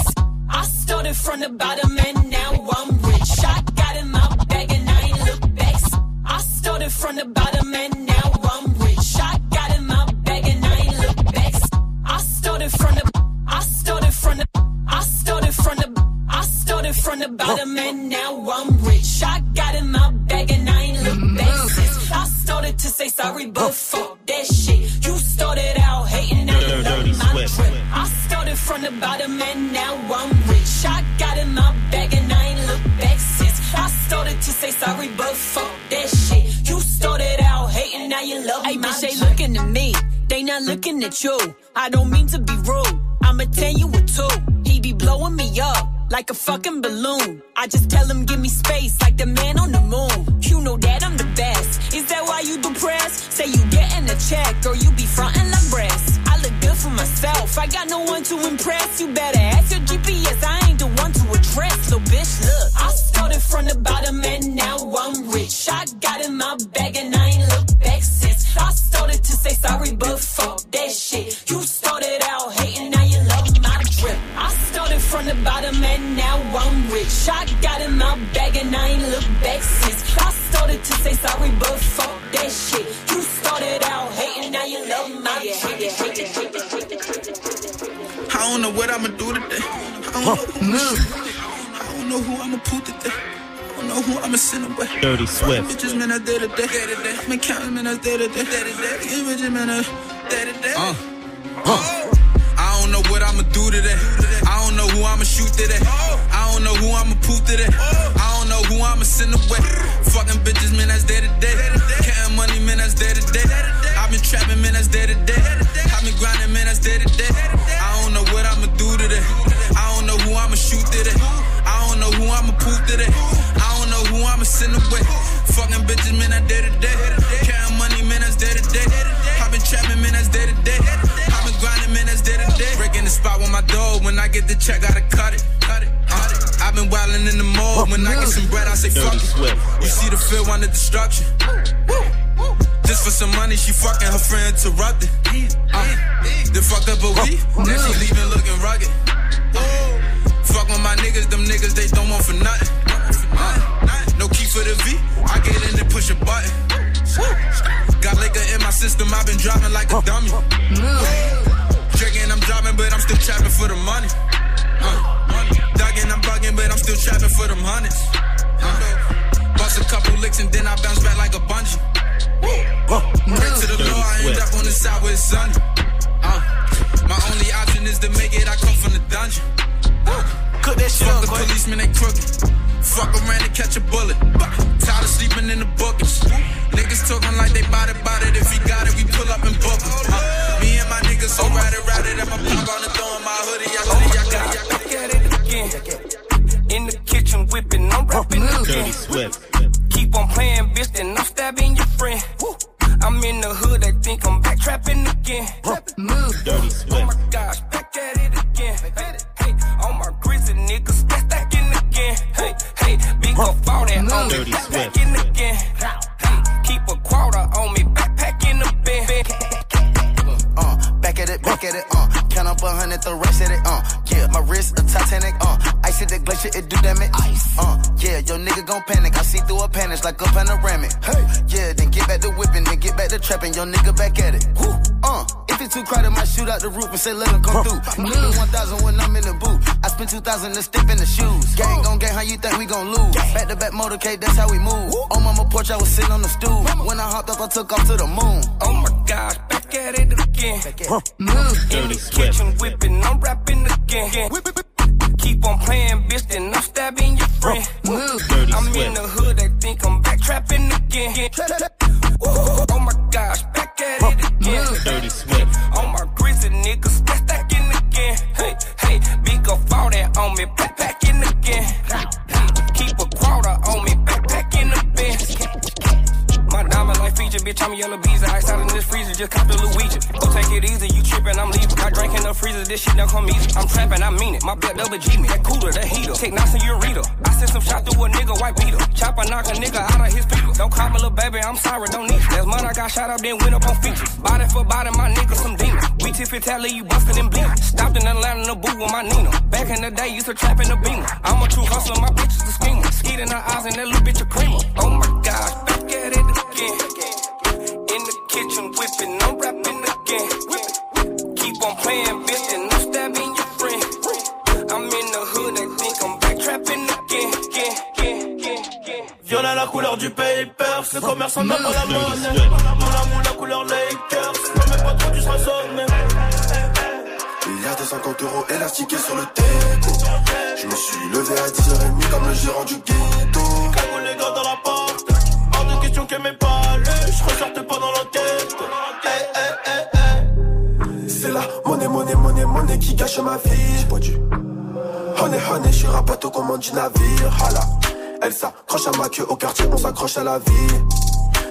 I started from the bottom and now I'm rich. I got in my bag and I ain't look back. I started from the bottom and now I'm rich. I got in my bag and I ain't look back. I started from the I started from the I started from the started from the bottom and now I'm rich. I got in my bag and I ain't look back since I started to say sorry, but fuck that shit. You started out hating, now you love my drip. I started from the bottom and now I'm rich. I got in my bag and I ain't look back since I started to say sorry, but fuck that shit. You started out hating, now you love Hey, my bitch, they drip. looking at me. They not looking at you. I don't mean to be rude. I'ma tell you what two. Like a fucking balloon. I just tell him give me space like the man on the moon. You know that I'm the best. Is that why you depressed? Say you getting a check or you be frontin' like breast. I look good for myself. I got no one to impress. You better ask your GPS. I ain't the one to address. So bitch, look. I started from the bottom and now I'm rich. I got in my bag and I ain't look back since. I started to say sorry, but fuck that shit. You started out hating, from the bottom and now I'm rich. I got in my bag and I ain't look back since. I started to say sorry, but fuck that shit. You started out hating, now you love my drip. I don't know what I'ma do today. I don't know who I'ma. I don't know who I'ma put today. I don't know who I'ma send away. Dirty Swift. Bitches, man, I day to day. I've been counting, man, I day to day. These man, I day to day. I don't know what I'ma do today. I don't know who I'ma shoot today. I don't know who I'ma poop today. I don't know who I'ma send away. Fucking bitches, man, that's day to day. Counting money, man, that's day to day. I've been trapping, man, that's day to day. I've been grinding, man, that's day to day. I don't know what I'ma do today. I don't know who I'ma shoot today. I don't know who I'ma poop today. I don't know who I'ma send away. Fucking bitches, man, that's day to day. Counting money, man, that's day to day. I've been trapping, man, that's day to day. Day. Breaking the spot with my dog. When I get the check, gotta cut it. Cut it. Cut it. I've been wildin' in the mall. When I get some bread, I say fuck it. You see the field under destruction. Just for some money, she fucking her friend interrupted. Uh, then fuck up a week. Now she leaving looking rugged. Fuck with my niggas, them niggas they don't want for nothing. Uh, no key for the V. I get in and push a button. Got liquor in my system, I've been driving like a dummy. Drinking, I'm driving, but I'm still trapping for the money. Uh, Dugging, I'm bugging, but I'm still trapping for them hundreds. Uh, bust a couple licks and then I bounce back like a bungee. Pray to the Lord, I end up on the side where it's sunny. Uh, my only option is to make it, I come from the dungeon. Cook that shit Fuck the policeman, they crooked. Fuck around and catch a bullet. Tired of sleeping in the buckets. Niggas talking like they bout it, bout it. If he got it, we pull up and book it. Uh, me niggas so it, ride it. I'ma pop on the in my hoodie. I hoodie, I got it. Back at it again. In the kitchen whipping, I'm rapping again. Keep on playing, bitch, then I'm stabbing your friend. I'm in the hood, I think I'm back trapping again. Dirty Swift. Oh my gosh, back at it again. Hey, hey, all my grizzly niggas back stacking again. Hey, hey, big up all that on me, back Swift. again. Hey, keep a quarter back at it, at uh, count up a hundred, the rest of it, uh, yeah, my wrist a Titanic, uh, ice at the glacier, it do damage, ice, uh, yeah, your nigga gon' panic, I see through a panic like a panoramic, hey, yeah, then get back to whipping, then get back to trapping, your nigga back at it, Woo, uh, if If it's too crowded, might shoot out the roof and say let them come through. Give me 1,000 when I'm in the booth. I spent 2,000 to step in the shoes. Gang gon' gang, how you think we gon' lose? Back to back motorcade, that's how we move. On mama porch, I was sitting on the stool. When I hopped up, I took off to the moon. Oh my gosh, back at it again. Back at it. Move in the kitchen, whipping, I'm rapping again. Keep on playing, bitch, then I'm stabbing your friend. Move. I'm in the hood, they think I'm back trapping again. Ooh, oh my gosh, back at it again. Dirty Swift. On my grizzly niggas, back stacking again. Hey, hey, big up all that on me, backpacking again. Bitch, I'm yellow bees. Ice out in this freezer, just cop the Luigi. Go take it easy, you trippin', I'm leaving. I drank in the freezer, this shit don't come easy. I'm trapping, I mean it. My blood double G me, that cooler, that heater. Take knots your reader. I sent some shot through a nigga, white beater. Chopper knock a nigga out of his feet. Don't call me little baby, I'm sorry, don't need you. Last I got shot up, then went up on features. Body for body, my nigga some demons. We tip it tally, you busted and bleeding. Stopped in Atlanta the booth with my Nina. Back in the day, used to trap in the beamer. I'm a true hustler, my bitches a schemer. Skeet in her eyes and that little bitch a creamer. Oh my gosh, back at it again. Kitchen whipping, I'm rapping again. Keep on playing, bitch, and I'm stabbing your friend. I'm in the hood, they think I'm back trapping again. Viola la couleur du paper, ce commerçant n'a pas la monnaie. Mon amour, la couleur Lakers, ne mets pas trop, tu seras sonné. Milliard de 50 euros élastiqués sur le teco. Je me suis levé à 10h30 comme le gérant du ghetto. Cagoule les gars dans la porte, hors de question qu'elle m'ait pas je ressortais pas dans l'enquête. Monnaie, monnaie, monnaie, qui gâche ma vie. J'ai pas dû. Honey, honey, je suis rapato comme du navire. Hala. Elle s'accroche à ma queue au quartier, on s'accroche à la vie.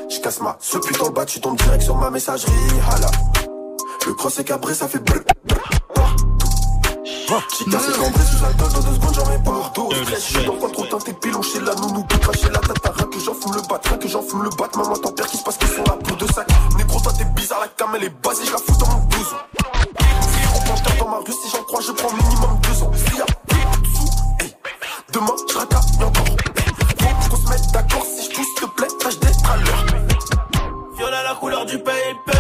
Je casse ma ce putain bas, tu tombes direct sur ma messagerie. Hala. Le cross est cabré, ça fait bleu. Cassé le cambré sous alcool dans deux secondes, j'en mets partout. Stress, je suis dans coin trop teinté, pilon chez la nounou, tout cracher la tata, rien que j'en fume le bat, rien que j'en fume le bat. Maman, ton père qui se passe qu'ils sont là, plus de sac. Négro, toi t'es bizarre, la cam elle est basée, je la fous dans mon blouson. Panthère dans ma rue, si j'en crois, je prends minimum deux ans. S'il y a plus de sous, hey, demain je racaille encore. Faut qu'on se mette d'accord, si je pousse, te plaît, tâche d'être à l'heure. Viola la couleur du paper,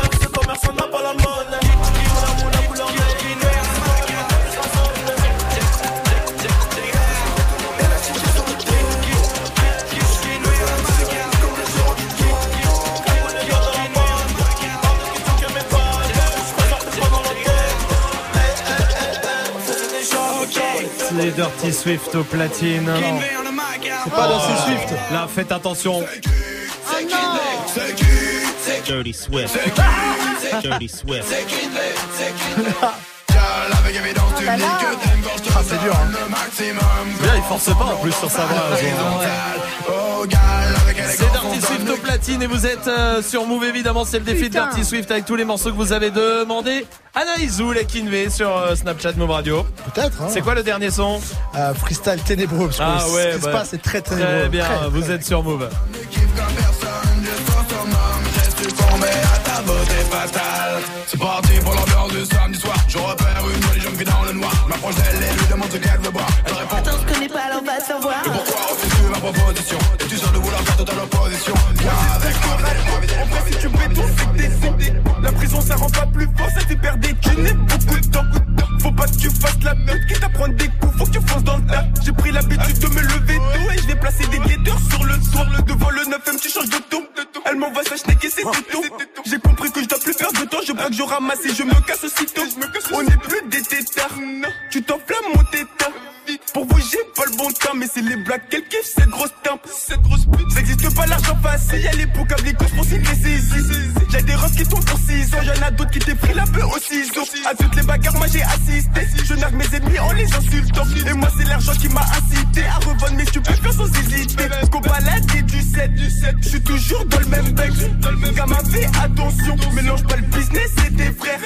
Dirty Swift au platine. C'est pas dans ces Swift. Là, faites attention. Dirty Swift. Dirty Swift. Ah, c'est dur. Hein. Là, il force pas en plus sur sa voix. C'est Dirty Swift au platine et vous êtes euh, sur Move évidemment. C'est le défi de Putain. Dirty Swift avec tous les morceaux que vous avez demandé. Anaïsou, la Kinvé sur euh, Snapchat Move Radio. Peut-être. Hein. C'est quoi le dernier son? Euh, freestyle ténébreux. Parce que Ah ouais, ce qui se bah, passe, c'est très ténébreux. Très bien, Très, vous très. êtes sur Move. C'est parti pour l'ambiance du samedi soir. Je repère une jolie jeune fille dans le noir. Je m'approche d'elle et lui demande ce qu'elle veut boire. Elle répond Attends, je connais pas, alors va savoir. Et pourquoi refuses-tu ma proposition? En fait, si tu c'est. La prison, ça rend pas plus fort, ça te perd des thunes beaucoup de temps. Faut pas que tu fasses la meute, quitte à prendre des coups, faut que tu fonces dans le tas. J'ai pris l'habitude de me lever tôt et je vais placer des guetteurs sur le toit. Devant le 9ème, tu changes de ton. Elle m'envoie sa schneck et c'est tout. J'ai compris que je dois plus perdre de temps, je veux que je ramasse et je me casse aussitôt. On n'est plus des tétards, tu t'enflammes mon tétard. Pour vous, j'ai pas le bon temps, mais c'est les blagues qu'elle kiffe, cette grosse tempe. Cette grosse pute. Ça existe pas l'argent facile, y'a les comme les cosmos, c'est les saisies. J'ai des roses qui tombent pour 6 ans, y'en a d'autres qui t'effrient la peu au ciseau. À toutes les bagarres, moi j'ai assisté. Je nargue mes ennemis en les insultant. Et moi, c'est l'argent qui m'a incité à revendre mes stupéfiants sans hésiter. Qu'on balade et du 7, du 7. Je suis toujours dans le même bec. Gamin, fais attention, mélange pas le business et tes frères.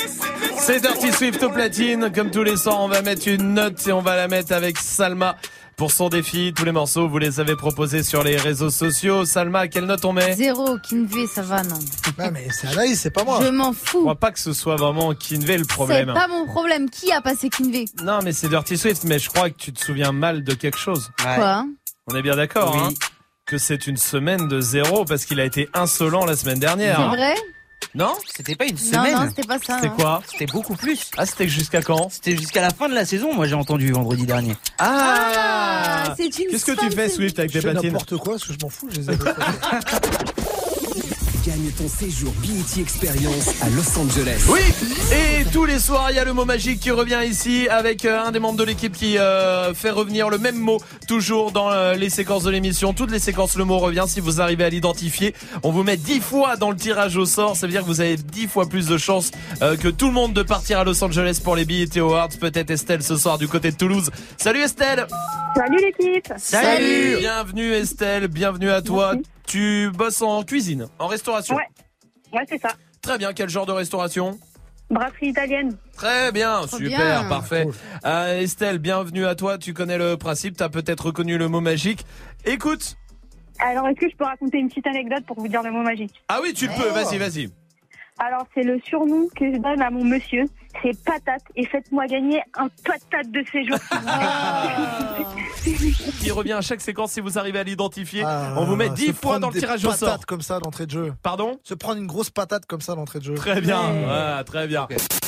C'est Dirty Swift au platine. Comme tous les soirs, on va mettre une note et on va la mettre avec Salma pour son défi. Tous les morceaux, vous les avez proposés sur les réseaux sociaux. Salma, quelle note on met? Zéro, Kinvé, ça va, non. Ouais, mais c'est Anaïs, c'est pas moi. Je m'en Je fous. crois pas que ce soit vraiment Kinvé le C'est problème. pas mon problème. Qui a passé Kinvé? Non, mais c'est Dirty Swift, mais je crois que tu te souviens mal de quelque chose. Quoi? On est bien d'accord, Oui. hein que c'est une semaine de zéro parce qu'il a été insolent la semaine C'est dernière. hein. Non, c'était pas une semaine. non, c'était pas ça. C'était non. quoi C'était beaucoup plus. Ah, c'était jusqu'à quand C'était jusqu'à la fin de la saison, moi j'ai entendu vendredi dernier. Ah, c'est une Qu'est-ce que tu fais. Swift, avec Je tes fais platines n'importe quoi, parce que je m'en fous, je les ai. Gagne ton séjour BET Experience à Los Angeles. Oui Et tous les soirs, il y a le mot magique qui revient ici avec euh, un des membres de l'équipe qui euh, fait revenir le même mot toujours dans euh, les séquences de l'émission. Toutes les séquences, le mot revient. Si vous arrivez à l'identifier, on vous met 10 fois dans le tirage au sort. Ça veut dire que vous avez 10 fois plus de chances euh, que tout le monde de partir à Los Angeles pour les BET Awards. Peut-être Estelle ce soir du côté de Toulouse. Salut Estelle Salut l'équipe Salut Bienvenue Estelle, bienvenue à toi. Tu bosses en cuisine, en restauration Ouais, ouais c'est ça. Très bien, quel genre de restauration? Brasserie italienne. Très bien, Trop super, bien. parfait. Euh, Estelle, bienvenue à toi. Tu connais le principe, tu as peut-être reconnu le mot magique. Écoute. Alors, est-ce que je peux raconter une petite anecdote pour vous dire le mot magique? Ah oui, tu le peux, vas-y, vas-y. Alors, c'est le surnom que je donne à mon monsieur. C'est patate. Et faites-moi gagner un patate de séjour. Qui revient à chaque séquence si vous arrivez à l'identifier. Ah, On vous met se 10 fois prendre dans le tirage au sort. comme ça d'entrée de jeu. Pardon Se prendre une grosse patate comme ça d'entrée de jeu. Très bien, ouais, très bien.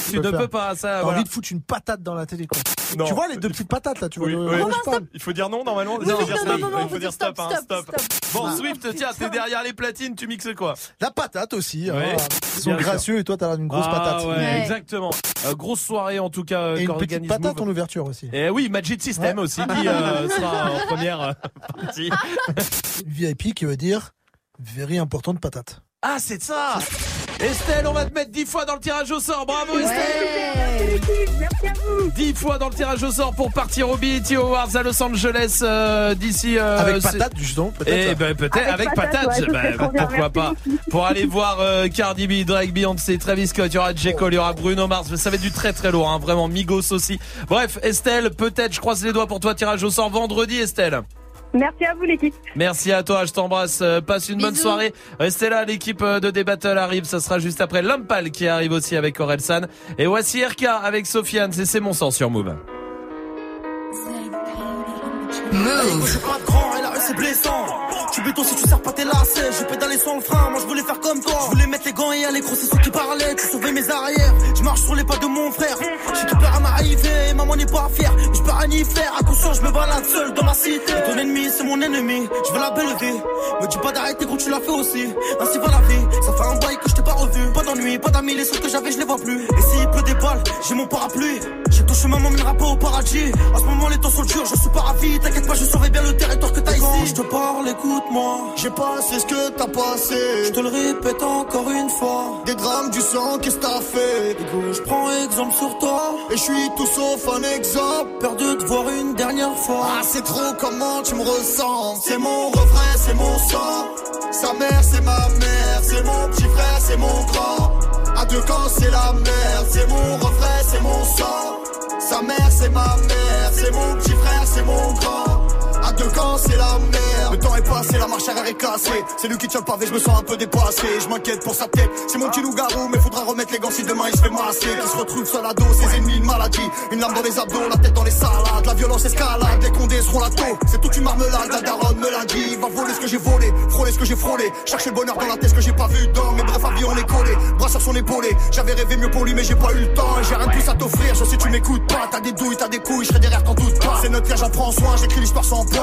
Tu ne peux pas, ça. T'as voilà. envie de foutre une patate dans la télé, quoi. Non. Tu vois les deux petites patates là, tu vois. Oui, le-. Il faut dire non normalement. Oui, il faut dire non, stop. non, non, il faut dire stop, hein, stop. Bon, Swift, tiens, t'es derrière les platines, tu mixes quoi? La patate aussi. hein. Ouais, Ils sont gracieux et toi t'as l'air d'une grosse Ah, patate. ouais, exactement. Euh, grosse soirée en tout cas. euh, Et une qu'organise petite patate Move. en ouverture aussi. Et oui, Magic System aussi qui euh, sera en première euh, partie. VIP qui veut dire very importante patate. Ah, c'est ça Estelle, on va te mettre 10 fois dans le tirage au sort. Bravo Estelle Merci à vous 10 fois dans le tirage au sort pour partir au BET Awards à Los Angeles euh, d'ici. euh, Avec patate justement, peut-être. Eh ben peut-être avec, Avec patate, ouais, bah, bien, pourquoi pas. Pour aller voir euh, Cardi B, Drake, Beyoncé, Travis Scott, il y aura J. Cole, il y aura Bruno Mars, ça va être du très très lourd, hein, vraiment Migos aussi. Bref, Estelle, peut-être, je croise les doigts pour toi, tirage au sort vendredi, Estelle. Merci à vous l'équipe. Merci à toi, je t'embrasse. Euh, Passe une bonne soirée. Restez là, l'équipe euh, de D-Battle arrive. Ça sera juste après Lampal qui arrive aussi avec Orelsan. Et voici RK avec Sofiane. C'est C'est mon sang sur Move. Je béton si tu sers pas tes lacets. J'ai pédalé sans le frein, moi je voulais faire comme toi. Je voulais mettre les gants et aller gros, c'est ceux qui parlaient. Tu sauvais mes arrières. Je marche sur les pas de mon frère. J'ai tout peur à m'arriver, maman n'est pas fière. Mais je peux rien y faire. À conscience, je me balade seul dans ma cité. Ton ennemi, c'est mon ennemi. Je veux la belle vie. Me dis pas d'arrêter gros, tu l'as fait aussi. Ainsi va la vie. Ça fait un bail que je t'ai pas revu. Pas d'ennui, pas d'amis, les seuls que j'avais, je les vois plus. Et s'il pleut des balles, j'ai mon parapluie. J'ai ton chemin m'emmènera pas au paradis. En ce moment, les temps sont durs, je suis pas ravi. T'inquiète pas, je surveille bien le territoire que t'as ici. Quand je te parle, J'ai passé ce que t'as passé. Je te le répète encore une fois. Des drames, du sang, qu'est-ce que t'as fait? Je prends exemple sur toi. Et je suis tout sauf un exemple. Peur de voir une dernière fois. Ah, c'est trop comment tu me ressens? C'est mon refrain, c'est mon sang. Sa mère, c'est ma mère. C'est mon petit frère, c'est mon grand. À deux camps, c'est la merde. C'est mon refrain, c'est mon sang. Sa mère, c'est ma mère. C'est mon petit frère, c'est mon grand. Deux camps, c'est la merde. Le temps est passé, la marche arrière est cassée. C'est lui qui tient le pavé, je me sens un peu dépassé. Je m'inquiète pour sa tête. C'est mon petit loup-garou, mais faudra remettre les gants si demain il se fait masser. Qui se retrouve seul à dos, ses ennemis, une maladie. Une lame dans les abdos, la tête dans les salades. La violence escalade, les condés seront la taux. C'est toute une marmelade, la daronne me l'a dit. Va voler ce que j'ai volé, frôler ce que j'ai frôlé. Chercher le bonheur dans la tête, ce que j'ai pas vu dans. Mais bref, à vie, on est collé. Bras sur son épaulé. J'avais rêvé mieux pour lui, mais j'ai pas eu le temps. J'ai rien de plus à t'offrir, je sais tu m'écoutes pas. T'as des douilles, t'as des couilles, je serai derrière doute pas. C'est notre cas, j'en prends soin, j'écris l'histoire sans point.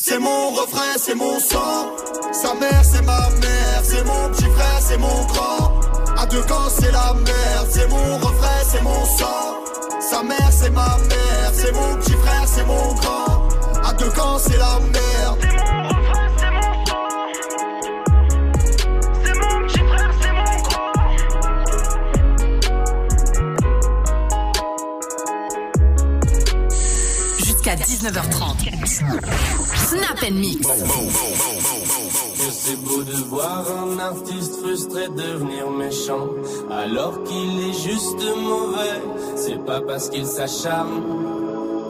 C'est mon refrain, c'est mon sang. Sa mère, c'est ma mère. C'est mon petit frère, c'est mon grand. À deux camps, c'est la merde. C'est mon refrain, c'est mon sang. Sa mère, c'est ma mère. C'est mon petit frère, c'est mon grand. À deux camps, c'est la merde. C'est mon refrain, c'est mon sang. C'est mon petit frère, c'est mon grand. Jusqu'à 19h30. Snap and Mix. C'est beau de voir un artiste frustré devenir méchant alors qu'il est juste mauvais. C'est pas parce qu'il s'acharne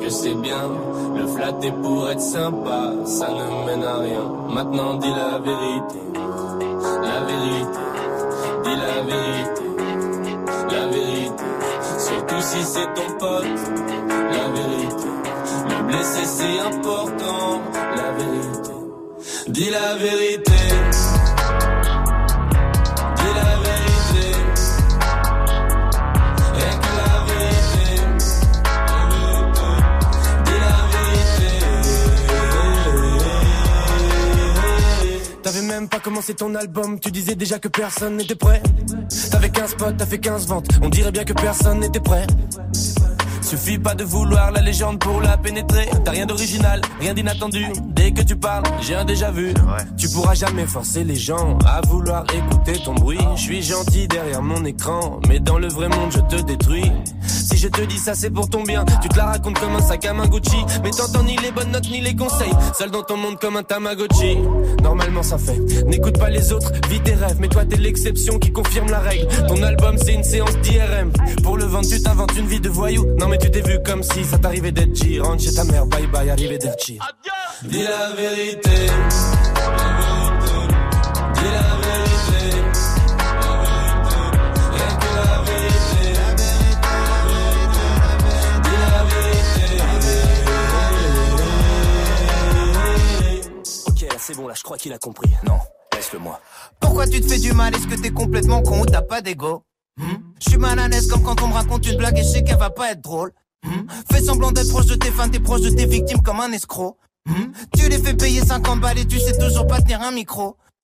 que c'est bien. Le flatter pour être sympa, ça ne mène à rien. Maintenant dis la vérité, la vérité, dis la vérité, la vérité. Surtout si c'est ton pote, la vérité. Le blesser c'est important, la vérité. Dis la vérité. Dis la vérité. Rien que la vérité. Dis la vérité. T'avais même pas commencé ton album, tu disais déjà que personne n'était prêt. T'avais 15 potes, t'as fait 15 ventes, on dirait bien que personne n'était prêt. Suffit pas de vouloir la légende pour la pénétrer. T'as rien d'original, rien d'inattendu. Dès que tu parles, j'ai un déjà vu. Tu pourras jamais forcer les gens à vouloir écouter ton bruit. Je suis gentil derrière mon écran, mais dans le vrai monde je te détruis. Si je te dis ça c'est pour ton bien, tu te la racontes comme un sac à main Gucci. Mais t'entends ni les bonnes notes ni les conseils. Seul dans ton monde comme un Tamagotchi. Normalement ça fait. N'écoute pas les autres, vis tes rêves. Mais toi t'es l'exception qui confirme la règle. Ton album c'est une séance d'IRM. Pour le vendre tu t'inventes une vie de voyou. Non mais tu t'es vu comme si ça t'arrivait d'être G. Rentre chez ta mère, bye bye, arrivé d'être Dis la vérité. Dis la vérité. Rien que la vérité. Dis la vérité. Ok, là c'est bon, là je crois qu'il a compris. Non, laisse-le moi. Pourquoi tu te fais du mal? Est-ce que t'es complètement con ou t'as pas d'ego? Je suis mal à l'aise comme quand on me raconte une blague et je sais qu'elle va pas être drôle. Hmm? Fais semblant d'être proche de tes fans, t'es proche de tes victimes comme un escroc. Hmm? Tu les fais payer 50 balles et tu sais toujours pas tenir un micro.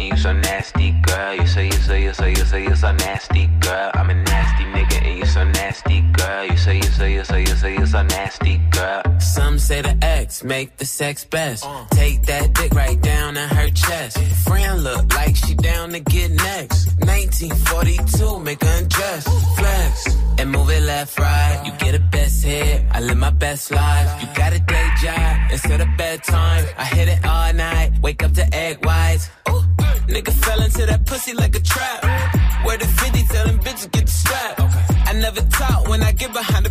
And you so nasty, girl. You say you say you say you say you so nasty, girl. I'm a nasty nigga and you so nasty, girl. You say say you say you say you so nasty, girl. Some say the X make the sex best. Take that dick right down in her chest. Friend look like she down to get next. 1942, make her undress. Flex and move it left, right. You get a best hit. I live my best life. You got a day job instead of bedtime. I hit it all night. Wake up to egg whites. Ooh, nigga fell into that pussy like a trap. Where the 50 tell them bitches get the strap. I never talk when I get behind the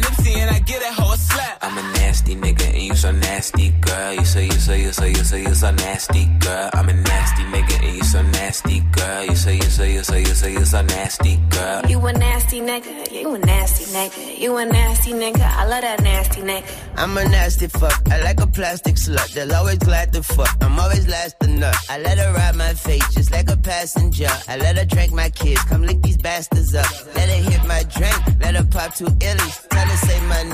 back. I do like Nipsey and I get that hoe a slap. I'm a nasty nigga and you so nasty, girl. You say you say you say you say you so nasty, girl. I'm a nasty nigga and you so nasty. nasty girl. You say, you say, you say, you say, you're so nasty girl. You a nasty nigga, you a nasty nigga, you a nasty nigga, I love that nasty nigga. I'm a nasty fuck. I like a plastic slut. That's always glad to fuck. I'm always last to nut. I let her ride my face just like a passenger. I let her drink my kids. Come lick these bastards up. Let her hit my drink. Let her pop two illies. Tell her say my name.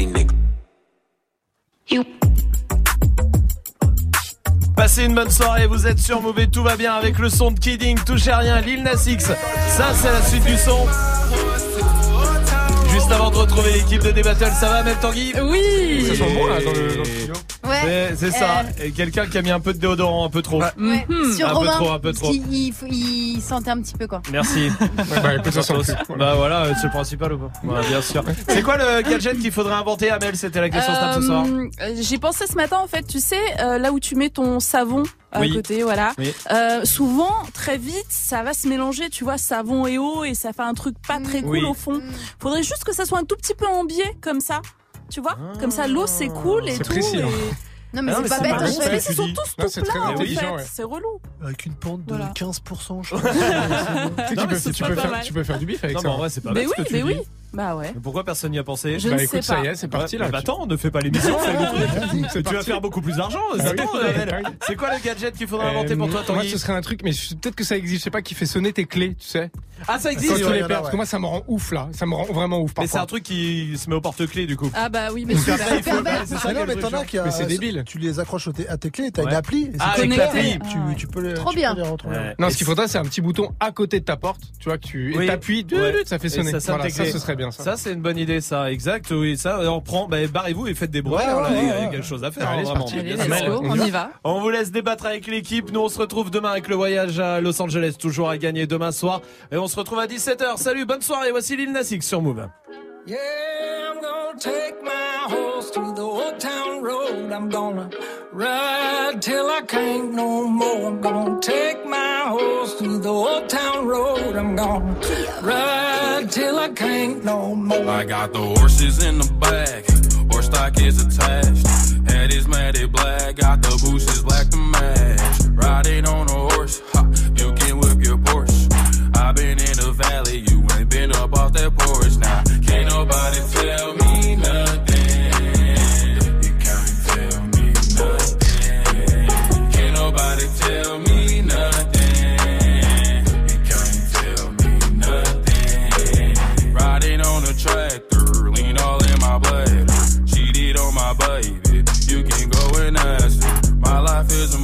nigga. Passez une bonne soirée, vous êtes sur et tout va bien avec le son de Kidding, touchez à rien, Lil Nas X. Ça, c'est la suite du son. Juste avant de retrouver l'équipe de D-Battle, ça va, même Tanguy? Oui Ça sent bon là dans le, dans le studio Ouais. C'est- ça, Euh, Et quelqu'un qui a mis un peu de déodorant, un peu trop. Ouais. Sur un peu Romain, trop, un peu trop. il, faut- il sentait un petit peu quoi. Merci. Bah voilà, c'est le principal ou pas Ouais, Bien sûr. C'est quoi le gadget qu'il faudrait inventer, Amel? C'était la question Snap ce soir. Euh, J'ai pensé ce matin en fait, tu sais, euh, là où tu mets ton savon à Oui. côté, voilà. Oui. Euh, souvent, très vite, ça va se mélanger, tu vois, savon et eau, et ça fait un truc pas très cool Oui. au fond. Faudrait juste que ça soit un tout petit peu en biais, comme ça. Tu vois Comme ça, l'eau c'est cool et tout. précis, et- hein. Non mais Ah, c'est mais pas bête en fait. Mais ils sont tous Non, tout plats en fait, ouais. c'est relou. Avec une pente de Voilà. 15%, je Tu crois. sais, tu Non, peux, mais faire, mal. tu peux faire du bif avec Non, ça. mais en vrai, c'est pas Mais bête oui, que tu mais oui. Bah ouais. Mais pourquoi personne n'y a pensé Je Bah ne écoute, sais ça pas. y est, c'est parti là. Bah attends, ne fais pas l'émission, fais le truc. C'est Tu vas faire beaucoup plus d'argent. Ah oui, Attends, oui, Amel. oui. C'est quoi le gadget qu'il faudrait inventer pour toi, Euh, Moi, Tanguy ce serait un truc, mais je- peut-être que ça existe, je sais pas, qui fait sonner tes clés, tu sais. Ah, ça Quand existe tu ouais, les perds, parce que moi, ça me rend ouf là. Ça me rend vraiment ouf Mais c'est parfois. un truc qui se met au porte-clés du coup. Ah bah oui, mais celui-là, qu'après, il faut- pervers. c'est ça Ah qui est non, le mais truc, t'en as genre. qui a- Mais c'est débile. Tu les accroches au t- à tes clés, t'as Ouais. une appli. et c'est Ah, avec connecté. l'appli. Tu, tu peux les, Trop tu bien. les retrouver. Non, ce qu'il faudrait, c'est un petit bouton à côté de ta porte, tu vois, que tu Oui. et t'appuies, Ouais. ça fait Et sonner. ça sonne Voilà, tes ça, clés. ce serait bien. Ça. Ça, c'est une bonne idée, ça. Exact, oui. Ça, on prend, bah, barrez-vous et faites des bruits. Ouais, il y a quelque chose à faire, Allez, hein, vraiment. Allez, go, on y va. On vous laisse débattre avec l'équipe. Nous, on se retrouve demain avec le voyage à Los Angeles, toujours à gagner demain soir. Et on se retrouve à 17h. Salut, bonne soirée. Voici Lil Nas X sur Move. Yeah, I'm gonna take my horse to the old town road. I'm gonna ride till I can't no more. I'm gonna take my horse to the old town road. I'm gonna ride till I can't no more. I got the horses in the back, horse stock is attached. Head is matted black, got the bushes black to match. Riding on a horse, ha, you can whip your Porsche. I've been in the valley, you ain't been up off that porch. Nobody tell me nothing. You can't tell me nothing. Can't nobody tell me nothing. You can't tell me nothing. Riding on a tractor, lean all in my blood. Cheated on my baby, you can go and ask her. My life living